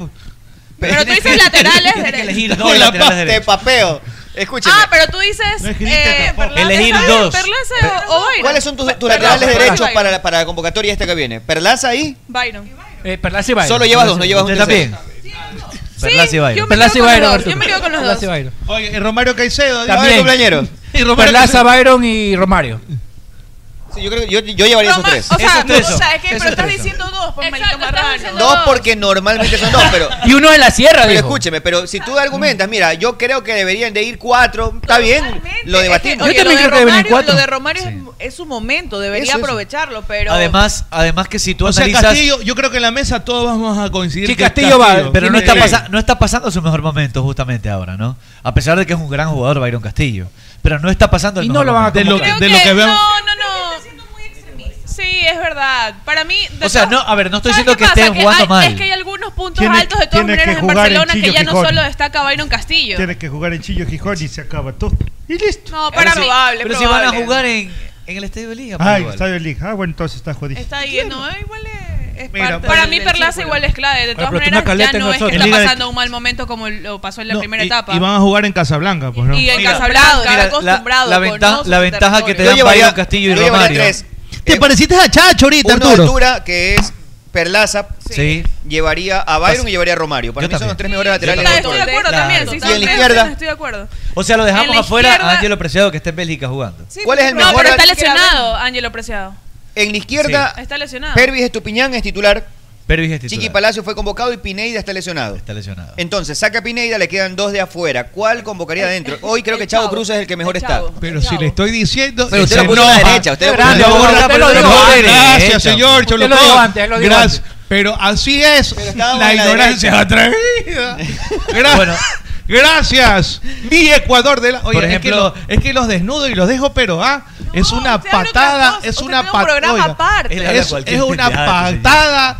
Pero tú dices <laughs> laterales <laughs> derechos. dos Con laterales te papeo. Escúchame. Ah, pero tú dices. No eh, Elegir dos. Perlaza o, o ¿Cuáles son tus, laterales derechos para, la- para convocatoria esta que viene? ¿Perlaza y Byron. Eh, Perlaza y Byron. Solo llevas dos, no llevas un también. Perlas y Bairo. Perlas y Byron. Yo me quedo con los dos. Oye, y Romario Caicedo, También. También. cumpleaños. <laughs> Y Romario Perlaza, Byron y Romario. Este, yo creo que yo, yo llevaría esos tres. O sea, esos tres o sea, es que pero estás diciendo dos, pues Exacto, estás Dos porque normalmente son dos, pero. <laughs> y uno en la sierra, Pero escúcheme, pero si tú argumentas, mira, yo creo que deberían de ir cuatro, está bien, lo debatimos. yo también creo que deberían ir cuatro. Lo de Romario es su momento, debería aprovecharlo, pero. Además, además que si tú analizas. Castillo, yo creo que en la mesa todos vamos a coincidir. Sí, Castillo, va, pero no está, pasa, no está pasando su mejor momento justamente ahora, ¿no? A pesar de que es un gran jugador, Byron Castillo. Pero no está pasando el y no lo van a momento. No, no, no. Sí, es verdad. Para mí. O sea, no, a ver, no estoy diciendo que estén jugando hay, mal. Es que hay algunos puntos Tienes- altos de todas maneras en en Barcelona que ya no solo destaca Byron Castillo. Tienes que jugar en Chillo Gijón y se acaba todo. Y listo. No, para mí. Pero si van a jugar en, en el Estadio de Liga. Pues ah, el. Estadio de Liga. Ah, bueno, entonces está jodido. Está ahí, no, eh, igual es, Mira, Para mí Perlaza igual es clave. De ah, todas maneras, ya no es que está de- pasando un mal momento como lo pasó en la primera etapa. Y van a jugar en Casablanca, pues no. Y en Casablanca, acostumbrado. la, la, ventaja, la ventaja que te Yo dan llevaría- Castillo y Romario. Te eh, pareciste a Chacho ahorita, Arturo. de altura, que es Perlaza. Sí. Llevaría a Byron y llevaría a Romario. Para Yo mí son los tres mejores laterales. estoy de acuerdo también. Sí, Y en la izquierda. Estoy de acuerdo. O sea, lo dejamos afuera a Ángelo Preciado que está en Bélgica jugando. ¿Cuál es el mejor No, pero está lesionado, Ángelo Preciado. En la izquierda, Está lesionado. Pervis Estupiñán es titular. Pervis es titular. Chiqui Palacio fue convocado y Pineida está lesionado. Está lesionado. Entonces, saca a Pineida, le quedan dos de afuera. ¿Cuál convocaría adentro? <laughs> Hoy creo que Chavo Cruz es el que mejor está. Pero si le estoy diciendo. Pero usted lo puso a la derecha, usted lo puso a la derecha. la Gracias, señor Cholocó. Gracias. Pero así es la la ignorancia derecha. atrevida. <laughs> Gracias. Bueno, Gracias, mi Ecuador de la. Oye, Por es, que ejemplo- lo- es que los desnudo y los dejo, pero ah, es una patada, es una tiene un programa patada. Es, es una patada.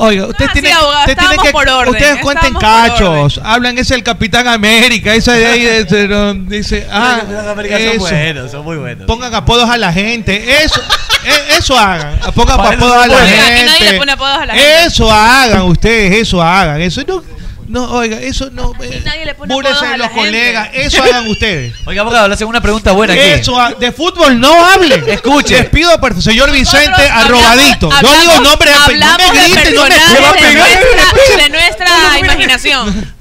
Oiga, usted Ah, sí, tiene, abogado, usted tiene estábamos que. por orden, ustedes cuenten cachos. Hablan, es el Capitán América. Esa de ahí de- de- de- dice. Ah, Los Américas son eso. buenos, son muy buenos. Pongan apodos a la gente. Eso, e- eso hagan. Pongan Para apodos a eso la son buenos. gente. Y nadie le pone apodos a la gente. Eso hagan ustedes, eso hagan. Eso no, no oiga, eso no. eh, nadie le pone apodos a los gente. colegas. Eso hagan ustedes. <laughs> Oiga, abogado, le hacen una pregunta buena aquí. Eso, ha- de fútbol no hablen. Escuche. Les pido por señor Vicente arrobadito. hablamos- Yo digo hablamos- nombre de apellido. No me griten, no me a de pegar. nuestra- <laughs> de nuestra imaginación.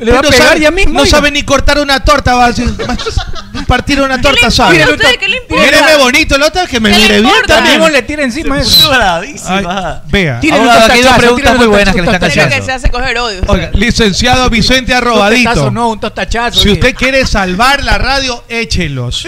Le va a no pegar sabe, ya mismo. No oiga. sabe ni cortar una torta, va a decir, <laughs> partir una torta, ¿sabe? ¿A usted qué le importa? Míreme bonito, el otro que me ¿Qué le mire bien también. Mismo le tira encima eso. bravísima. Vea. Hay dos preguntas muy buenas que le están. Creo que se hace coger odio. Licenciado Vicente Un tostachazo, Arrobadito. no, un tostachazo. Si usted quiere salvar la radio, échelos.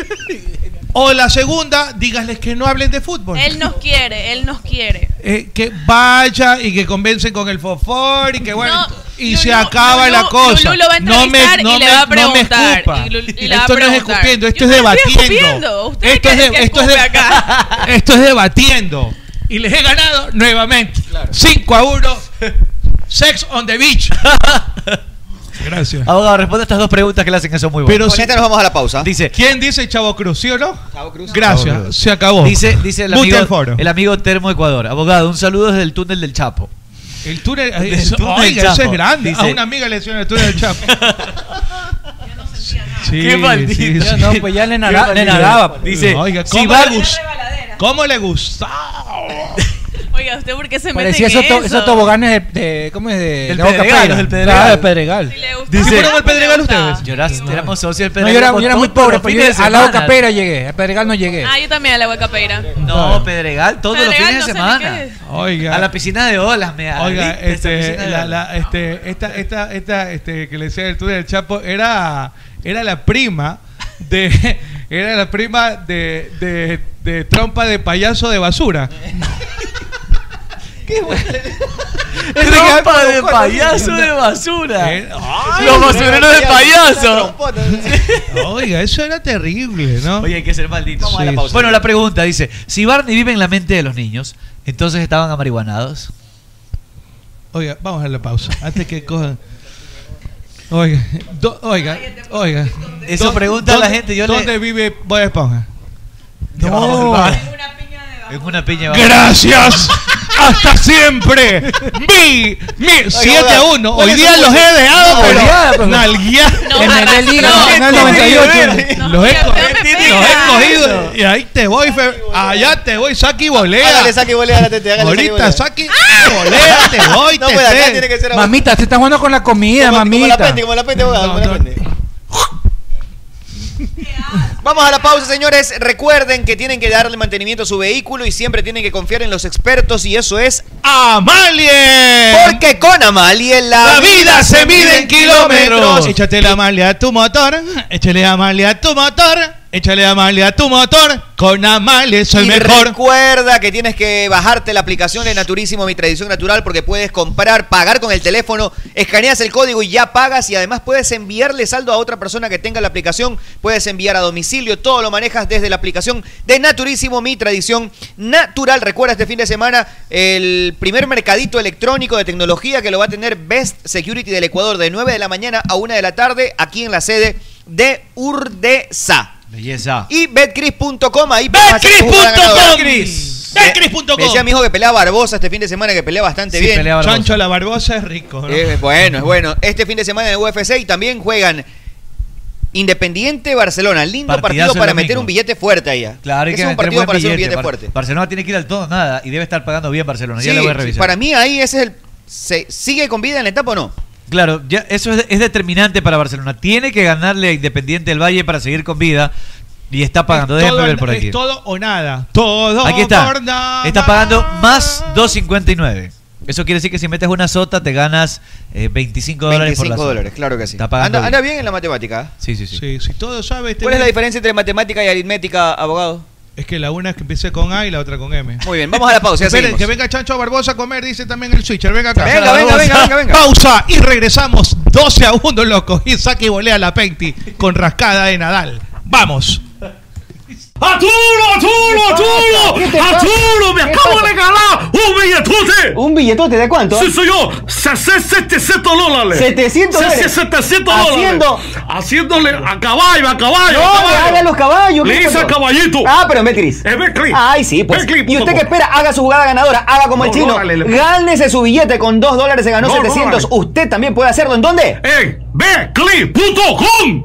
O la segunda, díganles que no hablen de fútbol. Él nos quiere, él nos quiere. Eh, que vaya y que convencen con el fofor y que bueno. No, y Lulú- se acaba la cosa. Lulú lo va a no me, no y le me- va a no me preguntar, escupa. y y le va a esto no es preguntar. escupiendo, esto Yo es debatiendo. Usted Esto es, que- de- que esto, es escupe de- acá. <laughs> esto es debatiendo. Y les he ganado nuevamente. 5 a 1. Sex on the beach. <laughs> Gracias. Abogado, responde estas dos preguntas que le hacen que son muy buenas. Pero si- nos vamos a la pausa. Dice, ¿Quién dice Chavo Cruz, sí o no? Chavo Cruz. Gracias, Chavo Cruz. se acabó. dice, dice el amigo, el amigo Termo Ecuador. Abogado, un saludo desde el túnel del Chapo. El túnel, Del eso, túnel oiga, del eso es grande. Dice- a una amiga le hicieron el túnel del Chapo. <laughs> Sí, Qué maldito. sí, Ya sí. no, pues ya le, nada- Qué le. Dice, Oiga, ¿cómo, le gust- ¿cómo le gustaba? Oiga, ¿usted por qué se mete Parecía en esos, to- eso? esos toboganes de, de- ¿Cómo es? De, Del de Boca Pedregal, Pera. del Pedregal. Claro, del Pedregal. Si le gusta, Dice- ¿Fueron al Pedregal le gusta. ustedes? Lloraste, éramos socios del No, yo era, yo era muy pobre, pero yo a la Boca llegué. Al Pedregal no llegué. Ah, yo también a la Hueca Peira. No, Pedregal, todos los Pedregal, fines de no sé ni semana. qué es. Oiga. A la piscina de olas, me Oiga, adicta esa piscina este, de la, olas. la, este, esta, esta, esta, este, que le decía el del Chapo era, era la prima de, <laughs> era la prima de, de, de trompa de payaso de basura. <laughs> Trompa <laughs> de payaso de basura. Eh, Los basureros de payaso. Oiga, eso era terrible, ¿no? Oye, hay que ser malditos. Vamos a la Sí, pausa. Bueno, la pregunta dice, si Barney vive en la mente de los niños, entonces estaban amarihuanados. Oiga, vamos a la pausa. Antes que cojan. Oiga, do- oiga, oiga. Eso ¿Dó- pregunta a la dónde- gente, yo le- ¿Dónde vive Bob Esponja? No. En una piña. de- Gracias. <laughs> Hasta siempre. Mi, mi 7 a 1. Hoy día los he dejado, pero nalgueada. No, En el de Liga, no, en el no, 98. no, Los he, cogido y ahí te voy, Fe- allá te voy, Saki volea. Hágale saque volea a la saque Ahorita volea. Saki volea, te <laughs> voy, No, te pues acá te- tiene que ser Mamita, se está jugando con la comida, como, como la mamita. pende, como la pende, abogado, No, como la no. pende. Vamos a la pausa, señores. Recuerden que tienen que darle mantenimiento a su vehículo y siempre tienen que confiar en los expertos y eso es ¡Amalie! porque con Amalie la, La vida se mide en kilómetros. Échate la Amalie a tu motor. Échale Amalie a tu motor. Échale Amalie a tu motor. Con Amalie soy y mejor. recuerda que tienes que bajarte la aplicación de Naturísimo Mi Tradición Natural porque puedes comprar, pagar con el teléfono, escaneas el código y ya pagas y además puedes enviarle saldo a otra persona que tenga la aplicación, puedes enviar a domicilio, todo lo manejas desde la aplicación de Naturísimo Mi Tradición Natural. Recuerda este fin de semana el primer mercadito electrónico de tecnología que lo va a tener Best Security del Ecuador de 9 de la mañana a 1 de la tarde aquí en la sede de Urdesa. Belleza. Y betcris.com, ahí Betcris.com. Me decía mi hijo que pelea Barbosa este fin de semana, que pelea bastante Sí, bien. pelea. Chancho la barbosa es rico. ¿no? Eh, bueno, es bueno. Este fin de semana en el UFC y también juegan Independiente Barcelona. Lindo Partidazo partido para meter un billete fuerte allá. Claro, hay Ese que es un partido buen para hacer un billete. billete Bar- fuerte. Barcelona tiene que ir al todo nada y debe estar pagando bien Barcelona. ya lo voy a revisar. para mí ahí ese es el... se- ¿Sigue con vida en la etapa o no? Claro, ya eso es, es determinante para Barcelona. Tiene que ganarle a Independiente del Valle para seguir con vida y está pagando. Es todo- ver por aquí. Es todo o nada. Todo Aquí está. por nada. Está pagando más 2.59. Eso quiere decir que si metes una sota te ganas eh, 25 dólares por la 25 sota. dólares, claro que sí. Está pagando Anda, bien. anda bien en la matemática. ¿eh? Sí, sí, sí. Sí, si todo sabes. ¿Cuál es la diferencia entre matemática y aritmética, abogado? Es que la una es que empiece con A y la otra con M. Muy bien, vamos a la pausa, Esperen, que venga Chancho Barbosa a comer, dice también el switcher. Venga acá. Venga, venga, venga, venga, venga. Pausa y regresamos 12 a 1, loco. Y saque y volea la Penti con rascada de Nadal. Vamos. ¡Arturo, Arturo, ¿Qué te Arturo! ¡Arturo, me ¿Qué acabo de ganar un billetote! ¿Un billetote de cuánto? Sí, soy yo. 700 dólares. 700 dólares. 700 dólares. Haciendo- Haciéndole a caballo, a caballo. No, a le haga los caballos. Le ¿qué hice al caballito. Ah, pero en Betcris. En Betcris. Ay, sí, pues. ¿Y usted qué espera? Haga su jugada ganadora. Haga como el No, chino. Gánese su billete con 2 dólares. Se ganó No, no, 700. dale. Usted también puede hacerlo. ¿En dónde? En Betcris.com.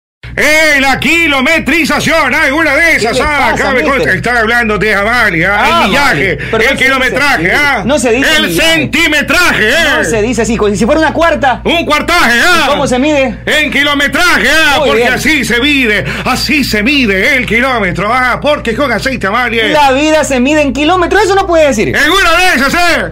¡Eh, la kilometrización! ¡Hay una de esas! ¿Qué le ¡Ah! Acá me consta que están hablando de Amalia. Ah, el millaje, vale. El se dice kilometraje, así. ¿ah? No se dice El millaje. centimetraje, ¿eh? No se dice así, si fuera una cuarta. Un cuartaje, ¿ah? ¿Cómo se mide? En kilometraje, ¿ah? Muy porque bien. así se mide, así se mide el kilómetro, ¿ah? Porque con aceite Amalia. La vida se mide en kilómetros, eso no puede decir. ¡En una de esas, eh!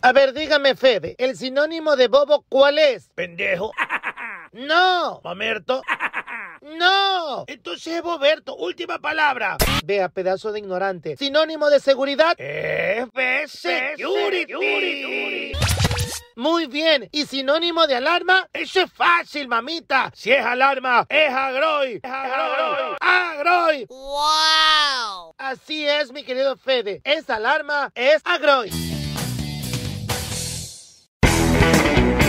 A ver, dígame, Fede, ¿el sinónimo de bobo cuál es? Pendejo. <laughs> No. Mamerto. <laughs> No. Entonces es Boberto. Última palabra. Vea, pedazo de ignorante. Sinónimo de seguridad. F Security. Muy bien. ¿Y sinónimo de alarma? Eso es fácil, mamita. Si es alarma, es agroy. Es agroy. Agroy. ¡Wow! Así es, mi querido Fede. Es alarma, es agroy.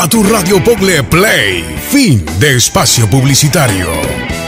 A tu radio Pogle Play, fin de espacio publicitario.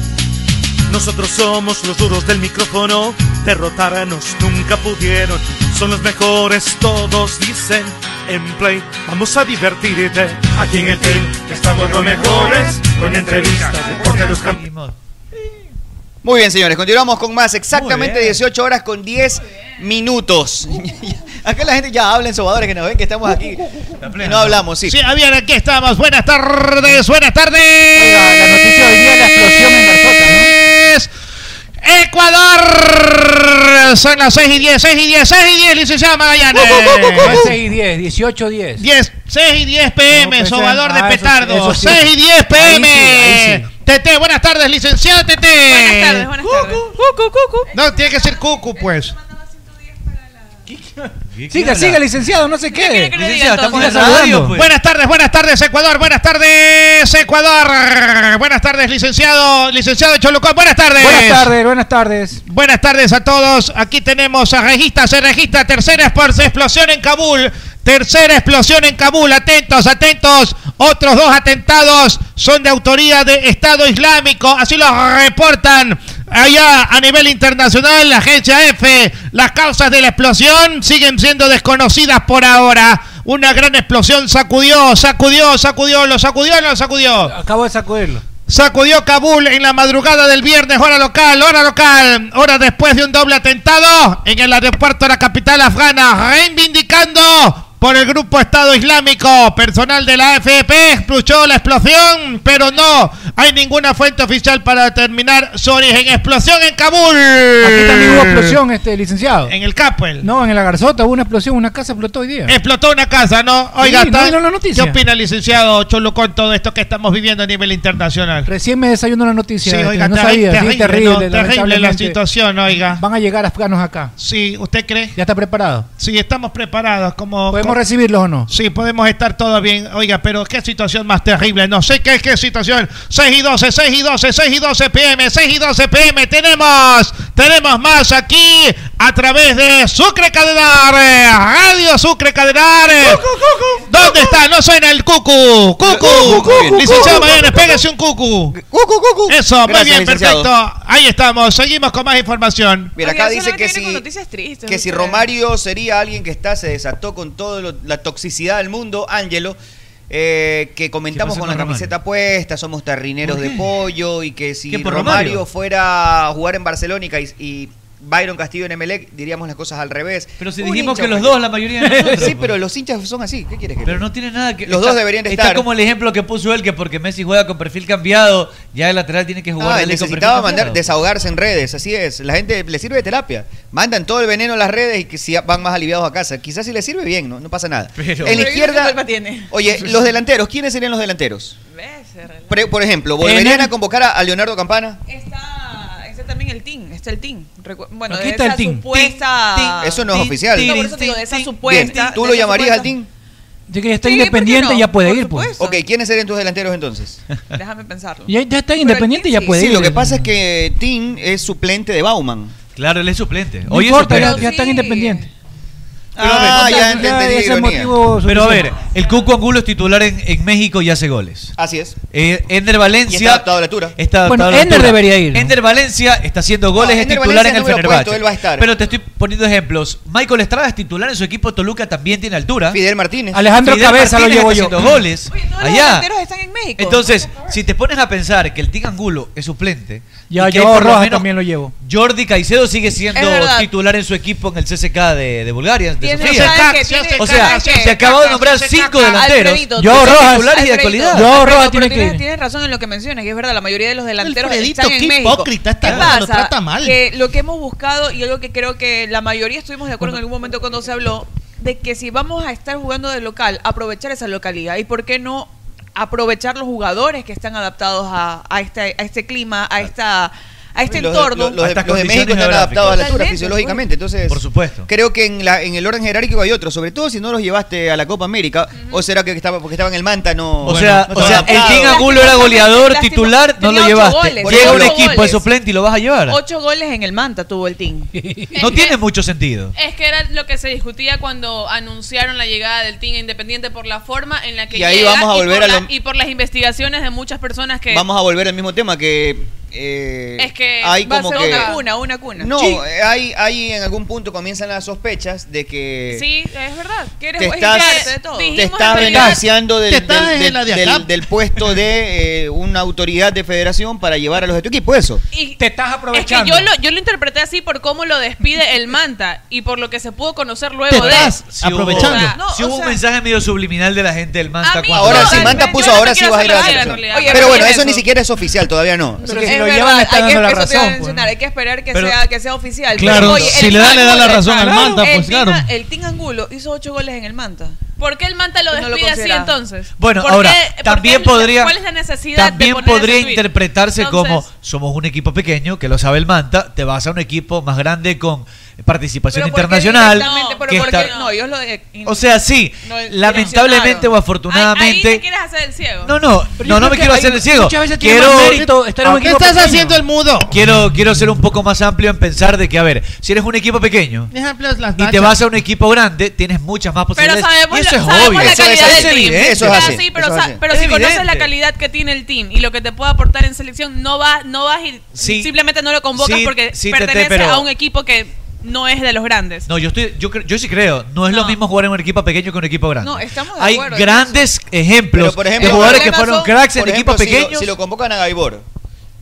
Nosotros somos los duros del micrófono. Derrotarnos nunca pudieron. Son los mejores, todos dicen. En play, vamos a divertirte. Aquí en el team estamos los mejores. Con entrevistas, deporte, los campeones. Muy bien, señores, continuamos con más. Exactamente Muy bien. 18 horas con 10 minutos. <laughs> Acá la gente ya habla en sobadores que nos ven que estamos aquí. Y no hablamos, sí. Sí, bien, aquí estamos. Buenas tardes, buenas tardes. Oiga, la noticia de hoy día la explosión en Garzota, Ecuador señores, son las 6 y 10, 6 y 10, 6 y 10, licenciado Magallanes. No es 6 y 10, 18 10. 10, 6 y 10 pm, No, sobador de ah, eso sí, petardo. eso sí. 6 y 10 pm. Ahí sí, ahí Tete, buenas tardes, licenciado Tete. Buenas tardes, buenas tardes. Cucu, cucu. No, tiene que ser cucu, pues. Siga, siga, licenciado, no se quede. que Licenciado, pues. Buenas tardes, buenas tardes, Ecuador, buenas tardes, Ecuador. Buenas tardes, licenciado, licenciado Cholucón, buenas tardes. Buenas tardes, buenas tardes. Buenas tardes a todos. Aquí tenemos a Regista, se registra tercera explos- explosión en Kabul. Tercera explosión en Kabul. Atentos, atentos. Otros dos atentados son de autoría de Estado Islámico. Así lo reportan allá a nivel internacional la agencia F. Las causas de la explosión siguen siendo desconocidas por ahora. Una gran explosión sacudió, sacudió, sacudió, lo sacudió, o no lo sacudió. Acabo de sacudirlo. Sacudió Kabul en la madrugada del viernes, hora local, hora local, hora después de un doble atentado en el aeropuerto de la capital afgana, reivindicando por el grupo Estado Islámico. Personal de la AFP explotó la explosión, pero no hay ninguna fuente oficial para determinar su origen. Explosión en Kabul. Aquí también hubo explosión, este licenciado. En el Capel. No, en la Garzota hubo una explosión, una casa explotó hoy día. Explotó una casa, ¿no? Oiga, Sí, ¿no? ¿qué opina licenciado Cholo con todo esto que estamos viviendo a nivel internacional? Recién me desayuno la noticia. Sí, este, oiga, no sabía, sí, terrible, terrible, terrible la situación, oiga. Van a llegar afganos acá. Sí, ¿usted cree? ¿Ya está preparado? Sí, estamos preparados. Como, ¿Podemos recibirlos o no? Sí, podemos estar todo bien. Oiga, pero qué situación más terrible. No sé qué, qué situación. 6 y 12, 6 y 12, 6 y 12 pm, 6 y 12 pm. Tenemos, tenemos más aquí a través de Sucre Cadenar. Radio Sucre Cadenar. ¿Dónde está? No suena el cucu. Cucu. Licenciado Magallanes, pégase un cucu. Eso, muy Gracias, bien, licenciado. perfecto. Ahí estamos. Seguimos con más información. Mira, acá dice que si, que si. Romario sería alguien que está, se desató con la toxicidad del mundo, Ángelo, eh, que comentamos con la Romario? camiseta puesta, somos terrineros ¿Por de pollo y que si ¿Qué, por Romario, Romario? fuera a jugar en Barcelona y, y Byron Castillo en Emelec, diríamos las cosas al revés. Pero si Un dijimos hincha que los dos, la mayoría de nosotros. <laughs> Sí, pero los hinchas son así. ¿Qué quieres que Pero no tiene nada que Los está- dos deberían de Está estar. como el ejemplo que puso él, que porque Messi juega con perfil cambiado, ya el lateral tiene que jugar Ah, con necesitaba perfil mandar, cambiado. desahogarse en redes, así es. La gente le sirve de terapia. Mandan todo el veneno a las redes y que si van más aliviados a casa. Quizás si les sirve bien, no, no pasa nada. Pero- en la Pero ¿y qué izquierda, culpa tiene? oye, <laughs> los delanteros, ¿quiénes serían los delanteros? Por ejemplo, ¿volverían a convocar a, a Leonardo Campana? Está también el team, está el team. Recu- Bueno, Aquí de está el esa team. supuesta... Eso no es oficial. No, por eso te digo, de esa Bien, supuesta... ¿tú de lo esa llamarías al supuesta- team? Ya que ya está Sí, ¿por qué independiente, no? ya puede Por ir, pues. supuesto. Ok, ¿quiénes serían tus delanteros entonces? <laughs> Déjame pensarlo. Ya, ya está independiente, el ya puede Sí, ir. lo que pasa es que Tim es suplente de Bauman. Claro, él es suplente. No Hoy es importa, ya, suplente. ya están Sí. independientes. Ah, Ya, ya ya entendí ese ironía. motivo Pero a ver, el Cuco Angulo es titular en, en México y hace goles. Así es. Eh, Ender Y Valencia. está adaptado a la altura. Está Bueno, adaptado a la Ender altura. debería ir, ¿no? Ender Valencia está haciendo goles, No, es Ender titular Valencia en el Fenerbahce. puesto, él va a estar. Pero te estoy poniendo ejemplos. Michael Estrada es titular en su equipo Toluca, también tiene altura. Fidel Martínez. Alejandro Fidel Cabeza lo llevo está yo. haciendo goles Oye, todos los allá. delanteros están en México. Entonces, si te pones a pensar que el Tig Angulo es suplente, Ya, y que yo por lo Rojas menos también lo llevo. Jordi Caicedo sigue siendo titular en su equipo en el CSK de, de Bulgaria, Tiene- Tiene- O sea, se acabó de nombrar cinco delanteros. Alfredito, Yo tú- Rojas- titulares y de Alfredito, calidad. Yo Alfredito, Rojas pero tiene que tienes, ir. tienes razón en lo que mencionas, y es verdad, la mayoría de los delanteros Alfredito, están en qué México. hipócrita esta ¿Qué pasa? lo trata mal. Que lo que hemos buscado y algo que creo que la mayoría estuvimos de acuerdo en algún momento cuando se habló de que si vamos a estar jugando de local, aprovechar esa localidad y por qué no aprovechar los jugadores que están adaptados a, a este a este clima, a esta a este Los entorno. los, los de, los de México están adaptados a la altura fisiológicamente. Entonces, Por supuesto. Creo que en, la, en el orden jerárquico hay otros, sobre todo si no los llevaste a la Copa América, o será que estaba, porque estaba en el Manta, no. O sea, no o sea el. King Angulo era goleador Lástima- titular, no lo llevaste. goles, Llega un ocho equipo de goles. suplente y lo vas a llevar. Ocho goles en el Manta tuvo el team. <laughs> No tiene mucho sentido. Es que era lo que se discutía cuando anunciaron la llegada del team independiente por la forma en la que Y ahí llega vamos a y volver por a la- lo- y por las investigaciones de muchas personas que Vamos a volver al mismo tema que. Eh, Es que hay Va a como ser que. una cuna, una cuna. No, Sí. hay, hay en algún punto comienzan las sospechas de que sí, es verdad. Que eres te es estás, de todo. te estás beneficiando del, Te del- del- del- puesto de eh, una autoridad de federación para llevar a los de tu equipo, eso. Y Te estás es que aprovechando. yo lo, yo lo interpreté así por cómo lo despide el Manta y por lo que se pudo conocer Te luego de estás hubo- aprovechando. O sea, sí no, hubo o un sea- mensaje medio subliminal de la gente del Manta A mí cuando- Ahora no, sí, al- Manta puso, te ahora sí vas a ir a la Pero bueno, es eso ni siquiera es oficial, todavía no. Que- llevan le están la eso te iba a razón, pues, hay que esperar que Pero- sea que sea oficial. Claro, Pero, oye, si el le da, le da la razón al Manta, pues claro. El Team Angulo hizo ocho goles en el Manta. ¿Por qué el Manta lo No lo despide así entonces? Bueno, ¿Por ahora, qué- también podría- ¿Cuál es la necesidad También de podría interpretarse como somos un equipo pequeño, que lo sabe el Manta, te vas a un equipo más grande con participación Pero ¿por qué internacional. Pero que ¿por qué? está- No, ellos lo de- O sea, sí, No, lamentablemente o ahí, ahí afortunadamente... te quieres hacer el ciego. No, no, Pero no, no me quiero hacer el ciego. muchas veces tiene Quiero, mérito estar en un ¿Qué estás pequeño. haciendo el mudo? quiero, quiero ser un poco más amplio en pensar de que, a ver, si eres un equipo pequeño las y te vas a un equipo grande, tienes muchas más Pero posibilidades. sabemos, y eso es sabemos obvio. la Eso calidad es del team. evidente, eso es así, sí, pero, eso es así. pero Es si conoces evidente. la calidad que tiene el team y lo que te puede aportar en selección, no vas no vas y Sí. simplemente no lo convocas Sí, porque pertenece pero- a un equipo que no es de los grandes. No, yo estoy, yo, cre- yo sí creo. No es lo mismo jugar en un equipo pequeño que un equipo grande. No, estamos de Hay acuerdo en grandes ejemplos Pero, por ejemplo, de jugadores que fueron son, cracks en Por equipos si lo- pequeños. Si lo, convocan a Gaibor,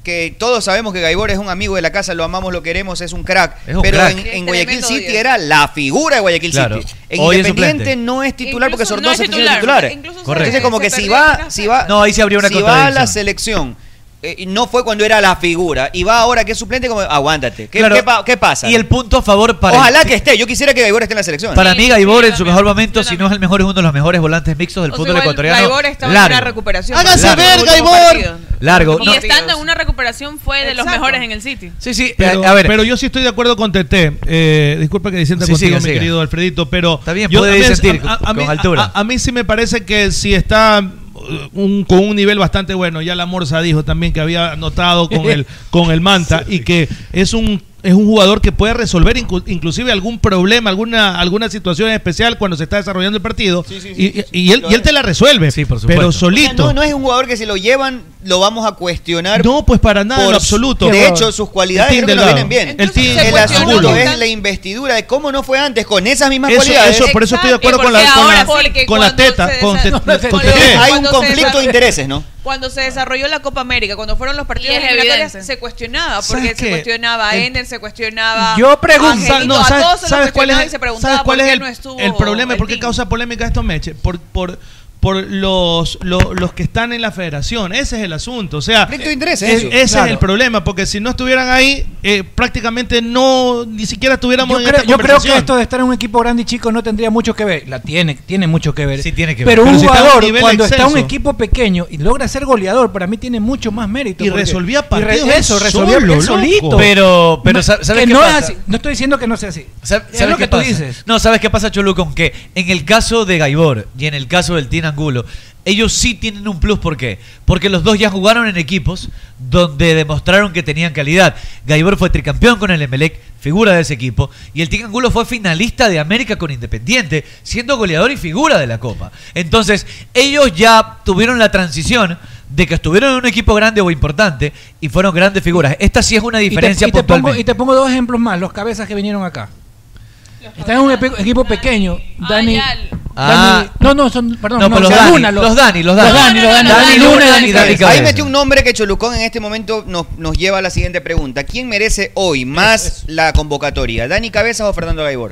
que todos sabemos que Gaibor es un amigo de la casa, lo amamos, lo queremos, es un crack. Es un pero crack. en, Guayaquil City diez. era la figura de Guayaquil Claro. City. En Hoy es Independiente suplente. no es titular porque Incluso no es se titular. titulares. Incluso se- Correcto. Entonces como se que si perdió va, si va, No, ahí sí habría una si va a contradicción. la selección eh, no fue cuando era la figura y va ahora que es suplente como aguántate. ¿Qué, Claro. qué pa- qué pasa? Y el punto a favor para Ojalá el- que esté. Yo quisiera que Gaibor esté en la selección. Para Sí, mí Gaibor en su mejor momento, si no es el mejor, es uno de los mejores volantes mixtos del O sea, fútbol igual ecuatoriano. Gaibor estaba en una recuperación. Hágase Largo. ver, Gaibor. Largo. No. Y estando en una recuperación fue de los mejores en el City. Sí, sí, Pero, a ver. pero yo sí estoy de acuerdo con Tete. Eh, disculpa que disienta Sí, contigo, siga, mi siga. querido Alfredito, pero. Está bien, yo- puede disentir a- a- a con mí- altura. A, a mí sí me parece que si está un- con un nivel bastante bueno. Ya la Morsa dijo también que había notado con <laughs> el, con el Manta y que es un es un jugador que puede resolver inclusive algún problema, alguna alguna situación especial cuando se está desarrollando el partido y, y- y él, y él te la resuelve, pero O sea, solito. no, no es un jugador que si lo llevan lo vamos a cuestionar. No, pues para nada, por absoluto. De hecho, sus cualidades El creo que no vienen bien. El asunto es la investidura de cómo no fue antes con esas mismas Eso- cualidades. eso, por eso estoy de acuerdo con la, con la, con la teta, con, <laughs> no. Hay un conflicto de intereses, ¿no? Cuando se desarrolló la Copa América, cuando fueron los partidos eliminatorios, se cuestionaba. ¿Sabes Porque se cuestionaba a se cuestionaba Yo pregunto, a Angelito, no, a ¿sabes, todos se sabes cuál es, y se preguntaba ¿sabes cuál por es qué el, no estuvo el problema? el ¿Por qué team. causa polémica esto, Meche? Por, por, por los, lo- los que están en la federación. Ese es el asunto. O sea, Conflicto de intereses, es- eso. ese Claro. es el problema. Porque si no estuvieran ahí, eh, prácticamente no ni siquiera estuviéramos Yo en creo, esta yo creo que esto de estar en un equipo grande y chico no tendría mucho que ver. La tiene, tiene mucho que ver. Sí, tiene que ver. Pero, Pero un si está un cuando está en un equipo pequeño y logra ser goleador, para mí tiene mucho más mérito. Y porque- resolvía y re- partidos eso, resolvía solo, solito. Pero, pero ¿sabes que qué no pasa? es así. No estoy diciendo que no sea así. ¿Sab- Es ¿Sabes lo qué que tú pasa? dices. No, ¿sabes qué pasa, Cholucón? Que en el caso de Gaibor y en el caso del Team Angulo, ellos sí tienen un plus. ¿Por qué? Porque los dos ya jugaron en equipos donde demostraron que tenían calidad. Gaibor fue tricampeón con el Emelec, figura de ese equipo, y el Team Angulo fue finalista de América con Independiente, siendo goleador y figura de la Copa. Entonces, ellos ya tuvieron la transición de que estuvieron en un equipo grande o importante y fueron grandes figuras. Esta sí es una Y te, diferencia y te pongo, y te pongo dos ejemplos más, los cabezas que vinieron acá. Están en un equipo pequeño. Dani. Ah. Dani- no, no, son, perdón, No, los Luna, Dani, los Dani, los Dani. Los Dani, los Dani, Dani Dani Luna Luna y Dani Dani. Ahí metió un nombre que Cholucón en este momento nos, nos lleva a la siguiente pregunta. ¿Quién merece hoy más la convocatoria? ¿Dani Cabezas o Fernando Gaibor?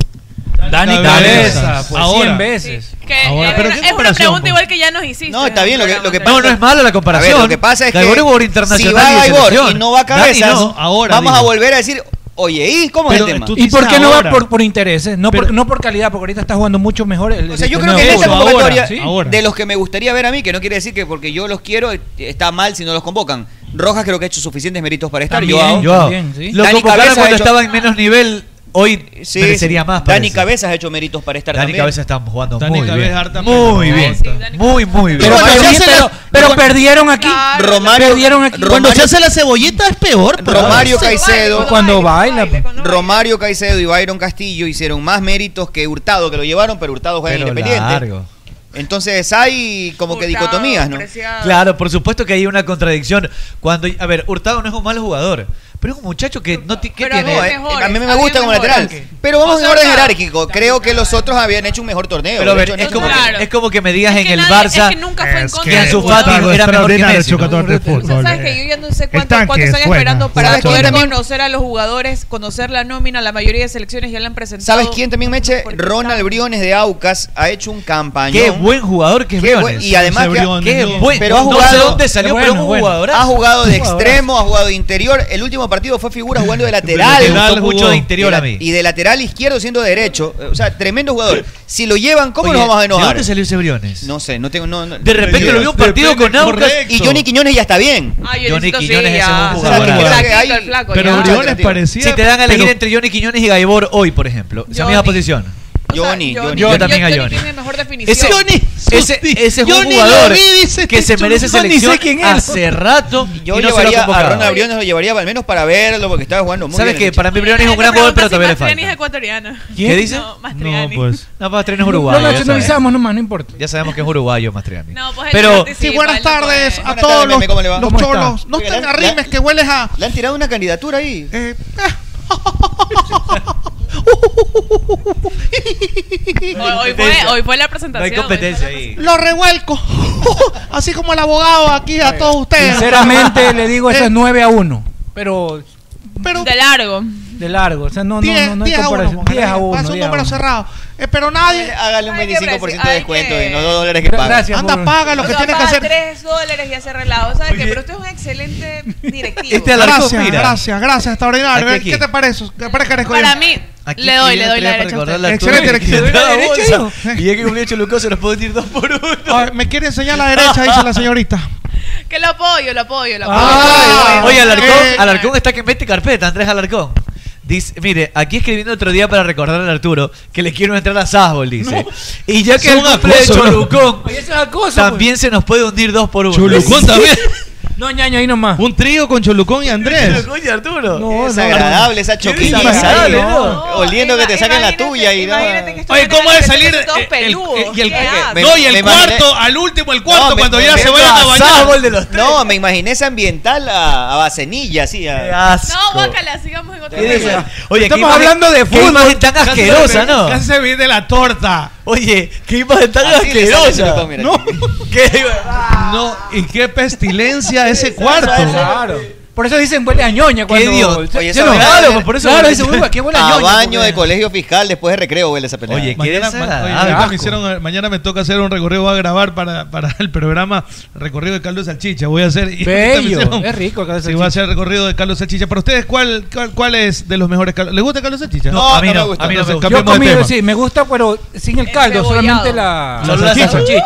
Dani Cabeza, Cabeza, pues ahora. 100 veces. Que Ahora, es, pero una- ¿qué es una comparación, pregunta po? igual que ya nos hiciste. No, está bien. Lo que, lo que No, pasa no es mala la A comparación. ver, lo que pasa es que Gaibor es jugador si internacional va Gaibor y no va Cabezas, no, ahora, vamos a volver a decir, oye, ¿y cómo es el tema? ¿Y por qué no va por, por intereses? No, por, no por calidad, porque ahorita está jugando mucho mejor el O sea, yo creo torneo que en de esta convocatoria, ahora, sí, ahora. de los que me gustaría ver a mí, que no quiere decir que porque yo los quiero, está mal si no los convocan. Rojas creo que ha hecho suficientes méritos para estar. También, Joao. Joao. También, sí. Lo Dani convocaron Cabeza ha cuando hecho- estaba en menos nivel. Hoy Sí, merecería más. Dani parece. Cabezas ha hecho méritos para estar Dani también. Cabeza está jugando Dani muy bien. harta Muy bien. Sí, Muy, muy bien. Pero, pero- perdieron aquí. Romario, Perdieron aquí. Cuando se hace la cebollita es peor. Romario Cuando baila, Caicedo, Cuando baila, baila, cuando baila. Romario Caicedo y Byron Castillo hicieron más méritos que Hurtado, que lo llevaron, pero Hurtado juega Independiente. largo. Entonces hay como que dicotomías, ¿no? Preciado. Claro, por supuesto que hay una contradicción. Cuando, a ver, Hurtado no es un mal jugador, pero es un muchacho que no ti- ¿qué Pero tiene? había mejores, a mí me había gusta como lateral. Pero vamos O en orden jerárquico. Creo que los otros habían hecho un mejor torneo. Pero ver, es este como, Claro. que, es como que me digas en el nadie- Barça es que nunca fue en contra de Ansu Fati Gustavo era mejor que Messi. ¿no? jugador de fútbol. sabes que yo ya no sé cuánto- cuántos están es esperando para ¿sabes poder también? conocer a los jugadores, conocer la nómina, la mayoría de selecciones ya la han presentado. ¿Sabes quién también me eche? Ronald Briones de Aucas ha hecho un campañón. Qué buen jugador que es Qué buen- Briones. y además Qué no. buen, no sé dónde salió, pero un jugador. Ha jugado de extremo, ha jugado de interior. El último últimos partidos fue figura jugando de <laughs> lateral. Me mucho de interior. Y de lateral izquierdo siendo derecho. O sea, tremendo jugador. Si lo llevan, ¿cómo Oye, nos vamos a enojar? ¿De dónde salió? No sé, no tengo. No, de repente lo vio un partido con Aucas. Y Johnny Quiñones ya está bien. Johnny Quiñones sí, es un jugador. O sea, hay, flaco, pero Briones parecía. Si te dan a elegir entre Johnny Quiñones y Gaibor hoy, por ejemplo, esa misma posición. Johnny, Johnny. Johnny. Yo también a Johnny. Tiene mejor definición. Ese, Johnny, ese, ese es un Johnny jugador vi, que se merece selección quién hace rato. Yo y no llevaría se lo a Briones, lo llevaría al menos para verlo porque estaba jugando muy ¿Sabes bien. ¿Sabes qué? Para mí Briones es un gran jugador, pero todavía le falta. Mastriani es ecuatoriano. ¿Qué dice? No, Mastriani. No, pues. <laughs> No, Mastriani es uruguayo. Lo nacionalizamos nomás, no importa. Ya sabemos que es uruguayo Mastriani. No, pues Pero sí, buenas tardes a todos los cholos. No te arrimes que hueles a... Le han tirado una candidatura ahí. Eh... <laughs> eh. <laughs> Hoy, fue, hoy fue la presentación. hay competencia ahí. Lo revuelco. <laughs> Así como el abogado aquí a todos ustedes. Sinceramente le digo eso es eh, 9 a 1. Pero. pero de largo de largo. O sea, no, diez, no, no, hay comparación. 10 a 1. Pasa un número cerrado. Eh, pero nadie. Hágale un 25% de descuento que... y no 2 dólares que paga. Gracias, Anda, paga lo o que sea, tienes que hacer. 3 dólares y hace relado. ¿Sabes qué? Pero usted es un excelente <laughs> directivo. Este gracias, mira. gracias, gracias, extraordinario. Aquí, aquí. ¿Qué te parece? ¿Qué parece Para mí. Aquí le doy, le doy la derecha. Excelente dirección. Y ya que cumplió Cholucó se los puedo decir dos por uno. Me quiere enseñar la derecha, dice la señorita. Que lo apoyo, lo apoyo, lo apoyo. Ah, Oye, Alarcón, eh, Alarcón está que mete carpeta, Andrés Alarcón. Dice, mire, aquí escribiendo otro día para recordar a Arturo que le quiero entrar a Sasbol, dice. Y ya que el cumple de Cholucón, no. También se nos puede hundir dos por uno. Cholucón también. <laughs> No, ñaño, ahí nomás. Un trío con Cholucón y Andrés. Cholucón y Arturo. No, es agradable esa choquilla. Desagradable, ¿no? Oliendo que te saquen la tuya y no. Oye, ¿cómo salir? Y el No, y el cuarto, al último, el cuarto, cuando ya se vayan a bañar. No, me imaginé ese ambiental a Bacenilla, así. No, guácala, sigamos en otro Oye, estamos hablando de fútbol. tan asquerosa, ¿no? Casi se viene la torta. Oye, qué imagen tan Así asquerosa. No, <laughs> qué, No, y qué pestilencia ese cuarto. Claro. Por eso dicen huele a ñoña cuando... ¡Qué Dios! Oye, esa no, vaina claro, por eso claro, dicen, qué huele a <laughs> ñoña. A baño porque- de pues". colegio fiscal después de recreo huele esa pelea. Oye, qué Mañana, ma- oye, ahorita me hicieron- mañana me toca hacer un recorrido, voy a grabar para, para el programa recorrido de Carlos Salchicha. Voy a hacer. <laughs> y ahorita Bello, hicieron- es rico el caldo Sí, voy a salchicha. hacer recorrido de Carlos Salchicha. Para ustedes, ¿cuál, cuál, cuál es de los mejores caldos? ¿Les gusta Carlos Salchicha? No, a mí no, no me gusta. a mí no me gusta. Yo Cambiemos de comido, sí, me gusta, pero sin el caldo, solamente la... Salchicha.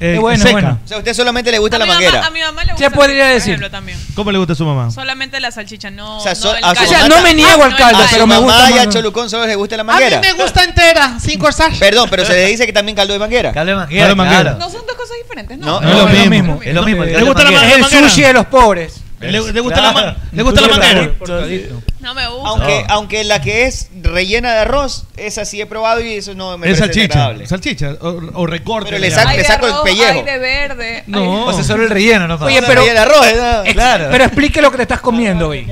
Eh, bueno, bueno. O sea, a usted solamente le gusta la manguera. a mi mamá le gusta. Se podría por ejemplo, también. ¿Cómo le gusta a su mamá? solamente la salchicha, no. O sea, no, no me niego ah, al caldo, pero me gusta y a. Cholucón solo les gusta la manguera A mí me gusta entera, sin corsar. Perdón, pero se le dice que también caldo de manguera. Caldo de manguera, No son dos cosas diferentes, ¿no. Es lo mismo. Es lo mismo. el caldo de manguera. Es el sushi de los pobres. ¿Le, gusta la, ¿le? No me gusta. Aunque, no. la que es rellena de arroz, esa sí he probado y eso no me es salchicha, agradable. salchicha o, o recorte. Pero le, saco, le saco el pellejo. No. Pues o sea, solo el relleno, no pasa. Oye, pero, el arroz, ¿eh? claro. pero explique lo que te estás comiendo, hoy.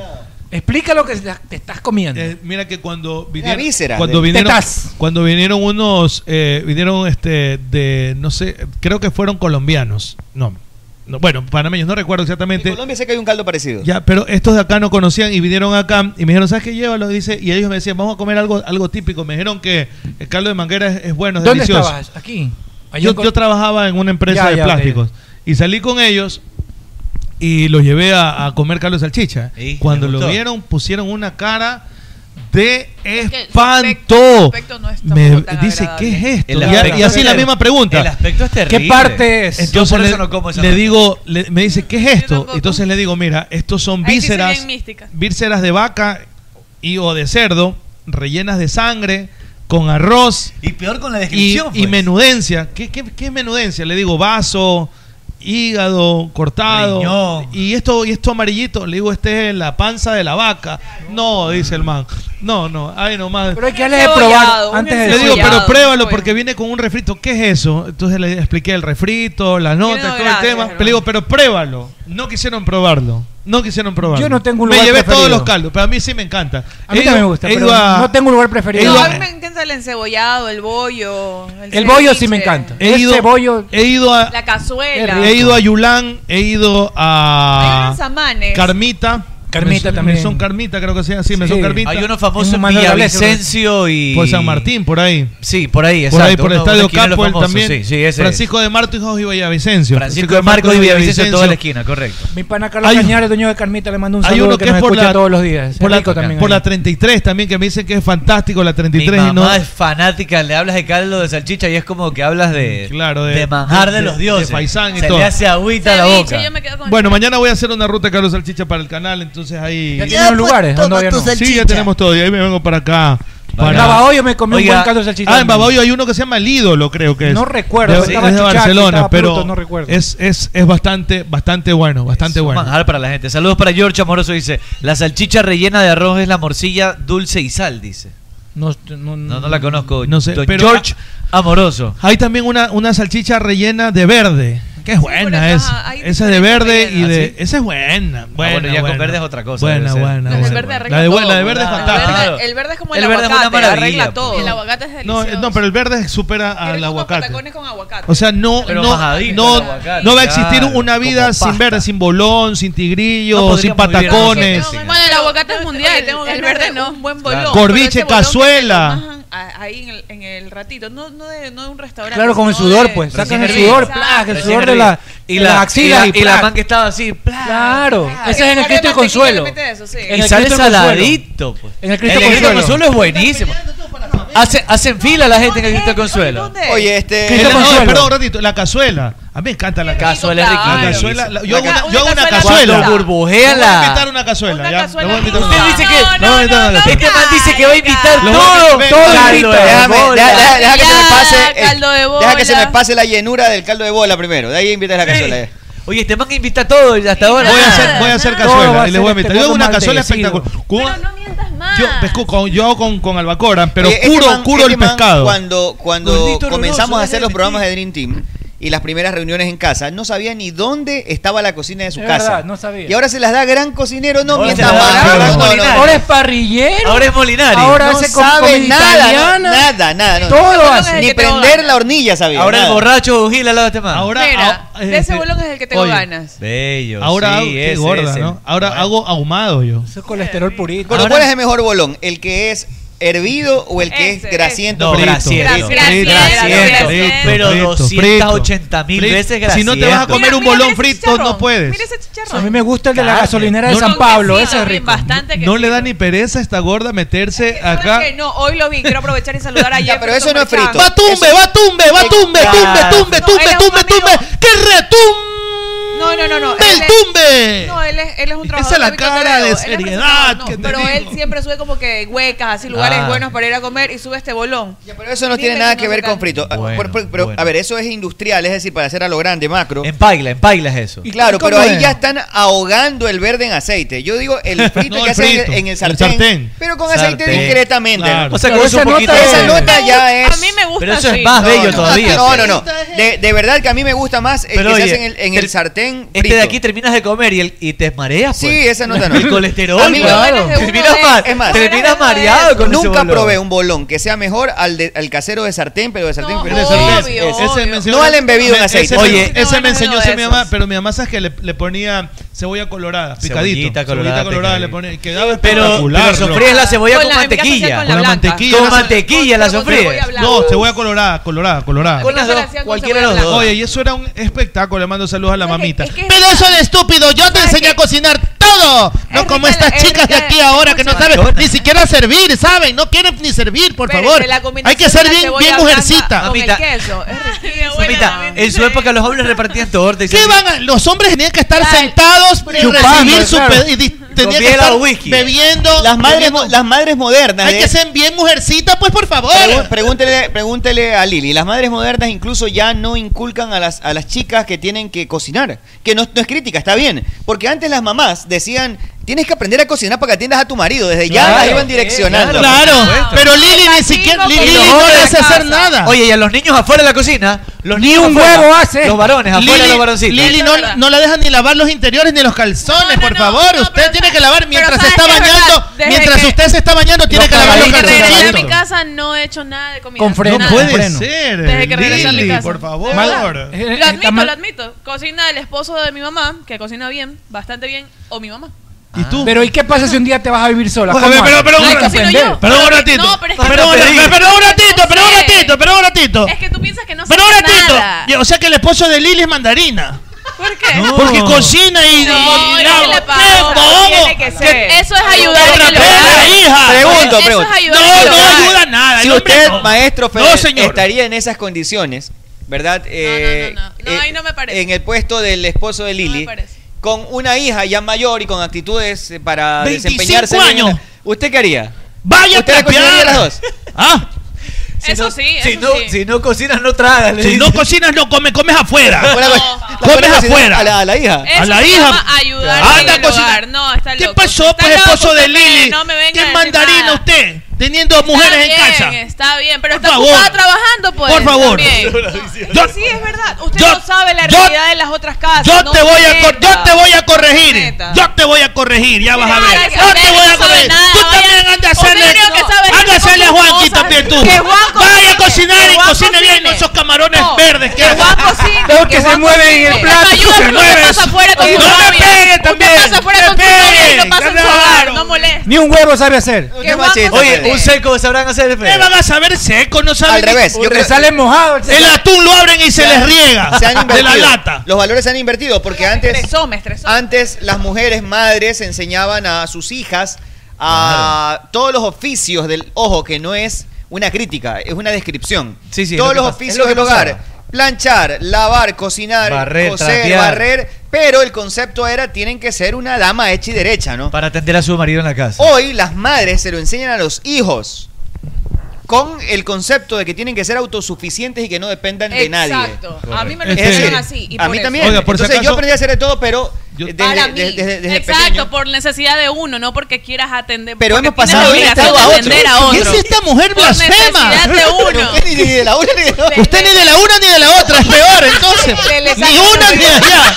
Explica lo que te estás comiendo. Eh, mira que cuando vinieron, víscera, cuando de... vinieron, cuando vinieron unos, eh, vinieron este de, no sé, creo que fueron colombianos, no, no, bueno, panameños, no recuerdo exactamente. En Colombia sé que hay un caldo parecido. Ya, pero estos de acá no conocían y vinieron acá y me dijeron, ¿sabes qué llévalo? Dice, y ellos me decían, vamos a comer algo, algo típico. Me dijeron que el caldo de manguera es, bueno, es delicioso. ¿Dónde estabas? ¿Aquí? Yo, trabajaba en una empresa de plásticos y salí con ellos y los llevé a, comer caldo de salchicha. Cuando lo vieron, pusieron una cara de espanto. El aspecto, no me dice, ¿qué es esto? Y, así la misma pregunta. El aspecto es ¿Qué parte es? Entonces yo eso no le digo, le, me dice, ¿qué es esto? Entonces le digo, mira, estos son vísceras, vísceras de vaca y o de cerdo, rellenas de sangre, con arroz. Y peor con la descripción. Y, pues. menudencia. ¿Qué, qué, ¿Qué es menudencia? Le digo, vaso, hígado cortado. Riñón. Y esto, y esto amarillito, le digo, este es la panza de la vaca. No, dice el man. No, no, ay nomás. Pero hay que darle de probar antes de Le digo, pero pruébalo porque viene con un refrito. ¿Qué es eso? Entonces le expliqué el refrito, la nota, no, no quisieron probar. Yo no tengo un lugar Me llevé preferido. todos los caldos, pero a mí sí me encanta. A mí ido- también me gusta, pero a- no tengo un lugar preferido. No, a mí me encanta el encebollado, el bollo. El, bollo sí me encanta. He ido, he ido a La cazuela. He ido a Yulán, he ido a Samane. Carmita. Carmita Mesón, también. Mesón Carmita, creo que sea. Sí, sí. Mesón Carmita. Hay uno famoso en Villavicencio y. Por San Martín, por ahí. Sí, por ahí, exacto. Por ahí, por uno, el Estadio Capo, él también. Sí, sí, ese Francisco es. de Marcos y Villavicencio. Francisco de Marcos y Villavicencio, toda la esquina, correcto. Mi pana Carlos hay, Cañares, dueño de Carmita, le mando un saludo. Hay uno que, que es por la, todos los días. Por, la, también, por la 33 también, que me dicen que es fantástico la 33. Mi mamá y no, es fanática, le hablas de caldo de salchicha y es como que hablas de. Claro, de. manjar de los dioses. De paisán y todo. Se le hace agüita la boca. Bueno, mañana voy a hacer una ruta Carlos Salchicha para el canal, entonces entonces ahí. Ya tienen los lugares. Todo todo no. Sí, ya tenemos todo. Y ahí me vengo para acá. Para... En Babahoyo me comí Oiga, un buen caldo de salchichón. Ah, en Babahoyo hay uno que se llama El Ídolo, creo que es. No recuerdo. De, es de Barcelona, pero bruto, no recuerdo. Es, es, es, bastante, bastante bueno, bastante es bueno. manjar para la gente. Saludos para George Amoroso, dice, la salchicha rellena de arroz es la morcilla dulce y sal, dice. No, no, no, no la conozco. No sé, pero George Amoroso. Hay también una, una salchicha rellena de verde Qué buena sí, es. Esa de verde y de. Ah, esa es buena. Ah, buena ah, bueno, ya buena. con verde es otra cosa. Buena, buena. La, buena. La de, todo, la de verde es fantástica. El verde, el verde es como el, el verde aguacate, es una arregla todo. El aguacate es eh, delicioso. No, no pero el verde supera al aguacate. Con aguacate. O sea, no, pero no, no, no, va a existir claro, una vida sin verde, sin bolón, sin tigrillo, no sin patacones. Bueno, el aguacate es mundial. El verde no. Un buen bolón. Corviche, cazuela ahí en el, en el ratito, no, no, de, no de un restaurante. Claro, con el sudor, de, pues. Sacan el sudor, plac, el sudor de la, y la, las axilas. Y, la, y la man que estaba así. Claro. Ese es en el Cristo del Consuelo. Eso, sí. Y sale saladito, pues. En el Cristo del Consuelo. Es buenísimo. Hacen, hacen fila la gente en el Cristo del Consuelo. Oye, este. Perdón, ratito, la cazuela. A mí me encanta la cazuela. Claro. La cazuela la, yo, una, yo hago una cazuela. Cuando burbujea la. Voy a invitar una cazuela. Una ya, cazuela Usted no, dice que. No, no, este, este man dice que va a invitar todo. Todo invita. Déjame, deja, eh, deja que se me pase. Caldo de bola. Deja que se me pase la llenura del caldo de bola primero. De ahí invitas la cazuela. Oye, este man invita todo hasta ahora. Voy a hacer, voy a hacer cazuela. les voy a invitar. Yo hago una este cazuela espectacular. No mientas más. Yo, pesco, con, yo hago con, con albacora, pero este curo, curo el pescado. Cuando, cuando comenzamos a hacer los programas de Dream Team y las primeras reuniones en casa. No sabía ni dónde estaba la cocina de su casa. No sabía. Y ahora se las da gran cocinero, no, ahora mientras más. No, no, ahora es parrillero. Ahora es molinario. Ahora no se sabe nada, nada, nada. Todo hace. Ni prender la hornilla sabía. Ahora el borracho Gil al lado de este man. Ahora, ese bolón es el que tengo oye, ganas. Bello. Ahora sí, gorda, ¿no? Ahora hago ahumado yo. Eso es colesterol purito. ¿cuál es el mejor bolón? El que es hervido o el que es grasiento no, frito. Grasiento, pero 280 mil veces grasiento. Si no te vas a comer un bolón frito, no puedes. Mira ese chicharrón. A mí me gusta el de la gasolinera de San Pablo, ese rico. No le da ni pereza a esta gorda meterse acá. Que no, hoy lo vi, quiero aprovechar y saludar a <laughs> Jeff. pero eso no es frito. Va tumbe, va tumbe, va tumbe, tumbe, tumbe, tumbe, tumbe, tumbe, tumbe, retumbe. No, no, no, no. ¡Del tumbe! No, él es, él es un trabajador. Esa es la cara de seriedad. No, pero él siempre sube como que huecas, así lugares ah. buenos para ir a comer y sube este bolón. Ya, pero eso no tiene nada que, ver con frito. Ah, bueno, pero, a ver, eso es industrial, es decir, para hacer a lo grande, macro. En paila, en paila es eso. Y claro, pero ahí ya están ahogando el verde en aceite. Yo digo el <laughs> frito no, que hacen en el sartén, el sartén. Pero con aceite discretamente. O sea, con esa, nota, esa nota ya es. A mí me gusta. Pero eso es más bello todavía. No, no, no. De verdad que a mí me gusta más el que se hacen en el sartén este de aquí terminas de comer y, te mareas. Pues. Sí, esa nota no. <laughs> El colesterol, mí, claro. Terminas, mal, es más, terminas mareado Nunca probé un bolón que sea mejor al, casero de sartén, pero de sartén. No, pero no al embebido en aceite. Oye, ese me enseñó a mi mamá, pero mi mamá sabes que le ponía cebolla colorada, picadito. Cebollita colorada, cebollita colorada le ponía, quedaba pero, pero sofríes la cebolla con, mantequilla. Con, la mantequilla. Con mantequilla la sofríes. No, cebolla colorada, colorada, colorada. Cualquiera de los dos. Oye, y eso era un espectáculo. Le mando saludos a la mamita. Pedazo de estúpido, yo te enseñé a cocinar todo. No como estas chicas de aquí ahora que no saben ni siquiera servir, ¿saben? No quieren ni servir, por favor. Hay que ser bien, mujercita. Es. Mamita, en su época los hombres repartían torta. y ¿Qué van a- los hombres tenían que estar sentados y recibir su y que estar whisky. bebiendo. Las madres, bebiendo. las madres modernas. Hay de- que ser bien mujercita, pues por favor. Pregúntele, pregúntele a Lili. Las madres modernas incluso ya no inculcan a las, a las chicas que tienen que cocinar. Que no, no es crítica, está bien. Porque antes las mamás decían, Tienes que aprender a cocinar para que atiendas a tu marido. Desde ya las iban direccionando. Claro, pero Lili ni siquiera Lili, no le hace hacer nada. Oye, y a los niños afuera de la cocina, los ni un huevo hace. Los varones afuera, Lili, los varoncitos. Lili no, no, la dejan ni lavar los interiores ni los calzones, por favor. usted tiene que lavar mientras se está bañando. Mientras usted se está bañando, tiene que lavar los calzones. Desde a mi casa no he hecho nada de comida. Con freno. No puede ser. Desde que regresé a casa. por favor. Lo admito, lo admito. Cocina el esposo de mi mamá, que cocina bien, bastante bien, o mi mamá. ¿Y tú? Pero ¿y qué pasa si un día te vas a vivir sola? Pero, pero, perdón un ratito. No, perdón, perdón un ratito, perdón un ratito, perdón un ratito. Es que tú piensas que no sabes Perdón un ratito. O sea que el esposo de Lili es mandarina. ¿Por qué? Porque cocina y... No, y, no, le pasa, que ser. Eso es ayudar a la hija. Pregunto, pregunto. No, no ayuda nada. Si usted, maestro Fede, estaría en esas condiciones, ¿verdad? no, no, no, no. Eh, ahí no me eh, parece. En el puesto del esposo de Lili. No me parece con una hija ya mayor y con actitudes eh, para 25 desempeñarse. años. Bien, ¿Usted qué haría? ¡Vaya ¿Usted a las dos? ¿Ah? Si eso no, sí, eso si no, sí. Si no cocinas, no tragas. Si no cocinas, no comes, comes afuera. No, no, comes afuera. A la, a la hija. Eso a la hija. Ayudar Anda a cocinar. No, está ¿Qué loco. pasó, está pues, loco, esposo de Lili? No me venga ¿Qué mandarina nada. usted? teniendo mujeres bien, en casa. Está bien, pero por está favor. ocupada trabajando, pues. Por favor. <laughs> Yo, sí, es verdad. Usted yo, no sabe la realidad yo, de las otras casas. Yo, no te, voy a cor, yo te voy a corregir. Yo te voy a corregir, ya vas a ver. Yo te voy a corregir. Nada, tú vaya, también anda a hacerle, anda a hacerle a Juanqui también tú. Vaya a cocinar y cocine bien esos camarones verdes que Juan cocina. Los que se mueven en el plato. Se mueven. No me peguen también. No me peguen. No molestes. Ni un huevo sabe hacer. Oye, un seco sabrán hacer ¿Qué van a saber seco? No saben. Al revés. Yo sale mojado. El atún lo abren y se les riega. Se han <laughs> de la lata. Los valores se han invertido porque antes. Antes las mujeres madres enseñaban a sus hijas a todos los oficios del ojo, que no es una crítica, es una descripción. Sí, sí, todos los oficios del hogar. Planchar, lavar, cocinar, coser, barrer, pero el concepto era, tienen que ser una dama hecha y derecha, ¿no? Para atender a su marido en la casa. Hoy las madres se lo enseñan a los hijos con el concepto de que tienen que ser autosuficientes y que no dependan de nadie. Exacto. A mí me lo enseñaron así. A mí también. Oiga, por Entonces yo aprendí a hacer de todo, pero para mí. Exacto, por necesidad de uno, no porque quieras atender. Pero hemos pasado de estado a otro. a otro. ¿Qué es esta mujer por blasfema? De uno. Usted ni, de la una ni de la otra. Usted ni de la una ni de la otra, es peor entonces. ni una ni de allá.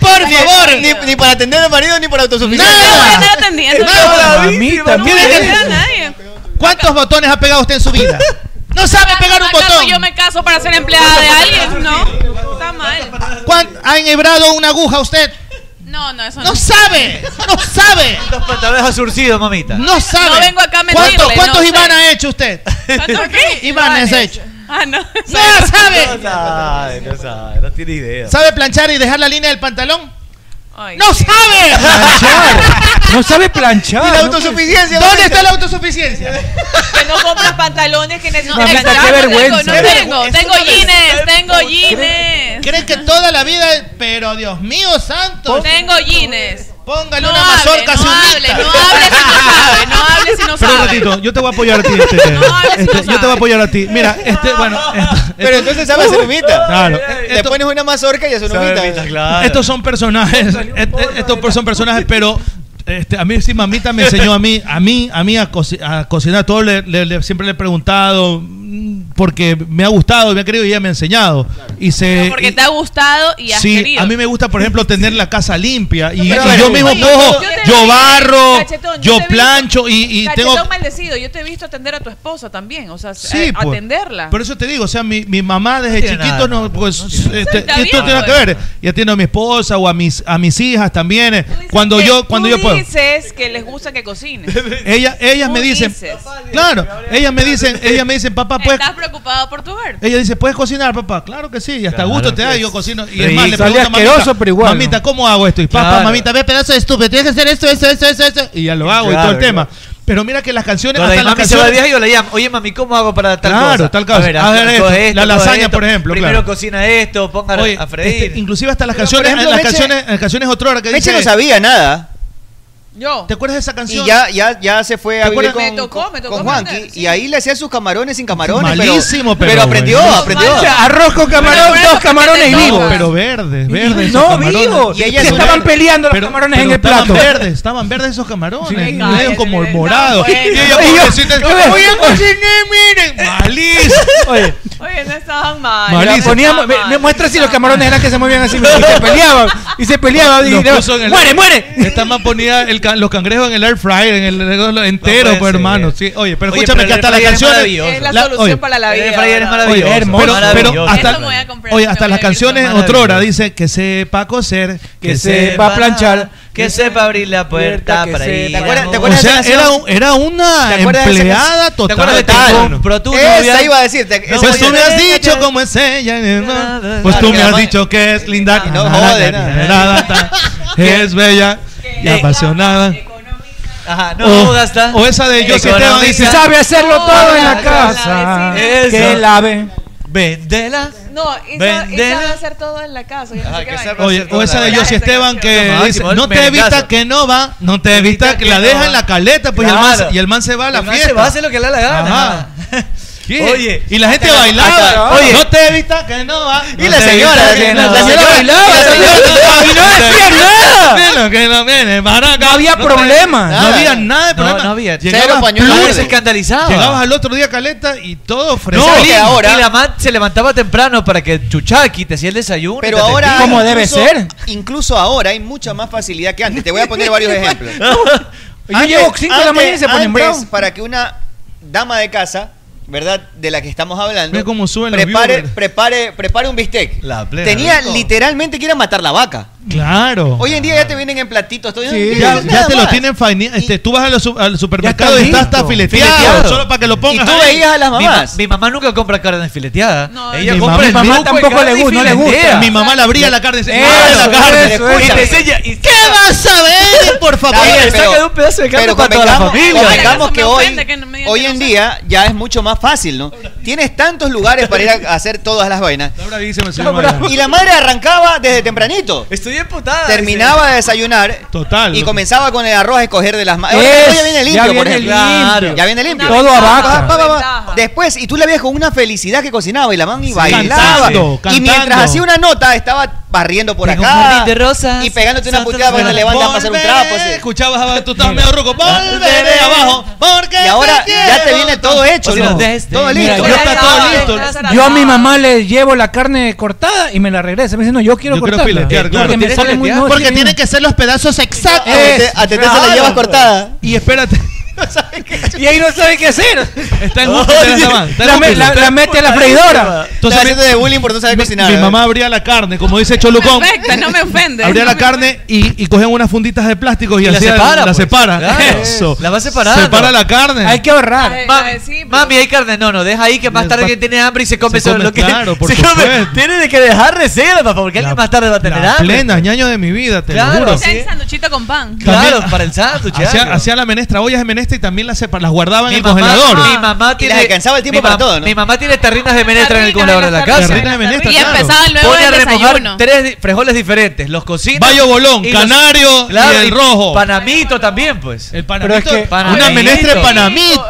Por favor. Ni, ni para atender al marido ni para autosuficiencia. Nada. No, no atendí. Nada. Mamita, nadie. ¿Cuántos botones ha pegado usted en su vida? No sabe pegar un botón. Yo me caso para ser empleada de alguien, ¿no? Está mal. ¿Ha enhebrado una aguja usted? No, no, eso no. ¡No sabe! ¡No sabe! ¿Cuántos pantalones ha surcido, mamita? No sabe. No vengo acá a mentirle. ¿Cuántos, cuántos no ha hecho usted? ¿Cuántos qué? Ivanes ha hecho. Ah, no. <laughs> No sabe. No sabe, no sabe, no tiene idea. ¿Sabe planchar y dejar la línea del pantalón? ¡No sabe! Planchar. No sabe planchar. ¿Y la autosuficiencia? ¿Dónde está la autosuficiencia? Que no compras pantalones que necesitas. Mamita, planchar. qué vergüenza. No tengo, no tengo, tengo jeans, tengo jeans. Creen que toda la vida, pero Dios mío santo. Tengo jeans. Póngale no una hable, mazorca no si hable, no hable si no sabe, no hable si no sabe. Pero un ratito, yo te voy a apoyar a ti. Este, no este. Yo te voy a apoyar a ti. Mira, este, bueno. <laughs> Pero entonces sabe uh, hacer humita. Claro. Te pones una mazorca y hace humita. Estos son personajes, estos son personajes, pero este, a mí sí, mamita me enseñó a mí, a mí, a mí a, co a cocinar todo. Le, le, siempre le he preguntado mm, porque me ha gustado, me ha querido y ella me ha enseñado. Y se, porque te ha gustado y has a mí me gusta, por ejemplo, tener la casa limpia y, yo mismo cojo, yo, barro, yo, plancho y, y tengo. maldecido, yo te he visto atender a tu esposa también, o sea, eh, pues, atenderla. Por eso te digo, o sea, mi, mi mamá desde chiquito no, pues, este, esto tiene que ver. Y atiendo a mi esposa o a mis a mis hijas también, eh, cuando yo cuando yo puedo dices que les gusta que cocines. <laughs> Ella, ellas me dicen, dices? claro, ellas me dicen, ellas me dicen, papá, pues. Estás preocupado por tu ver. Ella dice, puedes cocinar, papá. Claro que sí, y hasta claro, gusto te da, yo cocino. Y es más, le pregunto a mamita, pero igual, mamita, ¿cómo hago esto? Y papá, claro. mamita, ve pedazo de estúpido, tienes que hacer esto, esto, esto, esto, esto. Y ya lo hago claro, y todo el tema. Pero mira que las canciones. No, hasta las canciones... Viaje, yo le llamo, oye mami, ¿cómo hago para tal claro, cosa? tal cosa. A ver, a ver esto, esto, la lasaña, esto. por ejemplo. Primero claro. cocina esto, ponga oye, a freír. Este, inclusive hasta las Pero canciones, ejemplo, en las Meche, canciones, en las canciones otrora que Meche dice, no sabía nada. ¿Te acuerdas de esa canción? Y ya, ya, ya se fue a vivir con, me tocó, me tocó con Juanqui. aprender, sí. Y ahí le hacía sus camarones sin camarones. pero- Malísimo, pero aprendió, aprendió. O sea, arroz con camarón, dos camarones vivos. Pero verdes, verdes. no, vivos. Y estaban peleando los camarones en el plato. Estaban verdes, estaban verdes esos camarones. Y como el morado. Y yo- voy a cocinar, miren. Malísimo. Oye, Oye, no estaban mal. Malísimo. me, muestra si los camarones eran que se movían así. Y se peleaban. Y se peleaban. Muere, muere. Esta man ponía el los cangrejos en el air fryer, en el, el entero, pues, hermano. Sí, oye, pero oye, escúchame pero que hasta la canción es la solución para la vida. El air fryer es maravilloso. Oye, hermoso, pero, hasta, comprar, oye, hasta las canciones otrora dice que sepa coser, que, que sepa planchar, que sepa abrir la puerta para ir. ¿Te acuerdas, ¿te acuerdas era, era una empleada total. ¿Te acuerdas de total? Pero tú esa iba a decirte. Pues tú me has dicho cómo es ella. Pues tú me has dicho que es linda. No joder. <laughs> Es bella la apasionada. Ajá, no o, dudas, o esa de yo Esteban dice, sabe hacerlo todo, todo en la casa. Que lave. Vendela. No, y sabe hacer todo en la casa. Ajá, que que Oye, o esa de Yossi Esteban que no, dice, no te evita que no va, no te evita que la deja en la caleta, pues y, el man, se va a la fiesta. Man Se va a hacer lo que le da la gana. Ajá. ¿Qué? Oye, y la gente bailaba. Oye, no te evita que no va. y la señora, la señora bailaba. Y no <laughs> decía nada. Que no viene No había problemas. No había nada de problema. No había. Llegabas al otro día caleta y todo fresco. ahora. Y la man se levantaba temprano para que Chuchaki te hacía el desayuno. Pero ahora. Como debe ser. Incluso ahora hay mucha más facilidad que antes. Te voy a poner varios ejemplos. <laughs> Yo llevo 5 de la mañana y se ponen Para que una dama de casa ¿verdad? De la que estamos hablando. Cómo suben prepare, los prepare, prepare un bistec. La plena, Tenía literalmente que ir a matar la vaca. Claro. Hoy en día ya te vienen en platitos. Sí. ya, te lo tienen este, Tú vas al supermercado y está hasta fileteado, Solo para que lo pongas. Y tú veías a las mamás. Mi, mamá nunca compra carne fileteada. No, Ella mi compra mamá, mi mamá tampoco le gusta, no le gusta. Mi mamá la abría la carne. La carne. Eso, eso, y ¿Qué vas a ver? <laughs> Por favor. Pero, saca para toda la familia. Digamos que hoy, hoy en día ya es mucho más fácil, ¿no? Tienes tantos lugares para ir a hacer todas las vainas. Y la madre arrancaba desde tempranito. Estoy Terminaba ese. de desayunar. Total. Y comenzaba con el arroz a escoger de las manos. Ya viene limpio, ya viene. Limpio. Todo abajo. Después, y tú la veías con una felicidad que cocinaba y la mami sí, bailaba. Y mientras hacía una nota, estaba barriendo por acá. De rosas, y pegándote una puteada porque te levantan para hacer un trapo. Escuchabas abajo, tú estás medio roco. Ah. Volveré abajo. Y ahora ya te viene todo hecho. ¿no? Todo listo. Yo, está todo listo. Yo a mi mamá le llevo la carne cortada y me la regresa. Me dice, no, yo quiero yo cortarla. Quiero porque tienen que ser los pedazos exactos. Eh, a Tete se la llevas cortada. Y espérate. Y ahí no sabe qué hacer. Está en <laughs> oh, Google, Oye, la, la, la, mete a la freidora. Entonces, haciendo de bullying por no saber cocinar. Mi ¿eh? mamá abría la carne, como dice Cholucón. Perfecto, no me ofende. Abría la carne y, y cogían unas funditas de plástico y, y la separa. La pues. separa. Eso. La va separando. Separa la carne. Hay que ahorrar. Mami, hay carne. No, no, deja ahí que más eh, tarde que tiene hambre y se come, se come lo que. Por <laughs> se come. Tiene que dejar reserva, papá, porque alguien más tarde va a tener hambre. Plena, ñaño de mi vida, te lo juro. Claro, el sanduchito con pan. Claro, para el sándwich. Hacía la menestra, ollas de menestra este y también las, sepa- las guardaba en el congelador. Mi mamá tiene. alcanzaba el de menestra en el congelador de la casa. de menestra, Y claro. empezaban luego a remojar tres frijoles diferentes. Los cocina. Bayo bolón, canario y el rojo. Panamito también, pues. El panamito, una menestra de panamito,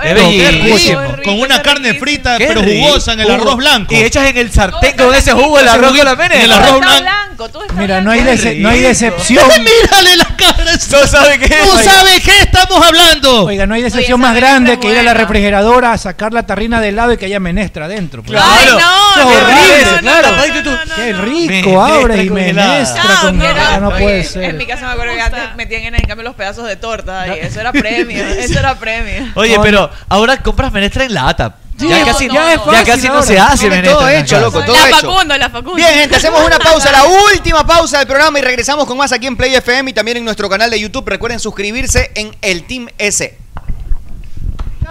con una carne frita pero jugosa en el arroz blanco. Y echas en el sartén con ese jugo el arroz con la menestra. El arroz blanco. Mira, no hay, dece- no hay decepción. <laughs> Mírale la cara. No sabe qué estamos hablando. Oiga, no hay decepción más grande que ir a la refrigeradora a sacar la tarrina de helado y que haya menestra adentro. Pues. Claro, no, es horrible, claro. Qué rico, me, abres y menestra con no, puede ser. En mi casa me acuerdo que antes metían en el cambio los pedazos de torta eso era premio, <laughs> eso era premio. Oye, pero ahora compras menestra en lata. Sí, ya, casi, no, ya, es ya casi no se hace, Miren, Todo hecho, loco, todo la. Facundo, la Facundo. Bien, gente, hacemos una pausa, la <laughs> última pausa del programa y regresamos con más aquí en Play FM y también en nuestro canal de YouTube. Recuerden suscribirse en el Team S.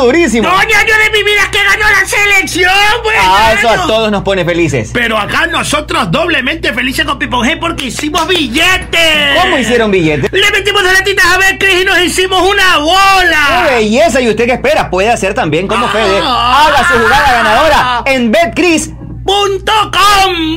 Durísimo. ¡No, año de mi vida que ganó la selección, pues! Ah, eso a todos nos pone felices. Pero acá nosotros doblemente felices con Pipon G porque hicimos billetes. ¿Cómo hicieron billetes? Le metimos las latitas a ver, Cris, y nos hicimos una ¡Qué bola. belleza! ¿Y usted qué espera? Puede hacer también como Fede. Haga su jugada ganadora en BetCris.com.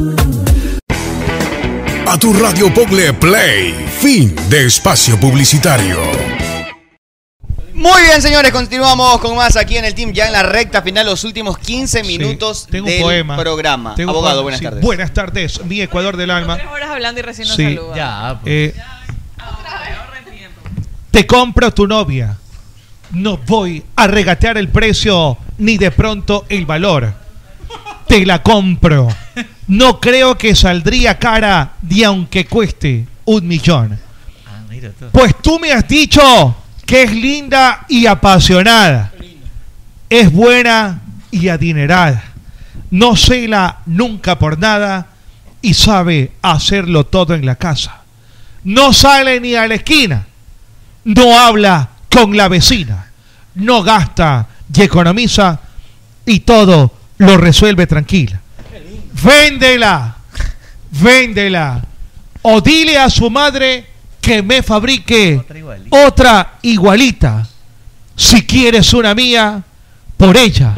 A tu radio Pogle Play. Fin de espacio publicitario. Muy bien, señores, continuamos con más aquí en el team, ya en la recta final, los últimos 15 minutos tengo un del poema. programa. Tengo un Abogado, poema, buenas sí. tardes. Buenas tardes, mi Ecuador del alma. Tres horas hablando y recién nos Sí. saluda. Ya, pues. Eh, te compro tu novia. No voy a regatear el precio ni de pronto el valor. Te la compro. No creo que saldría cara de aunque cueste un millón. Ah, mira. Pues tú me has dicho que es linda y apasionada. Es buena y adinerada. No cela nunca por nada y sabe hacerlo todo en la casa. No sale ni a la esquina. No habla con la vecina. No gasta y economiza y todo lo resuelve tranquila. Véndela. Véndela. O dile a su madre que me fabrique otra igualita. Si quieres una mía, por ella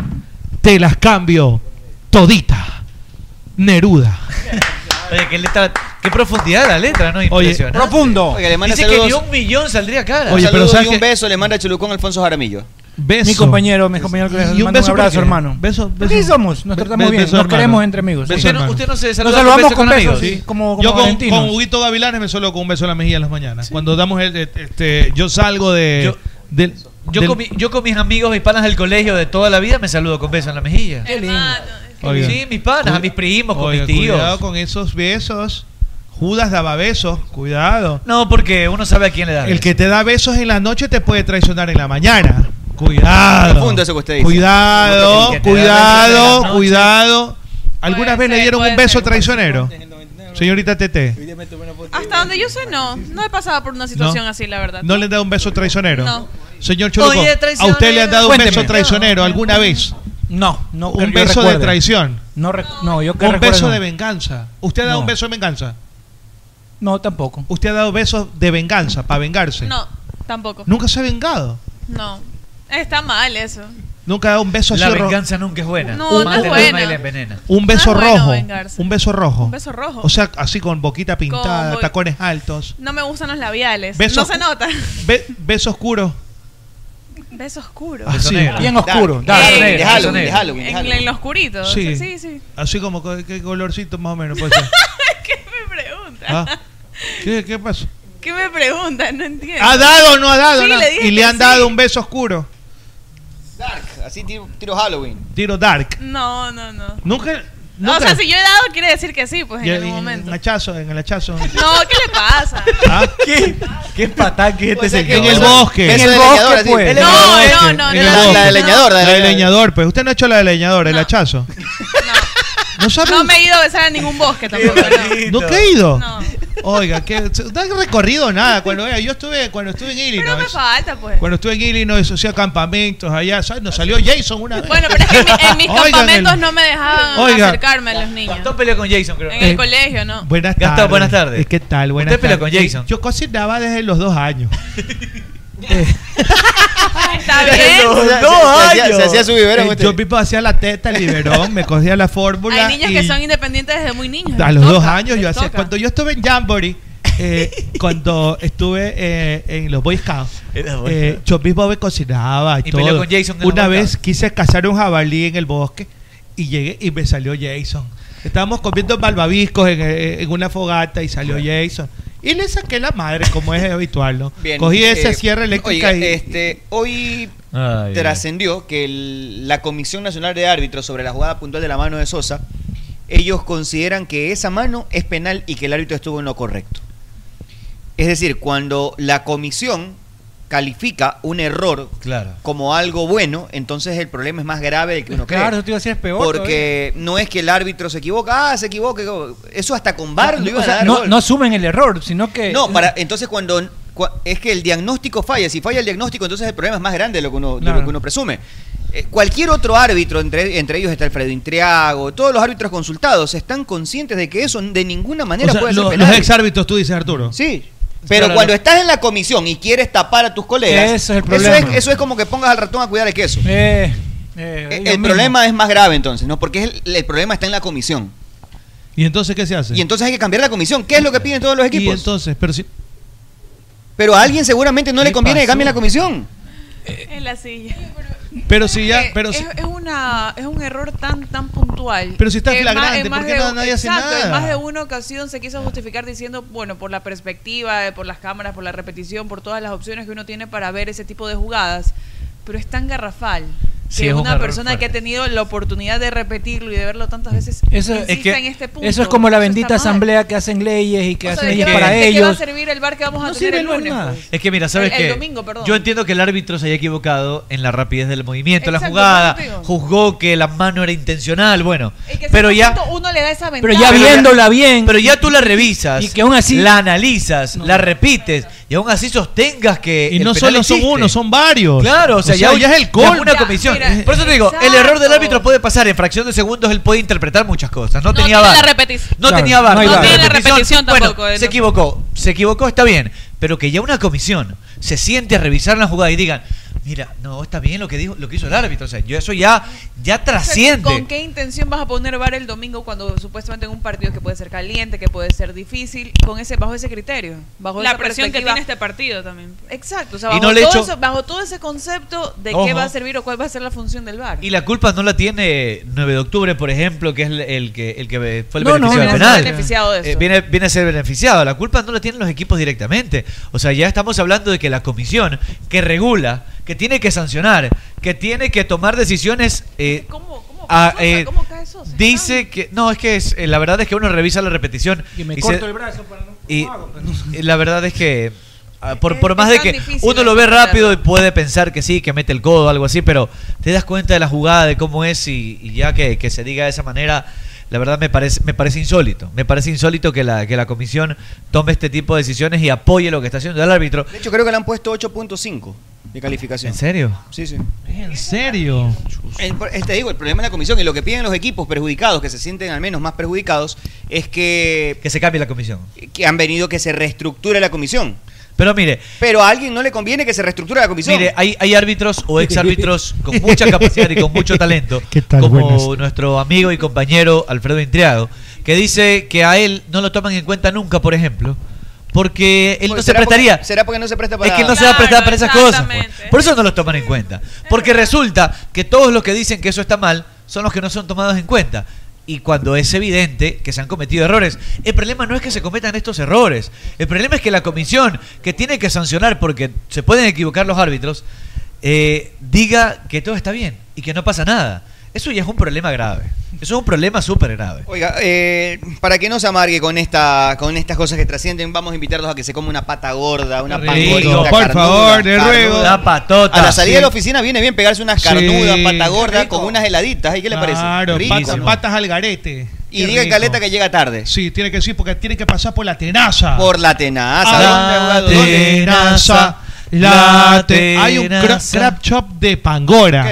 te las cambio todita. Neruda. Oye, qué letra, qué profundidad la letra, ¿no? Impresionante. profundo. Oiga, le manda Dice que ni un millón saldría cara. Oye, pero ¿sabes y un beso le manda a Chulucón Alfonso Jaramillo. Beso. Mi compañero, mi compañero que Y un beso un abrazo, hermano. Beso, Así beso. somos, nos tratamos be- bien, beso, nos queremos entre amigos. Beso, Usted no, hermano. usted no se Nos saluda con saludamos con con besos, amigos. sí, como, como Yo con, con Huguito Gavilanes me suelo con un beso en la mejilla en las mañanas. Cuando damos el, este, yo salgo de, Yo- del- Yo, del- con mi- yo con mis amigos, mis panas del colegio de toda la vida, me saludo con besos en la mejilla. Qué lindo. Oiga. Sí, mis panas, a mis primos, con Oiga, mis tíos. Cuidado con esos besos. Judas daba besos, cuidado. No, porque uno sabe a quién le da. El besos. que te da besos en la noche te puede traicionar en la mañana. Cuidado. Profundo eso que usted dice. Cuidado, que cuidado, cuidado. ¿Alguna Puede vez le dieron un beso ser. traicionero? Señorita Tete. Hasta donde yo sé, no. No he pasado por una situación No. así, la verdad. ¿No le han dado un beso traicionero? No. Señor Oye, ¿a usted le han dado un beso traicionero alguna vez? No, no. Un beso de recuerde. traición. No, no, yo que Un beso no. de venganza. ¿Usted ha dado No. un beso de venganza? No, tampoco. ¿Usted ha dado besos de venganza, para vengarse? No, tampoco. ¿Nunca se ha vengado? No. Está mal eso. ¿Nunca dado un beso así La venganza nunca es buena. No, no Mata es buena. y la envenena. Un beso No es rojo. vengarse. Un beso rojo. Un beso rojo. O sea, así con boquita pintada, Con bo- tacones altos. No me gustan los labiales. Beso no se nota. Be- beso oscuro. Beso oscuro. Así. Bien oscuro. Dark, Dale. negro, Halloween, negro. En, en lo oscurito. Sí. Sí, sí. Así como, co- ¿qué colorcito más o menos puede ser? <laughs> ¿Qué me pregunta? ¿Ah? ¿Qué, ¿Qué pasó? ¿Qué me preguntan? No entiendo. ¿Ha dado o no ha dado? Sí, No. le dije y le que han sí. dado un beso oscuro. Dark, así tiro, tiro Halloween. Tiro dark. No, no, no. Nunca. No, o sea, si yo he dado, quiere decir que sí, pues en algún En momento. el hachazo, en el hachazo. No, ¿qué le pasa? ¿Ah? ¿Qué? ¿Qué patán que este señor? En el bosque. De leñador, así. pues. Él es No, no, no, En no. el La- bosque. la de leñador, la de La de leñador. leñador, pues. Usted no ha hecho la de leñador, el hachazo. No sabe. No me he ido a besar a ningún bosque tampoco. no. ¿Nunca he ido? No. Oiga, que no recorrido nada. Cuando oiga, yo estuve, cuando estuve en Pero me Illinois. falta, pues. Cuando estuve en Illinois, hacía campamentos allá. ¿sabes? Nos salió Jason una vez. Bueno, pero es que en, mi- en mis <laughs> Oigan, campamentos el- no me dejaban acercarme a los niños. Gastón peleó con Jason, creo. En el colegio, ¿no? Buenas Gastón, tardes. buenas tardes. ¿Qué tal? Buenas Usted peleó con Jason. Yo cocinaba desde los dos años. <laughs> <laughs> Está <laughs> bien. Se- se- ¡Dos se hacía- años! Se hacía su biberón. Eh, usted. yo mismo hacía la teta, el biberón, me cogía la fórmula. Hay niños y que son independientes desde muy niños. A los toca, dos años yo hacía. Cuando yo estuve en Jamboree, eh, <laughs> cuando estuve eh, en los Boy Scouts, eh, yo mismo me cocinaba y, Y todo. con Jason Una vez Scouts. quise cazar un jabalí en el bosque y llegué y me salió Jason. Estábamos comiendo malvaviscos en, en una fogata y salió Jason. Y le saqué la madre, como es <laughs> habitual, ¿no? Bien, Cogí esa eh, sierra eléctrica oiga, y. este, hoy ay. trascendió que el- la Comisión Nacional de Árbitros sobre la jugada puntual de la mano de Sosa, ellos consideran que esa mano es penal y que el árbitro estuvo en lo correcto. Es decir, cuando la comisión califica un error Claro. como algo bueno, entonces el problema es más grave del que uno Claro, cree. eso te iba a decir es peor. Porque no es que el árbitro se equivoca, ah, se equivoca, eso hasta con VAR lo todavía. iban O sea, a dar no, gol. no asumen el error, sino que. No, para, entonces cuando cua- es que el diagnóstico falla, si falla el diagnóstico, entonces el problema es más grande de lo que uno, de Claro. lo que uno presume. Eh, cualquier otro árbitro, entre, entre ellos está Alfredo Intriago, todos los árbitros consultados están conscientes de que eso de ninguna manera O sea, puede ser penal. los exárbitros, tú dices, Arturo. Sí. Pero Claro, cuando no. estás en la comisión y quieres tapar a tus colegas, Ese es el Eso problema. es, eso es como que pongas al ratón a cuidar el queso. Eh, eh, Eh, el problema es más grave entonces, ¿no? Porque es el, el problema está en la comisión. ¿Y entonces qué se hace? Y entonces hay que cambiar la comisión. ¿Qué es lo que piden todos los Y equipos? entonces, pero si. Pero a alguien seguramente no ¿Qué le conviene que cambie la comisión. En la silla. Pero si ya. Eh, Pero es, si- es una, es un error tan tan puntual. Pero si está flagrante, ¿por qué de nadie hace nada? En más de una ocasión se quiso justificar diciendo, bueno, por la perspectiva, eh, por las cámaras, por la repetición, por todas las opciones que uno tiene para ver ese tipo de jugadas. Pero es tan garrafal Que es un una error persona que ha fuerte. tenido la oportunidad de repetirlo y de verlo tantas veces Eso- Es que en este punto. Eso es como la bendita asamblea que hacen leyes y que O hacen ¿de leyes qué- para de qué va a ellos. servir el bar que vamos a No tener sirve el lunes? nada. pues? Es que mira, ¿sabes El- qué? el domingo, perdón. Yo entiendo que el árbitro se haya equivocado en la rapidez del movimiento, de la Exacto, jugada, juzgó que la mano era intencional, bueno, que pero si ya uno le da esa ventaja. Pero ya viéndola bien. pero ya tú la revisas, Y que aún así- la analizas, la repites y aún así sostengas que y el no penal solo son uno, son varios. Claro, o sea, ya, ya es el colmo. una comisión. mira, Por eso te digo, el error del árbitro puede pasar en fracción de segundos, él puede interpretar muchas cosas. No, No tenía la repetición. No Claro, tenía VAR. no tiene tiene repetición Bueno, tampoco, eh, se equivocó. Se equivocó, está bien. Pero que ya una comisión se siente a revisar la jugada y digan, mira, no, está bien lo que dijo, lo que hizo el árbitro. O sea, yo eso ya, ya O sea, trasciende. ¿Con qué intención vas a poner VAR el domingo cuando supuestamente en un partido que puede ser caliente, que puede ser difícil, con ese bajo ese criterio, bajo La esa presión que tiene este partido también. Exacto, o sea, Y bajo, no le todo eso- bajo todo ese concepto de Ojo. qué va a servir o cuál va a ser la función del VAR. Y la culpa no la tiene 9 de octubre, por ejemplo, que es el, el que, el que fue el No, no, beneficiado a del ser penal. beneficiado de eso. Eh, viene, viene a ser beneficiado. La culpa no la tienen los equipos directamente. O sea, ya estamos hablando de que la comisión que regula, que tiene que sancionar, que tiene que tomar decisiones. eh, ¿Cómo, cómo, ah, eh, ¿Cómo cae Sosa? dice que. No, es que es, eh, la verdad es que uno revisa la repetición. Y me y corto se- el brazo para no. y ¿cómo hago? Y la verdad es que. ah, Por, Es- por más de que uno lo ve rápido y puede pensar que sí, que mete el codo o algo así, pero te das cuenta de la jugada, de cómo es y, y ya que, que se diga de esa manera, la verdad me parece, me parece insólito. Me parece insólito que la, que la comisión tome este tipo de decisiones y apoye lo que está haciendo el árbitro. De hecho, creo que le han puesto 8.5 de calificación. ¿En serio? Sí, sí. ¿En serio? El, eh, te digo, el problema es la comisión y lo que piden los equipos perjudicados, que se sienten al menos más perjudicados, es que, Que se cambie la comisión. que han venido que se reestructure la comisión. Pero mire, Pero a alguien no le conviene que se reestructure la comisión. Mire, hay, hay árbitros o ex árbitros con mucha capacidad y con mucho talento, <laughs> ¿Qué tal? como Buenas. nuestro amigo y compañero Alfredo Intriago, que dice que a él no lo toman en cuenta nunca, por ejemplo, porque él no se prestaría. Será porque no se presta para Es que no se va a prestar para esas cosas. Pues. Por eso no los toman en cuenta. Porque resulta que todos los que dicen que eso está mal son los que no son tomados en cuenta. Y cuando es evidente que se han cometido errores, el problema no es que se cometan estos errores. El problema es que la comisión que tiene que sancionar porque se pueden equivocar los árbitros, eh, diga que todo está bien y que no pasa nada. Eso ya es un problema grave. Eso es un problema súper grave. Oiga, eh, para que no se amargue con, esta, con estas cosas que trascienden, vamos a invitarlos a que se coma una pata gorda, una pangolina. por favor, de ruego. Una patota. A la salida sí. de la oficina viene bien pegarse unas carnudas, sí. pata gorda, con unas heladitas. ¿Y qué le parece? Claro, rico. Patas, al garete. Y diga Caleta que llega tarde. Sí, tiene que sí, porque tiene que pasar por la tenaza. Por la tenaza. ¿A la tenaza. Hay un cra crab chop de pangora.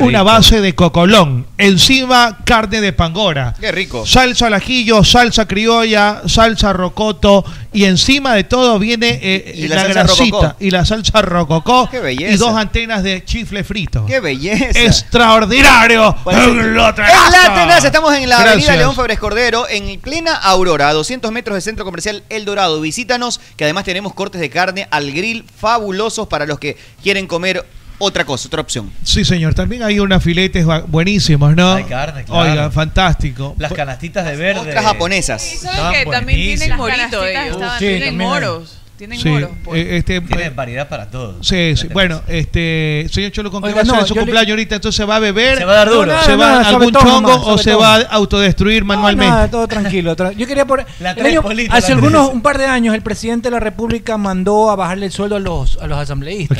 Una base de cocolón. Encima carne de pangora. Rico. Salsa al ajillo, salsa criolla, salsa rocoto y encima de todo viene ¿Y eh, la, la grasita y la salsa rococó Qué belleza. y dos antenas de chifle frito. ¡Qué belleza! ¡Extraordinario! En la tenaza, estamos en la Gracias. avenida León Febres Cordero, en plena aurora, a 200 metros del centro comercial El Dorado. Visítanos, que además tenemos cortes de carne al grill fabulosos para los que quieren comer otra cosa, otra opción. Sí, señor. También hay unos filetes buenísimos, ¿no? Hay carne, claro. Oiga, fantástico. Las canastitas de verde. Otras japonesas. Sí, ¿Sabes que también tienen morito ellos. Estaban, sí, tienen moros. Tienen sí, oro. Por... Pues. Eh, este, Tienen pues, variedad para todos. Sí, sí. Bueno, este, señor Cholo, ¿con qué va a ser su cumpleaños ahorita? Entonces va a beber. Se va a dar duro. No, nada, se va a algún chongo o todo. se va a autodestruir manualmente. No, nada, todo tranquilo. Yo quería por. La el año, polito, hace la algunos, un par de años, el presidente de la República mandó a bajarle el sueldo a los, a los asambleístas.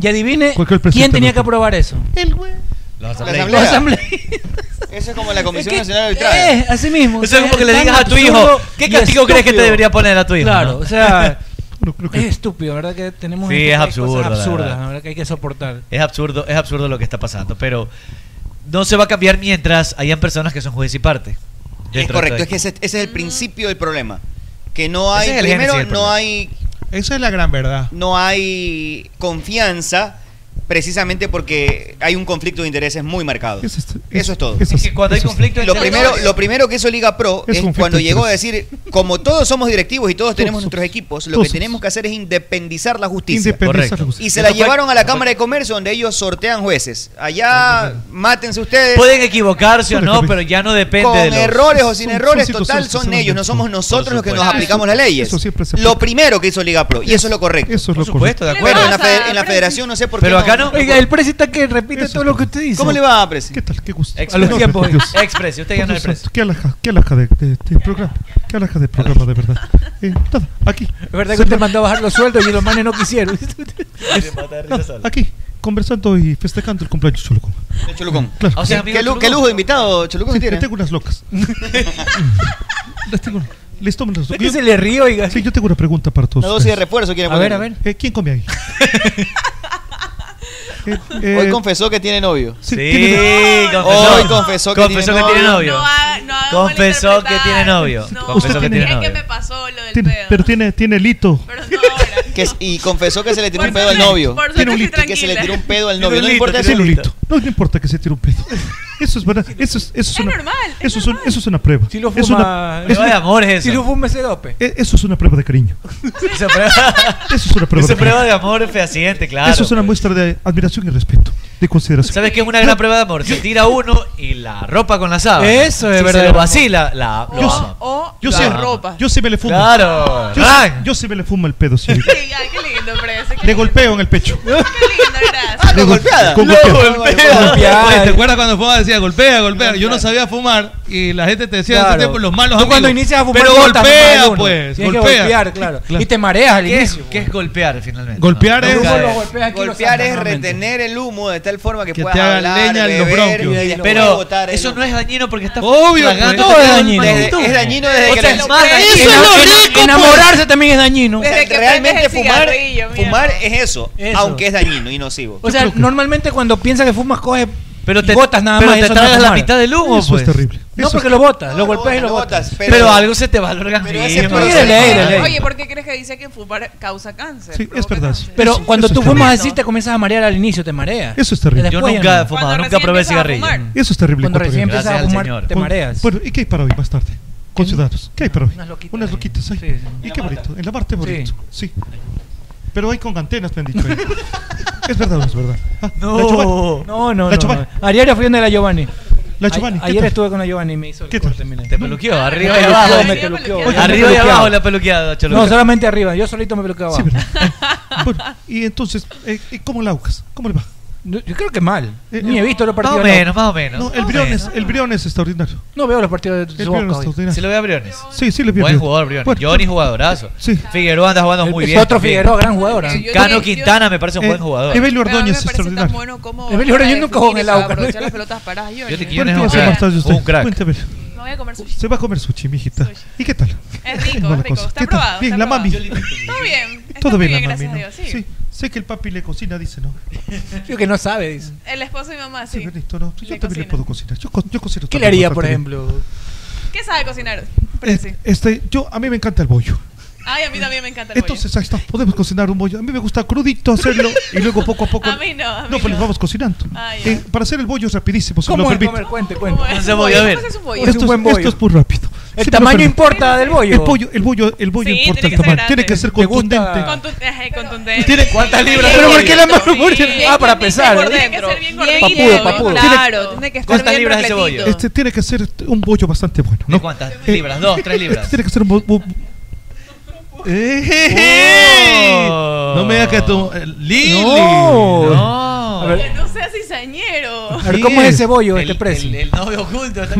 Y adivine quién tenía que aprobar eso. El güey. Los asambleístas. <laughs> Eso es como la Comisión es que, Nacional Arbitral. Es, así mismo. Eso o sea, es como que le digas a tu hijo, ¿qué castigo crees que te debería poner a tu hijo? Claro, ¿no? o sea, es estúpido, ¿verdad? Que tenemos sí, este es absurdo, cosas absurdas, la verdad. Que hay que soportar. Es absurdo, es absurdo lo que está pasando, pero no se va a cambiar mientras hayan personas que son juez y parte. Es correcto, es que ese, ese, es el principio del problema. Que no hay, es primero, no hay... Esa es la gran verdad. No hay confianza precisamente porque hay un conflicto de intereses muy marcado. Eso es, todo. Lo primero, lo primero que hizo Liga Pro es, cuando llegó a decir, como todos somos directivos y todos, <laughs> tenemos nuestros equipos, lo que tenemos que hacer es independizar la justicia. Correcto. Y se la llevaron a la Cámara de Comercio donde ellos sortean jueces. Allá mátense ustedes. Pueden equivocarse o no, pero ya no depende Con de los... errores o sin errores, total son ellos, no somos nosotros los que nos aplicamos las leyes. Lo primero que hizo Liga Pro y eso es lo correcto. Eso es lo correcto. de acuerdo. En la, federación no sé por qué Pero acá mano. Oiga, pues, el precio está que repite Eso. todo lo que usted dice. ¿Cómo le va, Presi? ¿Qué tal? ¿Qué gusto? Ex a los tiempos. Ex Presi, usted gana el Presi. ¿Qué alhaja, qué alhaja de, de, de, programa? ¿Qué alhaja de programa, de verdad? Eh, nada, aquí. Es verdad que usted mandó a bajar los sueldos y los manes no quisieron. <laughs> <laughs> Es, aquí conversando y festejando el cumpleaños de Cholucón. De Cholucón. Claro. O sea, ¿Qué, Cholucón? ¿Qué, lujo de invitado Cholucón sí, tiene? Yo tengo unas locas. <laughs> las tengo, les tomo las locas. ¿Qué se le ríe, oiga? Sí, yo tengo una pregunta para todos. Una dosis de refuerzo quieren A ver, a ver. Eh, ¿Quién come ahí? Eh, Hoy eh, confesó que tiene novio. Sí, confesó. Hoy confesó que, confesó tiene, que tiene novio. No, confesó que tiene novio. confesó que tiene novio. Es que me pasó lo del pedo. Pero tiene, tiene lito. Pero no, que, y confesó que se le tiró un pedo al novio. Por que se le tiró un pedo al novio. No importa. No, no importa que se tiró un pedo. Eso es verdad. Eso es, eso es, una, normal. Eso es, una prueba. Si lo fuma, es una, es de amor. Si lo fuma, se dope. Eh, eso es una prueba de cariño. <laughs> Esa prueba, <laughs> eso es una prueba. Esa de prueba de amor fehaciente, claro. Eso es una pues. muestra de admiración y respeto, de consideración. ¿Sabes qué es una gran prueba de amor? Se tira uno y la ropa con la sábana. Eso es verdad. Se lo vacila, la, yo. O la ropa. Yo sí me le fumo. Claro. Yo, yo sí me le fumo el pedo, sí. <laughs> sí qué lindo, parece. Qué de lindo. golpeo en el pecho. Ah, qué lindo, gracias. Ah, con golpeada. Con golpeada. ¿Te acuerdas cuando fumaba decía, golpea, golpea. Yo no sabía fumar y la gente te decía claro. tiempo los malos Tú amigos. cuando inicias a fumar, pero golpea, pues. Golpea. Golpear, claro. Y te mareas al ¿Qué inicio. Es, ¿Qué pues. es golpear finalmente? Golpear es, golpear es retener el humo de tal forma que, que puedas hablar, leña beber, los y Pero eso no es dañino porque está Obvio, todo es dañino. Es dañino desde que Eso es lo pues. Enamorarse también es dañino. Realmente fumar fumar es eso, aunque es dañino y nocivo. O sea, normalmente cuando piensas que fumas coges pero te, botas nada pero más. Te tragas no la mitad del humo, eso pues. es terrible. No, eso porque es... lo botas, lo golpeas y lo botas. Pero, pero, algo se te va al organismo. Oye, ¿por qué crees que dice que fumar causa cáncer? Sí, es verdad. Cáncer. Pero cuando tú fumas así, te comienzas a marear al inicio, te mareas. Eso es terrible. Yo nunca he fumado, nunca probé cigarrillo. Eso es terrible. Cuando recién empiezas a fumar, te mareas. Bueno, ¿y qué hay para hoy más tarde? Conciudadanos, ¿qué hay ah, para hoy? Unas loquitas. Unas loquitas, ahí. Y qué bonito, en la parte bonito. Sí. Pero hay con antenas, me han dicho. ahí. es verdad es verdad. Ah, No, la Giovanni. no, no. La no, Giovanni. no. Ariario fue de la Giovanni. La A- Giovanni. ¿qué Ayer tal? estuve con la Giovanni y me hizo el ¿Qué tal? corte, mire. Te peluqueó, arriba y abajo. me peluqueó. Me Arriba y abajo la peluqueada, Choluca. No, solamente arriba. Yo solito me peluqueaba abajo. Bueno, y entonces, eh, eh, ¿cómo la UCAS? ¿Cómo le va? Yo yo creo que mal. Eh, Ni he visto los Más partidos. o de la menos, más o menos. No, el Más o Briones, menos. el Briones es extraordinario. No veo los partidos de El su Boca. ¿Se lo ve a Briones? Sí, sí le a Buen jugador, Briones. Bueno, Johnny jugadorazo. Sí. Figueroa anda jugando muy Es bien. otro también. Figueroa, gran jugador. ¿eh? Yo- Cano yo- Quintana me parece un Eh, buen jugador. Evelio a Ordóñez es extraordinario. bueno como. Evelio Ordóñez nunca jugó en el aprovechar las pelotas paradas. Yo, Yo te quiero ¿Qué en va a más? Un crack. Cuénteme. Me voy a comer sushi. Se va a comer sushi, mijita. ¿Y qué tal? Es rico, <laughs> ¿Cómo va es rico. Está probado. Bien, la mami. Todo bien. Todo bien, la gracias mami, a ¿no? Dios. Sí. Sé que el papi le cocina, dice, ¿no? <laughs> Yo que no sabe, dice. El esposo y mamá, Sí, sí. Benito, no. Yo Le también le cocina. puedo cocinar. Yo, co- yo cocino ¿Qué le también haría, por bastante bien. ejemplo? ¿Qué sabe cocinar? Eh, Sí. Este, yo, a mí me encanta el bollo. Ay, a mí también me encanta el bollo. Entonces, ahí está, podemos cocinar un bollo. A mí me gusta crudito hacerlo y luego poco a poco. A mí no, a mí No, pues no. vamos cocinando. Ah, ya. Eh, para hacer el bollo es rapidísimo, si me ¿Cómo lo es? permite. Comer? Cuente, cuente. ¿Cómo es un bollo? ver. ¿Cómo se hace un bollo? Es Esto un buen bollo. Esto es muy rápido. El lo tamaño importa del bollo. El bollo, el bollo, el bollo Sí, importa tiene el que ser tamaño. Tiene que ser contundente. Contundente. Tiene- ¿Cuántas libras? Pero ¿por qué la mano Sí, Ah, para pesar. Papudo, papudo. Claro, tiene que estar ¿Cuántas libras de ese bollo? Este tiene que ser un bollo bastante bueno, ¿De ¿no? cuántas Eh, libras? ¿Dos, tres libras? Este tiene que ser un bollo. ¡Eh! Oh. No me digas que tú. eh, Lili. No. No. A ver, no sea cizañero. a ver, ¿cómo es ese bollo, el, este precio? el, el novio oculto. está.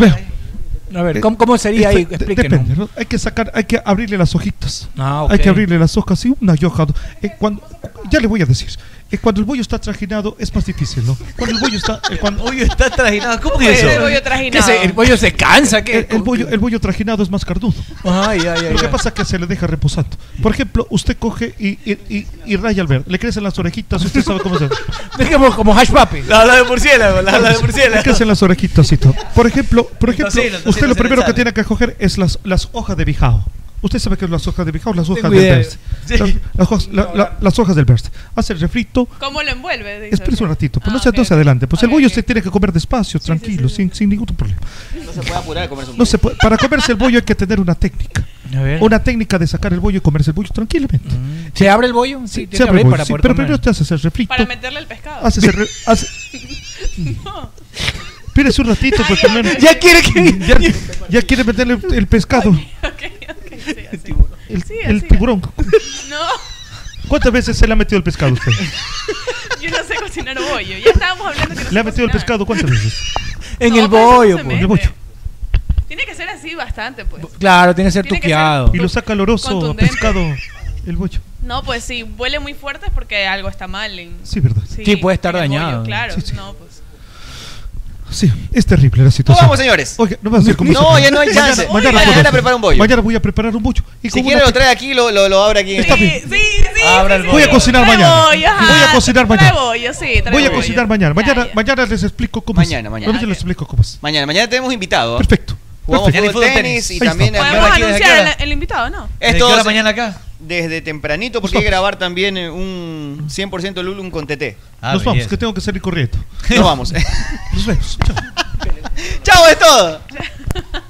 A ver, ¿cómo, cómo sería ahí? Explíquenos. depende, ¿no? Hay que sacar, hay que abrirle las hojitas. Ah, ok. Hay que abrirle las hojas y una y hoja. Eh, cuando, ya le voy a decir. Eh, cuando el bollo está trajinado es más difícil, ¿no? Cuando el bollo está. eh, cuando, Oye, está trajinado. ¿Cómo que Ese eso? bollo ¿Qué trajinado. se- ¿El bollo se cansa? ¿Qué? el, el bollo, el bollo trajinado es más cardudo. Ay, ay, ay. Lo que ay. pasa es que se le deja reposando. Por ejemplo, usted coge y, y, y, y raya al verde. Le crecen las orejitas, usted sabe cómo se Dejemos como hash papi. La habla de murciélago, la habla de Le murciélago. crecen las orejitas y todo. Por ejemplo, por El ejemplo tocino, el tocino usted lo le primero que tiene que coger es las, las hojas de bijao. Usted sabe que las hojas de bijao, las hojas Tengo del verde. Sí. Las, las hojas, la- la- las hojas del verde. Hace el refrito. ¿Cómo lo envuelve? Dice. Espera un ratito, pues Ah, no se, ok, no se adelante. Pues el bollo ok. se tiene que comer despacio, tranquilo, Sin, sin ningún problema. No se puede apurar a comerse un No se puede- para comerse el bollo hay que tener una técnica. A ver. Una técnica de sacar el bollo y comerse el bollo tranquilamente. ¿Se abre el bollo? Sí, Se abre abrir el bollo, para sí, poder pero comer. primero te haces el refrito. Para meterle el pescado. Haces el re- <laughs> hace- No. Espérese un ratito, pues primero. Ya quiere que. Ya, ya quiere meterle el pescado. <laughs> El, Sí, el tiburón. No, ¿Cuántas veces se le ha metido el pescado a usted? <laughs> yo no sé cocinar bollo. Ya estábamos hablando que no ¿Le ha metido el pescado cuántas veces? En No, el no bollo, se pues. En el bollo. Tiene que ser así bastante, pues. Claro, tiene que ser Tiene que ser- tuqueado. Y lo saca oloroso a Contundente. pescado el bollo. No, pues si huele muy fuerte es porque algo está mal. En, Sí, verdad. Sí, puede estar dañado. bollo, claro, Sí, sí. no, pues. Sí, es terrible la ¿Cómo situación. vamos, señores? Oiga, no va a ser como No, ya no hay chance. Mañana, mañana, Mañana prepara un bollo. Mañana voy a preparar un bollo. Y Si con quiere lo trae aquí, lo, lo, lo abre aquí. Está Sí, bien. sí, sí. Abra el sí, Voy a cocinar Trae mañana. bollo. Voy a cocinar Trae mañana. bollo, sí, trae Voy a bollo. cocinar mañana. Ya, Mañana, ya. mañana les explico cómo Mañana, es. mañana. Mañana les explico cómo es. Mañana, mañana tenemos invitado. Perfecto. Jugamos hay fútbol, fútbol tenis, tenis. y también. Podemos ¿A qué hora? ¿A qué anunciar el, el invitado, ¿no? ¿De qué Esto hora se- mañana acá? desde tempranito porque hay que grabar también eh, un 100% Lulum con TT. Ah, Nos vamos, que tengo que salir corriendo. Nos vamos. Nos vemos. Chao. <laughs> Chao, es todo. <laughs>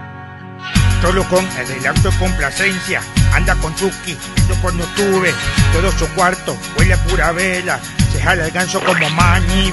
Solo con adelanto y complacencia. Anda con Chucky, yo no tuve. Todo su cuarto huele a pura vela. Se jala el ganso como manivela.